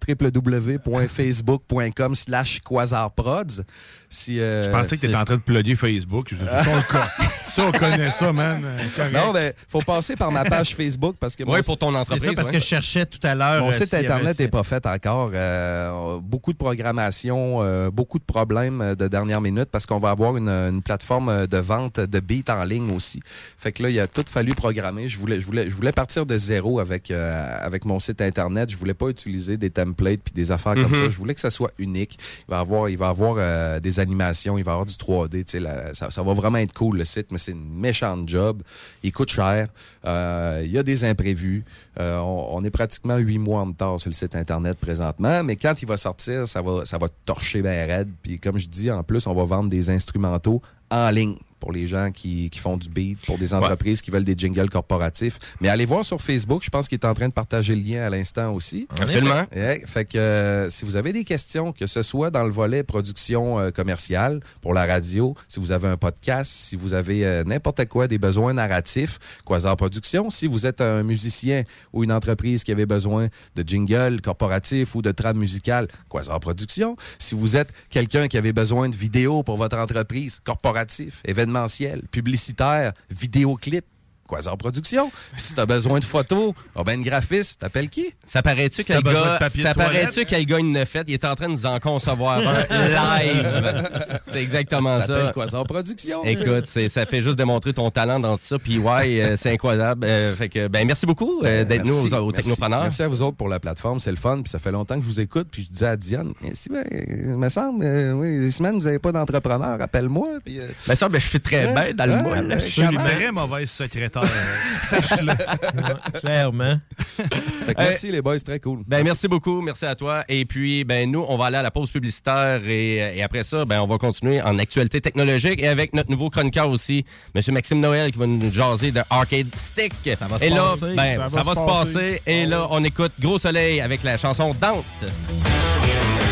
www.facebook.com slash quasarprods. Si, euh, Je pensais que tu étais en train de plugger Facebook. Je dit, ça, on ça, on connaît ça, man. Correct. Non, mais faut passer par ma page Facebook parce que Ouais, mon- pour ton entreprise, C'est ça, parce ouais. que je cherchais tout à l'heure. Mon euh, site internet n'est pas fait encore. Euh, beaucoup de programmation, euh, beaucoup de problèmes de dernière minute parce qu'on va avoir une, une plateforme de vente de beats en ligne aussi. Fait que là, il a tout fallu programmer. Je voulais, je voulais, je voulais partir de zéro avec euh, avec mon site internet. Je voulais pas utiliser des templates puis des affaires comme Mhm. ça. Je voulais que ça soit unique. Il va avoir, il va avoir euh, animations, il va avoir du 3D. Tu sais, la- ça, ça va vraiment être cool le site, mais c'est une méchante job. Il coûte cher. Euh, il y a des imprévus. Euh, on, est pratiquement huit mois en retard sur le site internet présentement, mais quand il va sortir, ça va, ça va torcher ben raide. Puis comme je dis, en plus, on va vendre des instrumentaux en ligne pour les gens qui, qui font du beat, pour des entreprises qui veulent des jingles corporatifs. Mais allez voir sur Facebook, je pense qu'il est en train de partager le lien à l'instant aussi. Absolument. Ouais, fait que euh, si vous avez des questions, que ce soit dans le volet production euh, commerciale pour la radio, si vous avez un podcast, si vous avez euh, n'importe quoi, des besoins narratifs, Quasar Production, si vous êtes un musicien ou une entreprise qui avait besoin de jingle corporatif ou de trame musicale, Quasar Production, si vous êtes quelqu'un qui avait besoin de vidéos pour votre entreprise, corporatif, événementiel, publicitaire, vidéoclip, Quasar Production. Puis si t'as besoin de photos, ah ben, une graphiste, t'appelles qui? Ça paraît-tu Si gars, gars une fait, il est en train de nous en concevoir un live. C'est exactement ça. Quasar Production. Écoute, ça fait juste démontrer ton talent dans tout ça. Puis ouais, euh, c'est incroyable. Euh, fait que, ben merci beaucoup euh, d'être nous aux, aux Merci. technopreneurs. Merci à vous autres pour la plateforme, c'est le fun. Puis ça fait longtemps que je vous écoute. Puis je disais à Diane, si ben, il me semble, euh, oui, des semaines, vous n'avez pas d'entrepreneur, appelle-moi. Puis, euh, Ben ça, ben, je fais très bien dans le moule. Hein? Je suis une très mauvaise secrétaire. Sache-le. Clairement. Fait que merci les boys, très cool. Ben, merci beaucoup, merci à toi. Et puis, ben, nous, on va aller à la pause publicitaire et, et après ça, ben, on va continuer en actualité technologique et avec notre nouveau chroniqueur aussi, M. Maxime Noël, qui va nous jaser de Arcade Stick. Ça va se et là, passer. ben, Ça ça, va, se passer. Et là, on écoute Gros Soleil avec la chanson Dante. Dante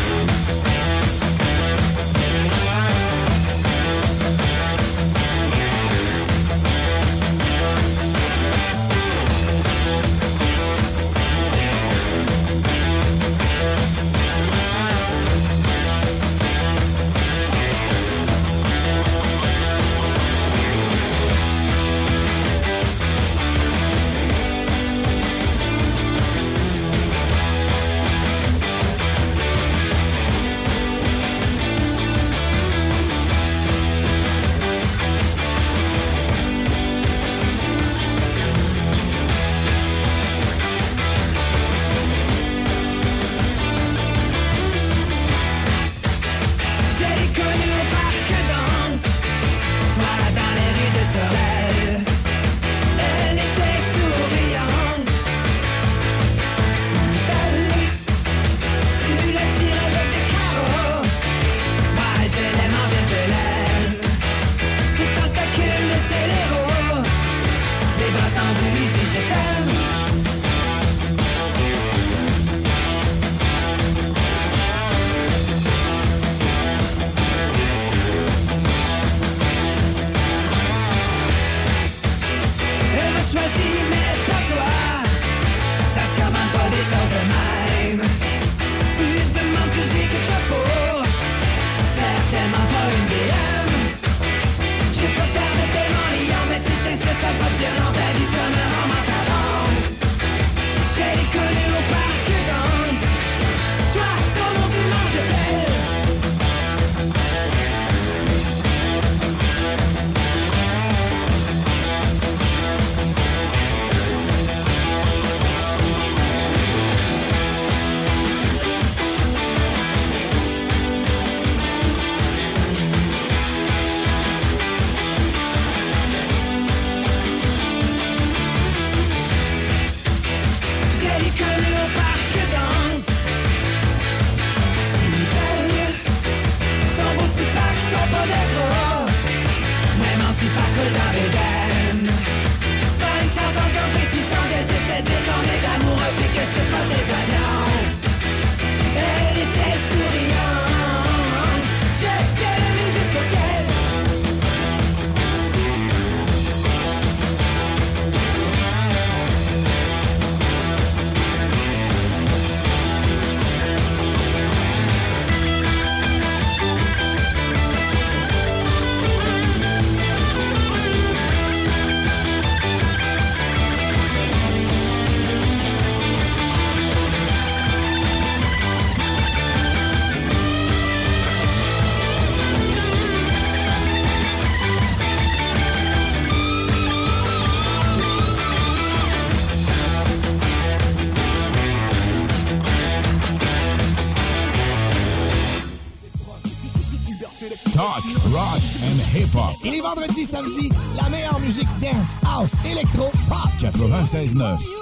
vendredis, samedis, la meilleure musique dance, house, électro, pop. 96.9.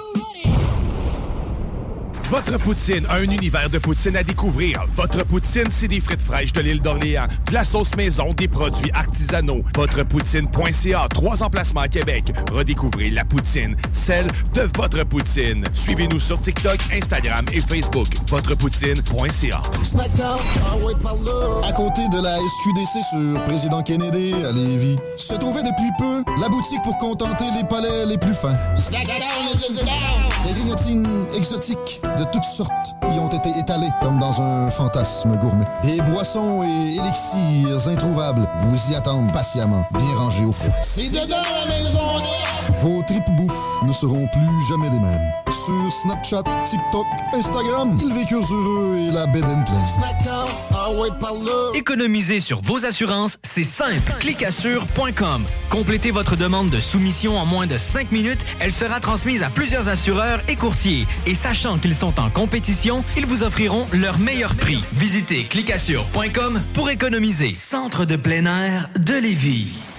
Votre poutine, un univers de poutine à découvrir. Votre poutine, c'est des frites fraîches de l'île d'Orléans, de la sauce maison, des produits artisanaux. Votrepoutine.ca, trois emplacements à Québec. Redécouvrez la poutine, celle de votre poutine. Suivez-nous sur TikTok, Instagram et Facebook. Votrepoutine.ca. Snackdown, ah ouais, par là. À côté de la SQDC sur Président Kennedy à Lévis, se trouvait depuis peu la boutique pour contenter les palais les plus fins. Snackdown exotiques de toutes sortes y ont été étalées comme dans un fantasme gourmet. Des boissons et élixirs introuvables vous y attendent patiemment, bien rangés au froid. C'est dedans la maison Vos tripes bouffe ne seront plus jamais les mêmes. Sur Snapchat, TikTok, Instagram, ils vécurent heureux et la bed and ah là. Économiser sur vos assurances, c'est simple. Clicassure.com. Complétez votre demande de soumission en moins de 5 minutes. Elle sera transmise à plusieurs assureurs et courtiers. Et sachant qu'ils sont en compétition, ils vous offriront leur meilleur prix. Visitez clicassure.com pour économiser. Centre de plein air de Lévis.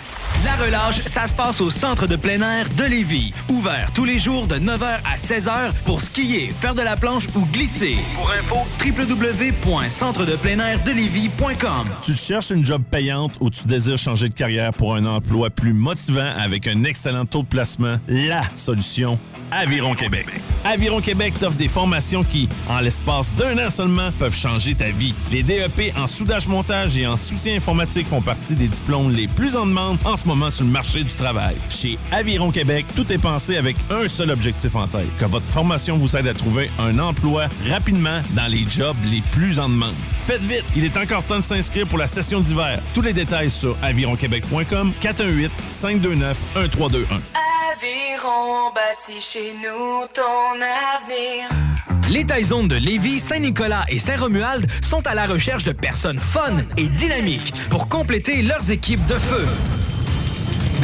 La relâche, ça se passe au centre de plein air de Lévis. Ouvert tous les jours de 9h à 16h pour skier, faire de la planche ou glisser. Pour info, www.centredepleinairdelévis.com. Tu cherches une job payante ou tu désires changer de carrière pour un emploi plus motivant avec un excellent taux de placement? La solution, Aviron Québec. Aviron Québec t'offre des formations qui, en l'espace d'un an seulement, peuvent changer ta vie. Les DEP en soudage-montage et en soutien informatique font partie des diplômes les plus en demande en ce moment sur le marché du travail. Chez Aviron Québec, tout est pensé avec un seul objectif en tête, que votre formation vous aide à trouver un emploi rapidement dans les jobs les plus en demande. Faites vite, il est encore temps de s'inscrire pour la session d'hiver. Tous les détails sur avironquebec.com 418 529 1321. Aviron bâti chez nous ton avenir. Les Taizones de Lévis, Saint-Nicolas et Saint-Romuald sont à la recherche de personnes fun et dynamiques pour compléter leurs équipes de feu.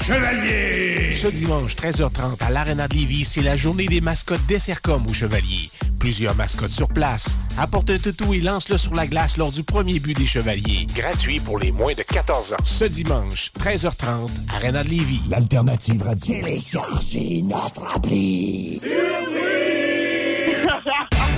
Chevalier! Ce dimanche, 13h30, à l'Arena de Lévis, c'est la journée des mascottes des Sercom au Chevalier. Plusieurs mascottes sur place. Apporte un toutou et lance-le sur la glace lors du premier but des Chevaliers. Gratuit pour les moins de 14 ans. Ce dimanche, 13h30, Arena de Lévis. L'alternative radio. Téléchargez notre appli.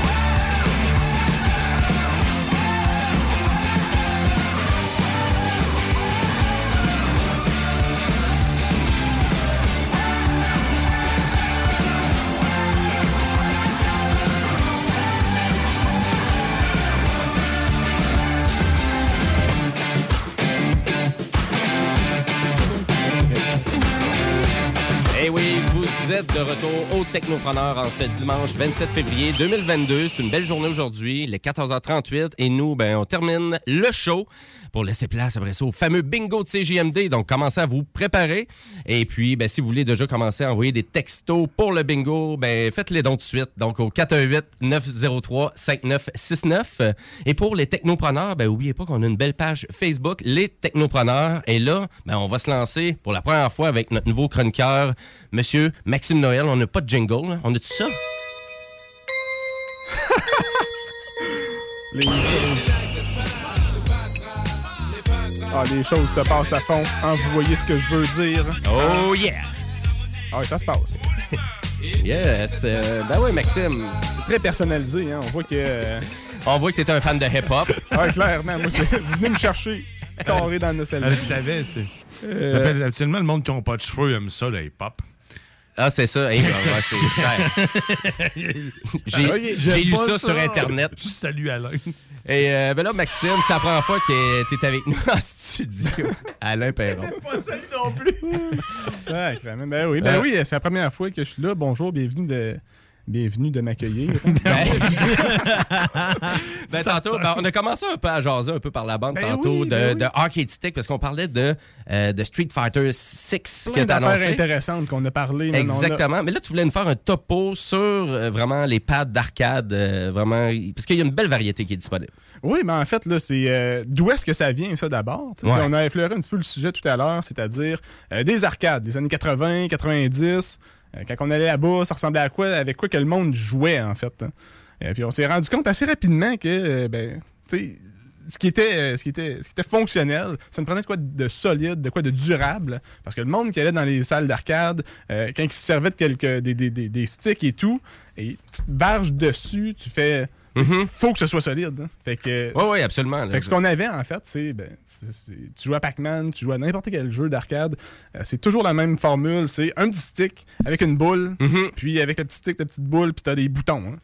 retour au Technopreneur en ce dimanche 27 février 2022. C'est une belle journée aujourd'hui, il est 14h38 et nous, ben, on termine le show pour laisser place après ça au fameux bingo de CJMD. Donc, commencez à vous préparer. Et puis, ben, si vous voulez déjà commencer à envoyer des textos pour le bingo, ben, faites-les donc tout de suite. Donc, au 418-903-5969. Et pour les technopreneurs, ben, oubliez pas qu'on a une belle page Facebook, Les Technopreneurs. Et là, ben, on va se lancer pour la première fois avec notre nouveau chroniqueur, Monsieur Maxime Noël. On n'a pas de jingle, là. on a tout ça? Les Ah, les choses se passent à fond. Hein, vous voyez ce que je veux dire. Oh yeah! Ah oui, ça se passe. Yes. euh, ben oui, Maxime. C'est très personnalisé, hein. On voit que. euh, On voit que t'es un fan de hip-hop. Ouais, clairement. Moi, c'est. Venez me chercher. Carré dans le nostalgie. Elle le savait, c'est. Euh. Habituellement, Habituellement, le monde qui n'a pas de cheveux aime ça, le hip-hop. Ah, c'est ça. Hey, ben, ouais, c'est cher. J'ai lu ça, ça. sur Internet. Salut Alain. Et euh, ben là, Maxime, c'est la première fois que t'es avec nous en studio. Alain Perron. Pas salut non plus. Ben oui, ben Euh. oui, c'est la première fois que je suis là. Bonjour, bienvenue de. Bienvenue de m'accueillir. Ben, tantôt, ben, on a commencé un peu à jaser un peu par la bande Ben tantôt oui, de, ben oui. de Arcade Stick parce qu'on parlait de, euh, de Street Fighter 6 que Plein d'affaires intéressantes qu'on a parlé. a- Exactement. Mais là, tu voulais nous faire un topo sur euh, vraiment les pads d'arcade, euh, vraiment, parce qu'il y a une belle variété qui est disponible. Oui, mais en fait, là, c'est d'où est-ce que ça vient, ça, d'abord? Ouais. On a effleuré un petit peu le sujet tout à l'heure, c'est-à-dire des arcades des années 80, 90. Euh, quand on allait là-bas, ça ressemblait à quoi? Avec quoi que le monde jouait, en fait. hein? Et puis on s'est rendu compte assez rapidement que, euh, ben, tu sais, ce qui était, euh, ce ce qui était fonctionnel, ça nous prenait de quoi de solide, de quoi de durable, parce que le monde qui allait dans les salles d'arcade, quand il se servait de quelques des, des, des, des sticks et tout, et tu te barges dessus, tu fais, faut que ce soit solide. hein. Fait que, Oui, oui, absolument. là. fait que ce qu'on avait, en fait, c'est, ben, tu joues à Pac-Man, tu joues à n'importe quel jeu d'arcade, euh, c'est toujours la même formule, c'est un petit stick avec une boule, Mm-hmm. puis avec le petit stick, la petite boule, puis t'as des boutons. hein.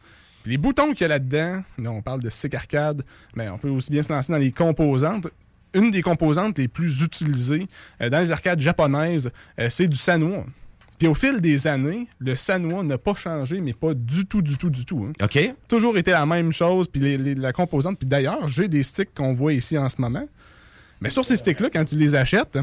Puis les boutons qu'il y a là-dedans, là, on parle de stick arcade, mais on peut aussi bien se lancer dans les composantes. Une des composantes les plus utilisées euh, dans les arcades japonaises, euh, c'est du Sanwa. Puis au fil des années, le Sanwa n'a pas changé, mais pas du tout, du tout, du tout. hein. OK. Toujours été la même chose, puis les- les- la composante. Puis d'ailleurs, j'ai des sticks qu'on voit ici en ce moment. Mais sur ces sticks-là, quand tu les achètes,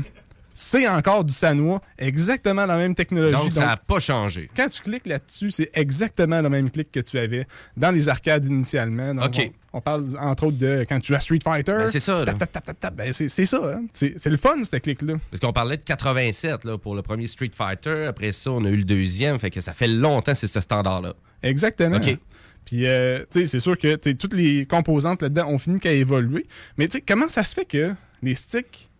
c'est encore du Sanwa, exactement la même technologie. Donc, ça n'a pas changé. Quand tu cliques là-dessus, c'est exactement le même clic que tu avais dans les arcades initialement. Donc, OK. On, on parle entre autres de quand tu joues à Street Fighter. Ben, c'est ça, tap, tap, tap, tap, tap. Ben, c'est c'est ça. hein. C'est c'est le fun, ce clic-là. Parce qu'on parlait de 87 là, pour le premier Street Fighter. Après ça, on a eu le deuxième. Fait que ça fait longtemps que c'est ce standard-là. Exactement. OK. Puis, euh, tu sais, c'est sûr que toutes les composantes là-dedans ont fini qu'à évoluer. Mais, tu sais, comment ça se fait que les sticks,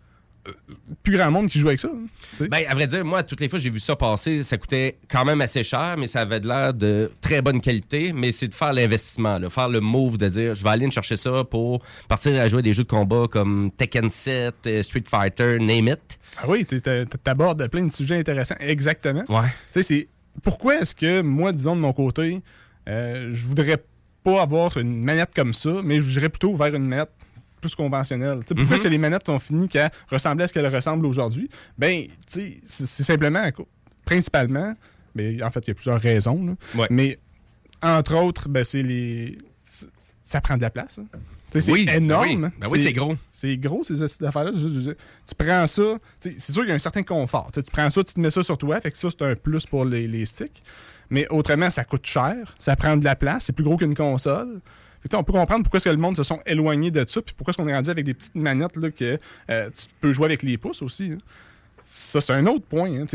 plus grand monde qui joue avec ça? hein? Ben, à vrai dire, moi, toutes les fois j'ai vu ça passer, ça coûtait quand même assez cher, mais ça avait de l'air de très bonne qualité. Mais c'est de faire l'investissement, là, faire le move de dire je vais aller me chercher ça pour partir à jouer des jeux de combat comme Tekken 7, euh, Street Fighter, name it. Ah oui, tu abordes plein de sujets intéressants. Exactement. Ouais. Tu sais, c'est pourquoi est-ce que moi, disons de mon côté, euh, je voudrais pas avoir une manette comme ça, mais je voudrais plutôt vers une manette plus conventionnelle. Tu sais, pourquoi Mhm. est-ce que les manettes sont finies qu'à ressembler à ce qu'elles ressemblent aujourd'hui? Ben, c'est simplement, principalement, mais en fait, il y a plusieurs raisons. Mais entre autres, ben, c'est les. Ça prend de la place. hein. C'est Oui, ben énorme. oui. Ben oui, c'est gros. C'est gros, ces affaires-là. Tu prends ça, c'est sûr qu'il y a un certain confort. Tu prends ça, tu te mets ça sur toi, fait que ça, c'est un plus pour les, les sticks. Mais autrement, ça coûte cher, ça prend de la place, c'est plus gros qu'une console. Que, on peut comprendre pourquoi est-ce que le monde se sont éloignés de ça, puis pourquoi est-ce qu'on est rendu avec des petites manettes là, que euh, tu peux jouer avec les pouces aussi. hein. Ça, c'est un autre point. hein.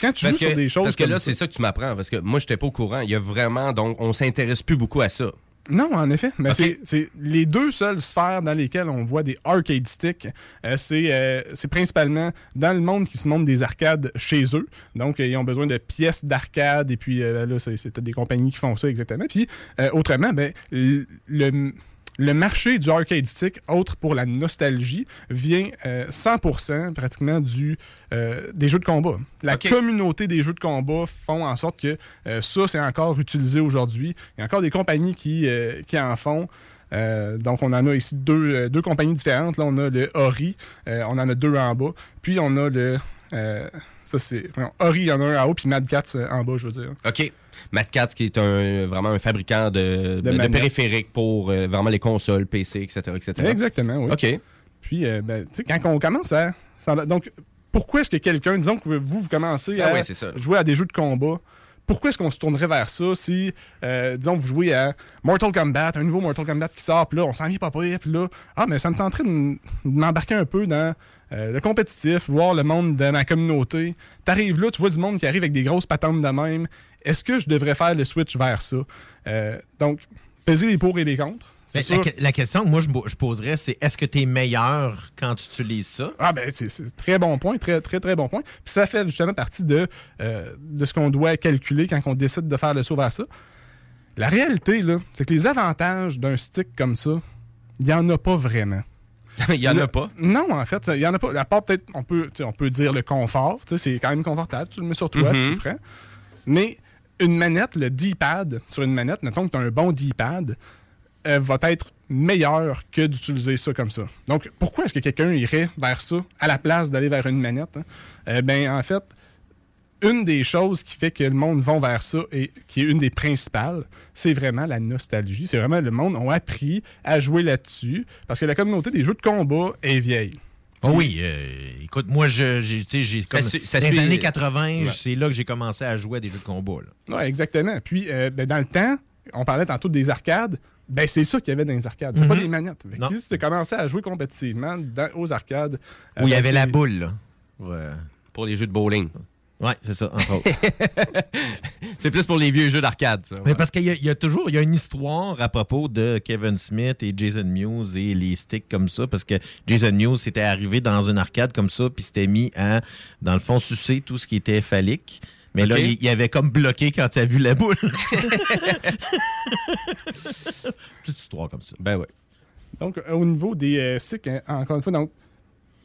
Quand tu Parce joues sur des choses Parce que comme là, c'est ça que tu m'apprends. Parce que moi, j'étais pas au courant. Il y a vraiment. Donc, on s'intéresse plus beaucoup à ça. Non, en effet. Mais c'est- les deux seules sphères dans lesquelles on voit des arcade sticks. euh, c'est euh, c'est principalement dans le monde qui se monte des arcades chez eux. Donc, euh, ils ont besoin de pièces d'arcade. Et puis, là, c'est des compagnies qui font ça exactement. Puis, autrement, ben, le, le- le marché du arcade stick, autre pour la nostalgie, vient euh, 100% pratiquement du, euh, des jeux de combat. La communauté des jeux de combat font en sorte que euh, ça, c'est encore utilisé aujourd'hui. Il y a encore des compagnies qui, euh, qui en font. Euh, donc, on en a ici deux, euh, deux compagnies différentes. Là, on a le Ori, euh, on en a deux en bas. Puis, on a le. euh, Ça, c'est. Ori, il y en a un en haut, puis Mad Cats euh, en bas, je veux dire. OK. Matt Katz, qui est un, vraiment un fabricant de, de- de manettes. périphériques pour euh, vraiment les consoles, PC, etc. etc. Exactement, oui. OK. Puis, euh, ben, tu sais, quand on commence à. donc, pourquoi est-ce que quelqu'un, disons que vous, vous commencez Ah à oui, jouer à des jeux de combat, pourquoi est-ce qu'on se tournerait vers ça si, euh, disons, vous jouez à Mortal Kombat, un nouveau Mortal Kombat qui sort, puis là, on s'en vient pas pire, puis là, ah, mais ça me tenterait de m'embarquer un peu dans euh, le compétitif, voir le monde de ma communauté. T'arrives là, tu vois du monde qui arrive avec des grosses patentes de même. Est-ce que je devrais faire le switch vers ça? Euh, donc, peser les pour et les contre. La, la question que moi je, poserais, c'est est-ce que tu es meilleur quand tu utilises ça? Ah ben c'est c'est très bon point, très très très bon point. Puis ça fait justement partie de, euh, de ce qu'on doit calculer quand on décide de faire le saut vers ça. La réalité, là, c'est que les avantages d'un stick comme ça, il n'y en a pas vraiment. Il y en a pas. Non, en fait, il y en a pas. À part peut-être, on peut, tu on peut dire le confort. tu C'est quand même confortable. Tu le mets sur toi, Mhm. tu le prends. Mais une manette, le D-pad sur une manette, mettons que tu as un bon D-pad, euh, va être meilleur que d'utiliser ça comme ça. Donc, pourquoi est-ce que quelqu'un irait vers ça à la place d'aller vers une manette? hein? Eh ben, en fait, une des choses qui fait que le monde va vers ça et qui est une des principales, c'est vraiment la nostalgie. C'est vraiment le monde a appris à jouer là-dessus parce que la communauté des jeux de combat est vieille. Oh oui, euh, écoute, moi, je, j'ai, tu sais, j'ai comme, su- ça dans les suit- années 80, Ouais. c'est là que j'ai commencé à jouer à des jeux de combat. Oui, exactement. Puis, euh, ben, dans le temps, on parlait tantôt des arcades. Ben, c'est ça qu'il y avait dans les arcades. C'est Mhm. pas des manettes. Si tu commencé à jouer compétitivement dans- aux arcades. Où il y ben, avait c'est- la boule, là. Ouais. Pour les jeux de bowling. Ouais, c'est ça, entre autres. c'est plus pour les vieux jeux d'arcade, ça. Mais parce qu'il y, a- il y a toujours il y a une histoire à propos de Kevin Smith et Jason Mewes et les sticks comme ça, parce que Jason Mewes s'était arrivé dans une arcade comme ça, puis s'était mis à, dans le fond, sucer tout ce qui était phallique. Mais là, il, il avait comme bloqué quand il a vu la boule. Toute histoire comme ça. Ben oui. Donc, au niveau des euh, sticks, hein, encore une fois, donc,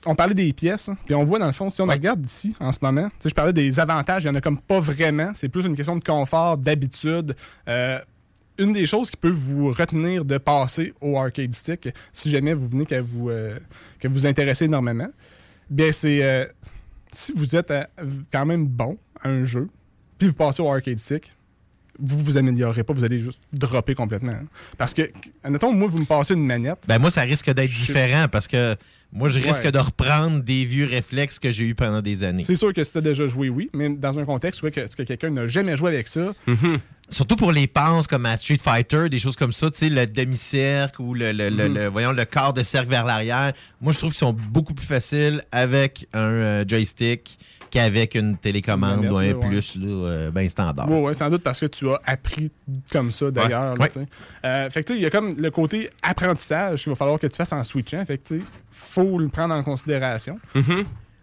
on parlait des pièces, hein, puis on voit dans le fond, si on regarde ici en ce moment, tu sais, je parlais des avantages, il n'y en a comme pas vraiment. C'est plus une question de confort, d'habitude. Euh, une des choses qui peut vous retenir de passer au arcade stick, si jamais vous venez qu'à vous, euh, que vous intéressez énormément, bien c'est euh, si vous êtes euh, quand même bon à un jeu, puis vous passez au arcade stick, vous vous améliorerez pas, vous allez juste dropper complètement. hein. Parce que, admettons, moi, vous me passez une manette. Ben moi, ça risque d'être différent parce que moi, je risque Ouais. de reprendre des vieux réflexes que j'ai eu pendant des années. C'est sûr que si tu as déjà joué, oui, mais dans un contexte où que, est-ce que quelqu'un n'a jamais joué avec ça, Surtout pour les passes comme à Street Fighter, des choses comme ça, tu sais, le demi-cercle ou le, le- le- Mhm. le- voyons, le quart de cercle vers l'arrière. Moi, je trouve qu'ils sont beaucoup plus faciles avec un euh, joystick qu'avec une télécommande ou un ouais. plus là, euh, ben standard. Oui, sans doute parce que tu as appris comme ça d'ailleurs. Ouais, ouais. Euh, fait que tu sais, il y a comme le côté apprentissage qu'il va falloir que tu fasses en switchant. Fait que tu sais, faut le prendre en considération.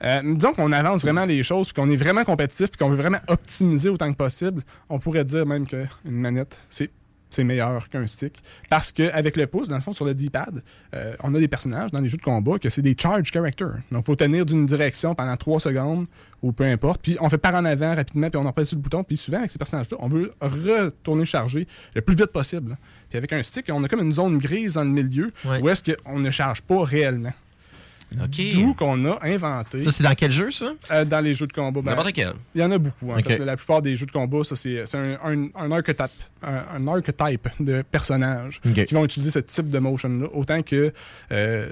Euh, disons qu'on avance vraiment les choses, puis qu'on est vraiment compétitif, puis qu'on veut vraiment optimiser autant que possible. On pourrait dire même qu'une manette, c'est c'est meilleur qu'un stick. Parce qu'avec le pouce, dans le fond, sur le D-pad, euh, on a des personnages dans les jeux de combat que c'est des charge characters. Donc, il faut tenir d'une direction pendant 3 secondes ou peu importe. Puis, on fait par en avant rapidement, puis on en sur le bouton. Puis, souvent, avec ces personnages-là, on veut retourner charger le plus vite possible. Puis, avec un stick, on a comme une zone grise dans le milieu où est-ce qu'on ne charge pas réellement. D'où qu'on a inventé. Ça, c'est dans quel jeu, ça? Euh, dans les jeux de combat. ben, N'importe quel. Il y en a beaucoup. En fait. La plupart des jeux de combat, ça, c'est c'est un, un, un archetype, un, un archetype de personnages qui vont utiliser ce type de motion-là. Autant que euh,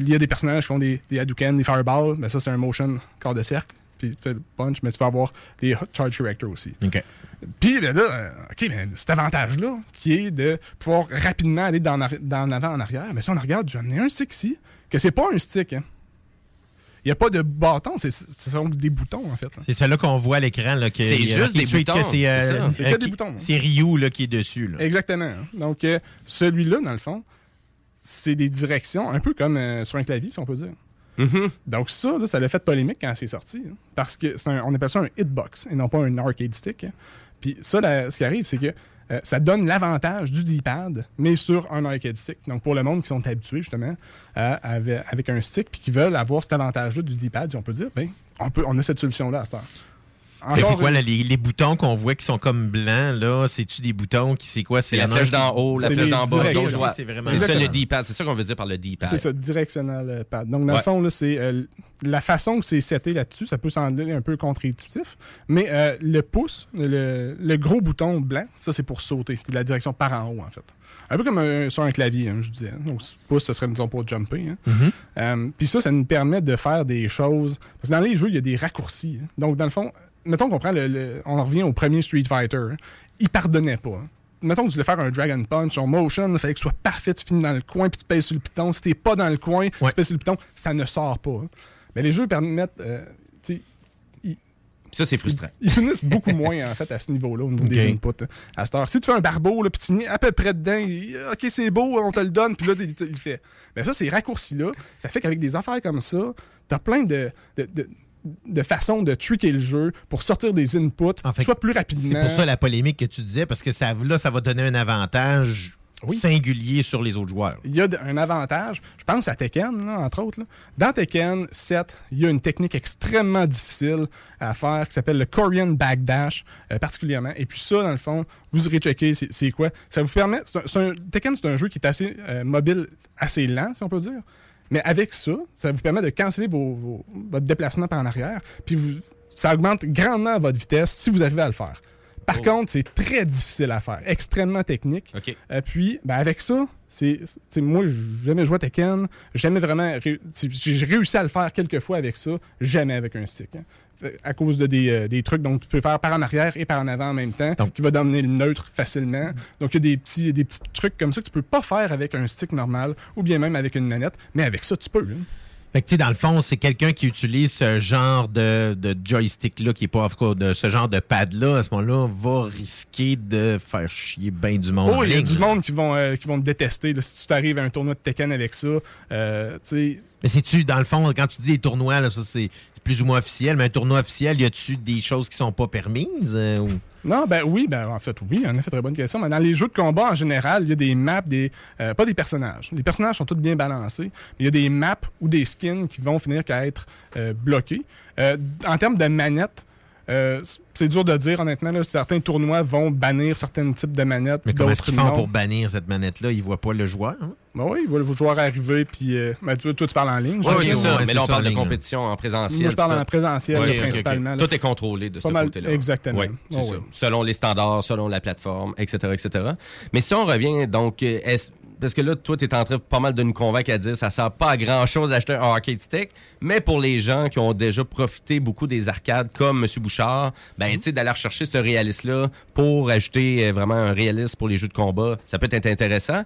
il y a des personnages qui font des, des Hadouken, des Fireballs, mais ça, c'est un motion quart de cercle. Puis tu fais le punch, mais tu vas avoir les Charge Character aussi. Puis ben là, euh, OK, mais cet avantage-là, qui est de pouvoir rapidement aller dans, arri- dans l'avant en arrière, mais si on regarde, j'en ai un stick ici, que c'est pas un stick. hein. Il n'y a pas de bâton, c'est- ce sont des boutons, en fait. hein. C'est celui-là qu'on voit à l'écran. là, que- C'est juste des boutons, que C'est euh, euh, que des qui- boutons. c'est Ryu là, qui est dessus. là. Exactement. hein. Donc, euh, celui-là, dans le fond, c'est des directions un peu comme euh, sur un clavier, si on peut dire. Donc, ça, là, ça l'a fait polémique quand c'est sorti. hein. parce que c'est un- on appelle ça un hitbox et non pas un arcade stick. hein. Puis ça, là, ce qui arrive, c'est que euh, ça donne l'avantage du D-pad, mais sur un arcade stick. Donc, pour le monde qui sont habitués, justement, avec, un stick, puis qui veulent avoir cet avantage-là du D-pad, on peut dire, ben, on a cette solution-là à cette heure. Mais c'est quoi, une- là, les, les boutons qu'on voit qui sont comme blancs, là? C'est-tu des boutons qui, c'est quoi? C'est la flèche d'en haut, la C'est flèche d'en bas, gauche, droite. C'est vraiment C'est ça le. D-pad. C'est ça qu'on veut dire par le D-pad. C'est ça, directional euh, pad. Donc, dans Ouais. le fond, là, c'est euh, la façon que c'est seté là-dessus, ça peut sembler un peu contre-intuitif, mais euh, le pouce, le, le gros bouton blanc, ça, c'est pour sauter. C'est la direction par en haut, en fait. Un peu comme un- sur un clavier, hein, je disais. Donc, ce pouce, ce serait, disons, pour jumper. hein. Mhm. Euh, Puis ça, ça nous permet de faire des choses. Parce que dans les jeux, il y a des raccourcis. hein. Donc, dans le fond, mettons qu'on prend le, le- On en revient au premier Street Fighter. hein. Il pardonnait pas. hein. Mettons que tu voulais faire un Dragon Punch en motion, il fallait que ce soit parfait, tu finis dans le coin, puis tu pèses sur le piton. Si t'es pas dans le coin, tu pèses sur le piton, ça ne sort pas. hein. Mais les jeux permettent. euh, Ça, c'est frustrant. ils finissent beaucoup moins, en fait, à ce niveau-là, au niveau des inputs. À cette heure. Si tu fais un barbeau, puis tu finis à peu près dedans, OK, c'est beau, on te le donne, puis là, il il le fait. Mais ça, ces raccourcis-là, ça fait qu'avec des affaires comme ça, t'as plein de, de, de- de façons de tricker le jeu pour sortir des inputs, soit plus rapidement. C'est pour ça la polémique que tu disais, parce que ça, là, ça va donner un avantage singulier sur les autres joueurs. Il y a un avantage. Je pense à Tekken, là, entre autres. là. Dans Tekken 7, il y a une technique extrêmement difficile à faire qui s'appelle le Korean Backdash, euh, particulièrement. Et puis ça, dans le fond, vous irez checker c'est quoi? Ça vous permet. un- un- Tekken, c'est un jeu qui est assez euh, mobile, assez lent, si on peut dire. Mais avec ça, ça vous permet de canceller vos, votre déplacement par en arrière. Puis vous, ça augmente grandement votre vitesse si vous arrivez à le faire. Par contre, c'est très difficile à faire, extrêmement technique. OK. Euh, puis, ben, avec ça, c'est, moi, jamais joué à Tekken, jamais vraiment. J'ai réussi à le faire quelques fois avec ça, jamais avec un stick. hein. À cause de des, euh, des trucs, donc tu peux faire par en arrière et par en avant en même temps, qui va dominer le neutre facilement. Donc, il y a des petits, des petits trucs comme ça que tu peux pas faire avec un stick normal ou bien même avec une manette, mais avec ça, tu peux. là. Fait que, tu sais, dans le fond, c'est quelqu'un qui utilise ce genre de, de joystick-là, qui est pas, de ce genre de pad-là, à ce moment-là, va risquer de faire chier bien du monde. Oh, il y a du monde qui vont, euh, qui vont te détester. là. si tu t'arrives à un tournoi de Tekken avec ça, euh, tu sais, Mais c'est-tu, dans le fond, quand tu dis des tournois, là, ça, c'est plus ou moins officiel, mais un tournoi officiel, y a-tu des choses qui sont pas permises? euh, Non, ben oui, ben en fait, oui, en effet, très bonne question. Mais dans les jeux de combat, en général, il y a des maps, des euh, pas des personnages. Les personnages sont tous bien balancés, mais il y a des maps ou des skins qui vont finir qu'à être euh, bloqués. En termes de manettes, euh, c'est dur de dire, honnêtement. là, certains tournois vont bannir certains types de manettes, Mais comment est-ce qu'ils font pour bannir cette manette-là? Ils voient pas le joueur? hein? Ben oui, ils voient le joueur arriver, puis... euh, ben, toi, toi, tu parles en ligne. Oui, c'est ça. ouais, mais là, on parle de ligne, là. compétition en présentiel. Moi, je parle tout en présentiel, Ouais, là, principalement. Tout est contrôlé de ce Pas côté-là. exactement. Oui, c'est Oh, ça. Selon les standards, selon la plateforme, etc., etc. Mais si on revient, donc, euh, est-ce- parce que là, toi, tu es en train pas mal de nous convaincre à dire ça sert pas à grand-chose d'acheter un arcade stick, mais pour les gens qui ont déjà profité beaucoup des arcades comme M. Bouchard, ben, Mhm. tu sais, d'aller rechercher ce réalisme-là pour ajouter euh, vraiment un réalisme pour les jeux de combat, ça peut être intéressant.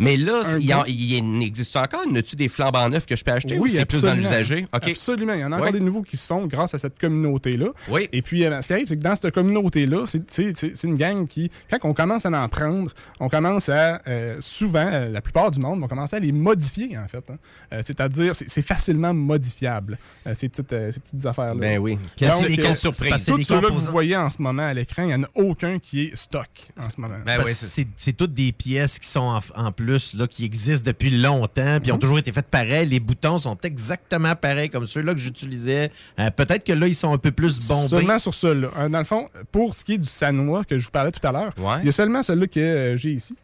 Mais là, il gros- il existe encore? Y a-tu des flambants neufs que je peux acheter ou Oui, c'est plus dans absolument. l'usager? Absolument. Il y en a encore des nouveaux qui se font grâce à cette communauté-là. Oui. Et puis, euh, ce qui arrive, c'est que dans cette communauté-là, c'est- c'est c'est- c'est une gang qui, quand on commence à en prendre, on commence à, euh, souvent, euh, la plupart du monde, on commence à les modifier, en fait. hein. Euh, C'est-à-dire, c'est facilement modifiable, euh, ces, petites, ces petites affaires-là. Ben oui. Quelle Donc, quelle euh, surprise. Tous ceux-là que vous voyez en ce moment à l'écran, il n'y en a aucun qui est stock en ce moment. Ben c'est c'est toutes des pièces qui sont en, en plus, là, qui existent depuis longtemps, puis ont Mhm. toujours été faites pareil. Les boutons sont exactement pareils comme ceux-là que j'utilisais. Euh, Peut-être que là, ils sont un peu plus bombés. Seulement sur celui-là. Euh, Dans le fond, pour ce qui est du Sanois que je vous parlais tout à l'heure, il y a seulement celui-là que euh, j'ai ici.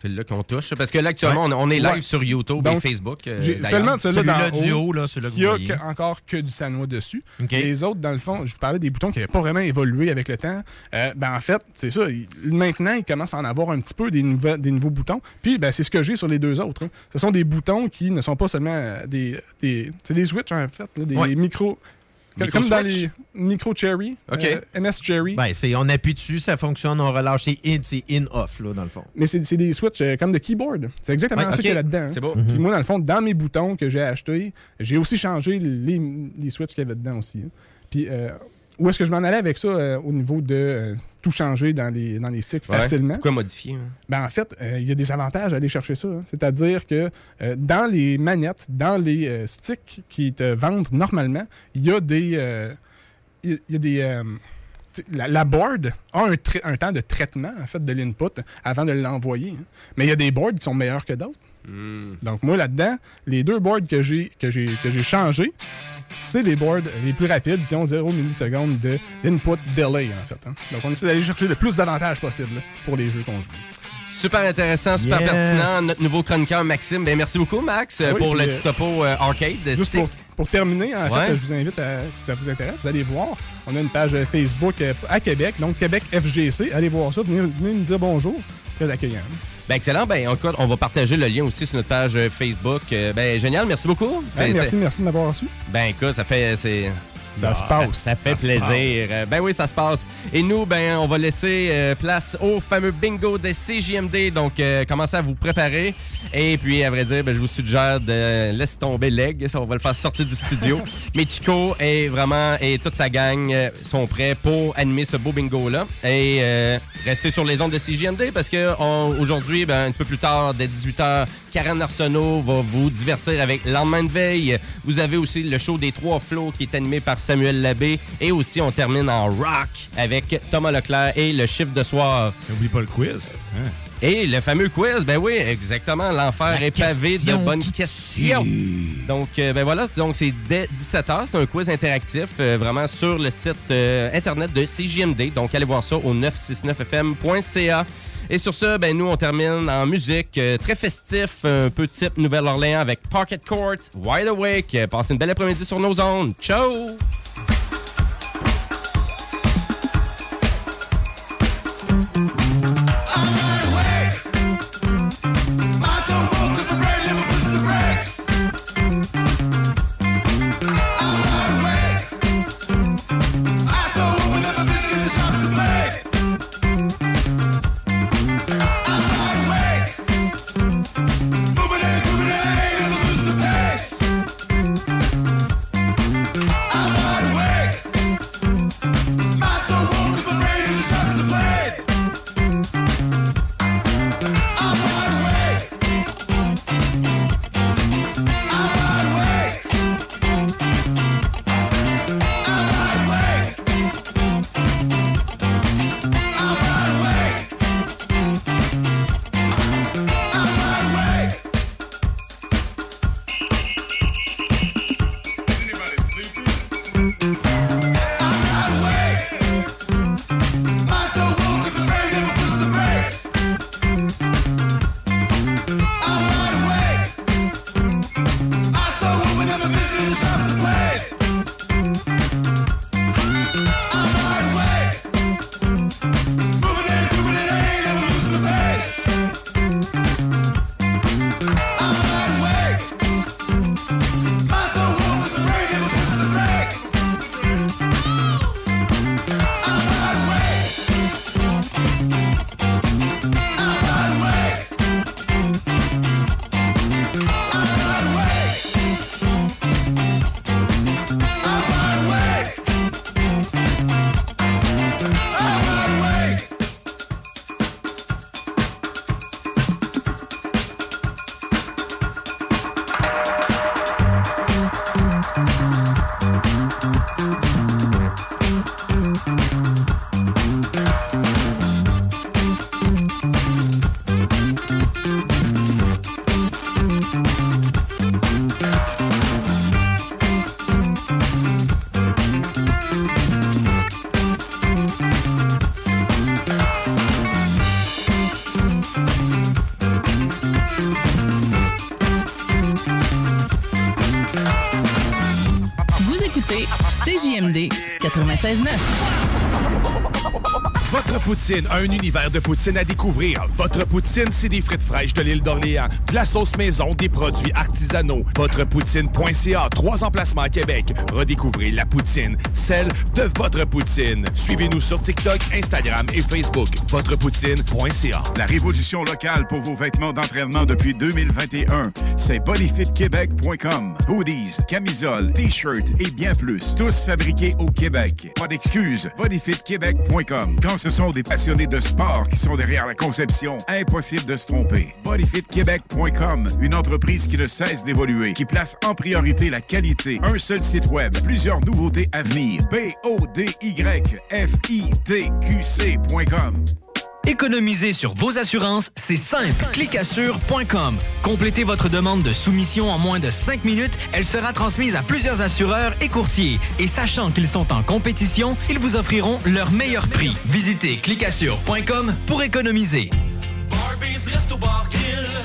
C'est là qu'on touche. Parce que là, actuellement, on, on est live Ouais. sur YouTube Donc, et Facebook. euh, seulement celui-là Celui-là dans du haut, haut, là, celui-là que qui a que- encore que du Sanois dessus. Les autres, dans le fond, je vous parlais des boutons qui n'avaient pas vraiment évolué avec le temps. Euh, ben, en fait, c'est ça. il- maintenant, ils commencent à en avoir un petit peu des, nouveaux- des nouveaux boutons. Puis, ben, c'est ce que j'ai sur les deux autres. hein. Ce sont des boutons qui ne sont pas seulement euh, des. des c'est des switches, en fait, là, des Ouais. micros. Micro comme dans les micro cherry, OK. euh, MS cherry. Ben, c'est- on appuie dessus, ça fonctionne, on relâche. C'est in, c'est in-off, là, dans le fond. Mais c'est c'est des switches euh, comme de keyboard. C'est exactement Ouais, ça qu'il y a là-dedans. hein. C'est beau. Puis Mhm. moi, dans le fond, dans mes boutons que j'ai achetés, j'ai aussi changé les, les switches qu'il y avait dedans aussi. hein. Puis euh, où est-ce que je m'en allais avec ça euh, au niveau de euh, tout changer dans les, dans les Ouais. facilement? Pourquoi modifier? hein? Ben, en fait, euh, il y a des avantages à aller chercher ça. hein. C'est-à-dire que euh, dans les manettes, dans les euh, sticks qui te vendent normalement, il y a des. il y- a des. la, la board a un, un temps de traitement en fait de l'input avant de l'envoyer. hein. Mais il y a des boards qui sont meilleurs que d'autres. Hmm. Donc moi là-dedans, les deux boards que j'ai que j'ai que j'ai changés, c'est les boards les plus rapides qui ont 0 millisecondes de- d'input delay, en fait. hein. Donc, on essaie d'aller chercher le plus d'avantages possible là, pour les jeux qu'on joue. Super intéressant, super Yes. pertinent. Notre nouveau chroniqueur, Maxime. Ben, merci beaucoup, Max, oui, pour le euh, petit topo euh, arcade. Juste pour, pour terminer, en Ouais. fait, je vous invite, à, si ça vous intéresse, allez voir. On a une page euh, Facebook euh, à Québec, donc Québec FGC. Allez voir ça, venez, venez nous dire bonjour. Très accueillant. Ben, excellent. Ben, écoute, on va partager le lien aussi sur notre page euh, Facebook. Euh, Ben, génial. Merci beaucoup. Merci, merci de m'avoir reçu. Ben écoute, ça fait. Ça Ah, se passe. Ça fait Ça plaisir. Euh, Ben oui, ça se passe. Et nous, ben, on va laisser euh, place au fameux bingo de CJMD. Donc, euh, commencez à vous préparer. Et puis, à vrai dire, ben, je vous suggère de laisser tomber l'aigle. Ça, on va le faire sortir du studio. Mais Chico et vraiment et toute sa gang sont prêts pour animer ce beau bingo-là. Et euh, restez sur les ondes de CJMD parce que aujourd'hui, ben, un petit peu plus tard, dès 18h, Karen Arsenault va vous divertir avec Lendemain de veille. Vous avez aussi le show des trois flots qui est animé par Samuel Labbé. Et aussi, on termine en rock avec Thomas Leclerc et le chiffre de soir. N'oublie pas le quiz. Hein? Et le fameux quiz, ben oui, exactement. L'enfer est pavé de bonnes questions. Donc, euh, ben voilà, donc c'est dès 17h. C'est un quiz interactif, euh, vraiment sur le site euh, internet de CJMD. Donc, allez voir ça au 969fm.ca. Et sur ce, ben nous, on termine en musique euh, très festif, un peu type Nouvelle-Orléans avec Pocket Court, Wide Awake. Passez une belle après-midi sur nos ondes. Ciao! CJMD 96.9. Votre poutine, un univers de poutine à découvrir. Votre poutine, c'est des frites fraîches de l'île d'Orléans, de la sauce maison, des produits artisanaux. Votrepoutine.ca, trois emplacements à Québec. Redécouvrez la poutine, celle de votre poutine. Suivez-nous sur TikTok, Instagram et Facebook. Votrepoutine.ca. La révolution locale pour vos vêtements d'entraînement depuis 2021, c'est bodyfitquebec.com. Hoodies, camisoles, t-shirts et bien plus. Tous fabriqués au Québec. Pas d'excuses. bodyfitquebec.com. ce sont des passionnés de sport qui sont derrière la conception, impossible de se tromper. bodyfitquebec.com, une entreprise qui ne cesse d'évoluer, qui place en priorité la qualité. Un seul site web, plusieurs nouveautés à venir. B Économiser sur vos assurances, c'est simple. Clicassure.com. Complétez votre demande de soumission en moins de 5 minutes. Elle sera transmise à plusieurs assureurs et courtiers. Et sachant qu'ils sont en compétition, ils vous offriront leur meilleur prix. Visitez clicassure.com pour économiser.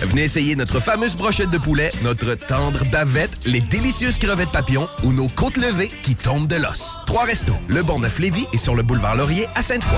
Venez essayer notre fameuse brochette de poulet, notre tendre bavette, les délicieuses crevettes papillons ou nos côtes levées qui tombent de l'os. Trois restos, le Bon Neuf Lévis et sur le boulevard Laurier à Sainte-Foy.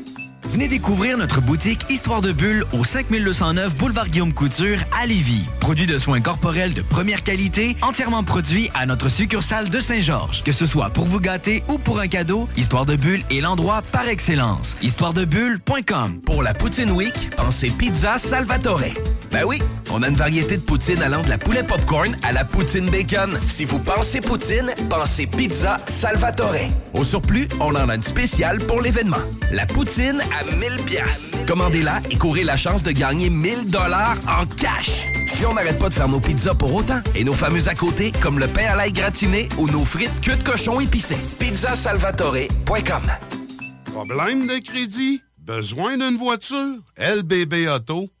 Venez découvrir notre boutique Histoire de Bulle au 5209 Boulevard Guillaume Couture à Lévis. Produit de soins corporels de première qualité, entièrement produit à notre succursale de Saint-Georges. Que ce soit pour vous gâter ou pour un cadeau, Histoire de Bulle est l'endroit par excellence. Histoiredebulle.com Pour la Poutine Week, pensez Pizza Salvatore. Ben oui, on a une variété de poutine allant de la poulet popcorn à la poutine bacon. Si vous pensez poutine, pensez Pizza Salvatore. Au surplus, on en a une spéciale pour l'événement. La poutine 1000 pièces. Commandez-la et courez la chance de gagner 1000 dollars en cash. Puis on n'arrête pas de faire nos pizzas pour autant. Et nos fameux à côté, comme le pain à l'ail gratiné ou nos frites queue de cochon épicées. Pizzasalvatore.com Problème de crédit? Besoin d'une voiture? lbbauto.com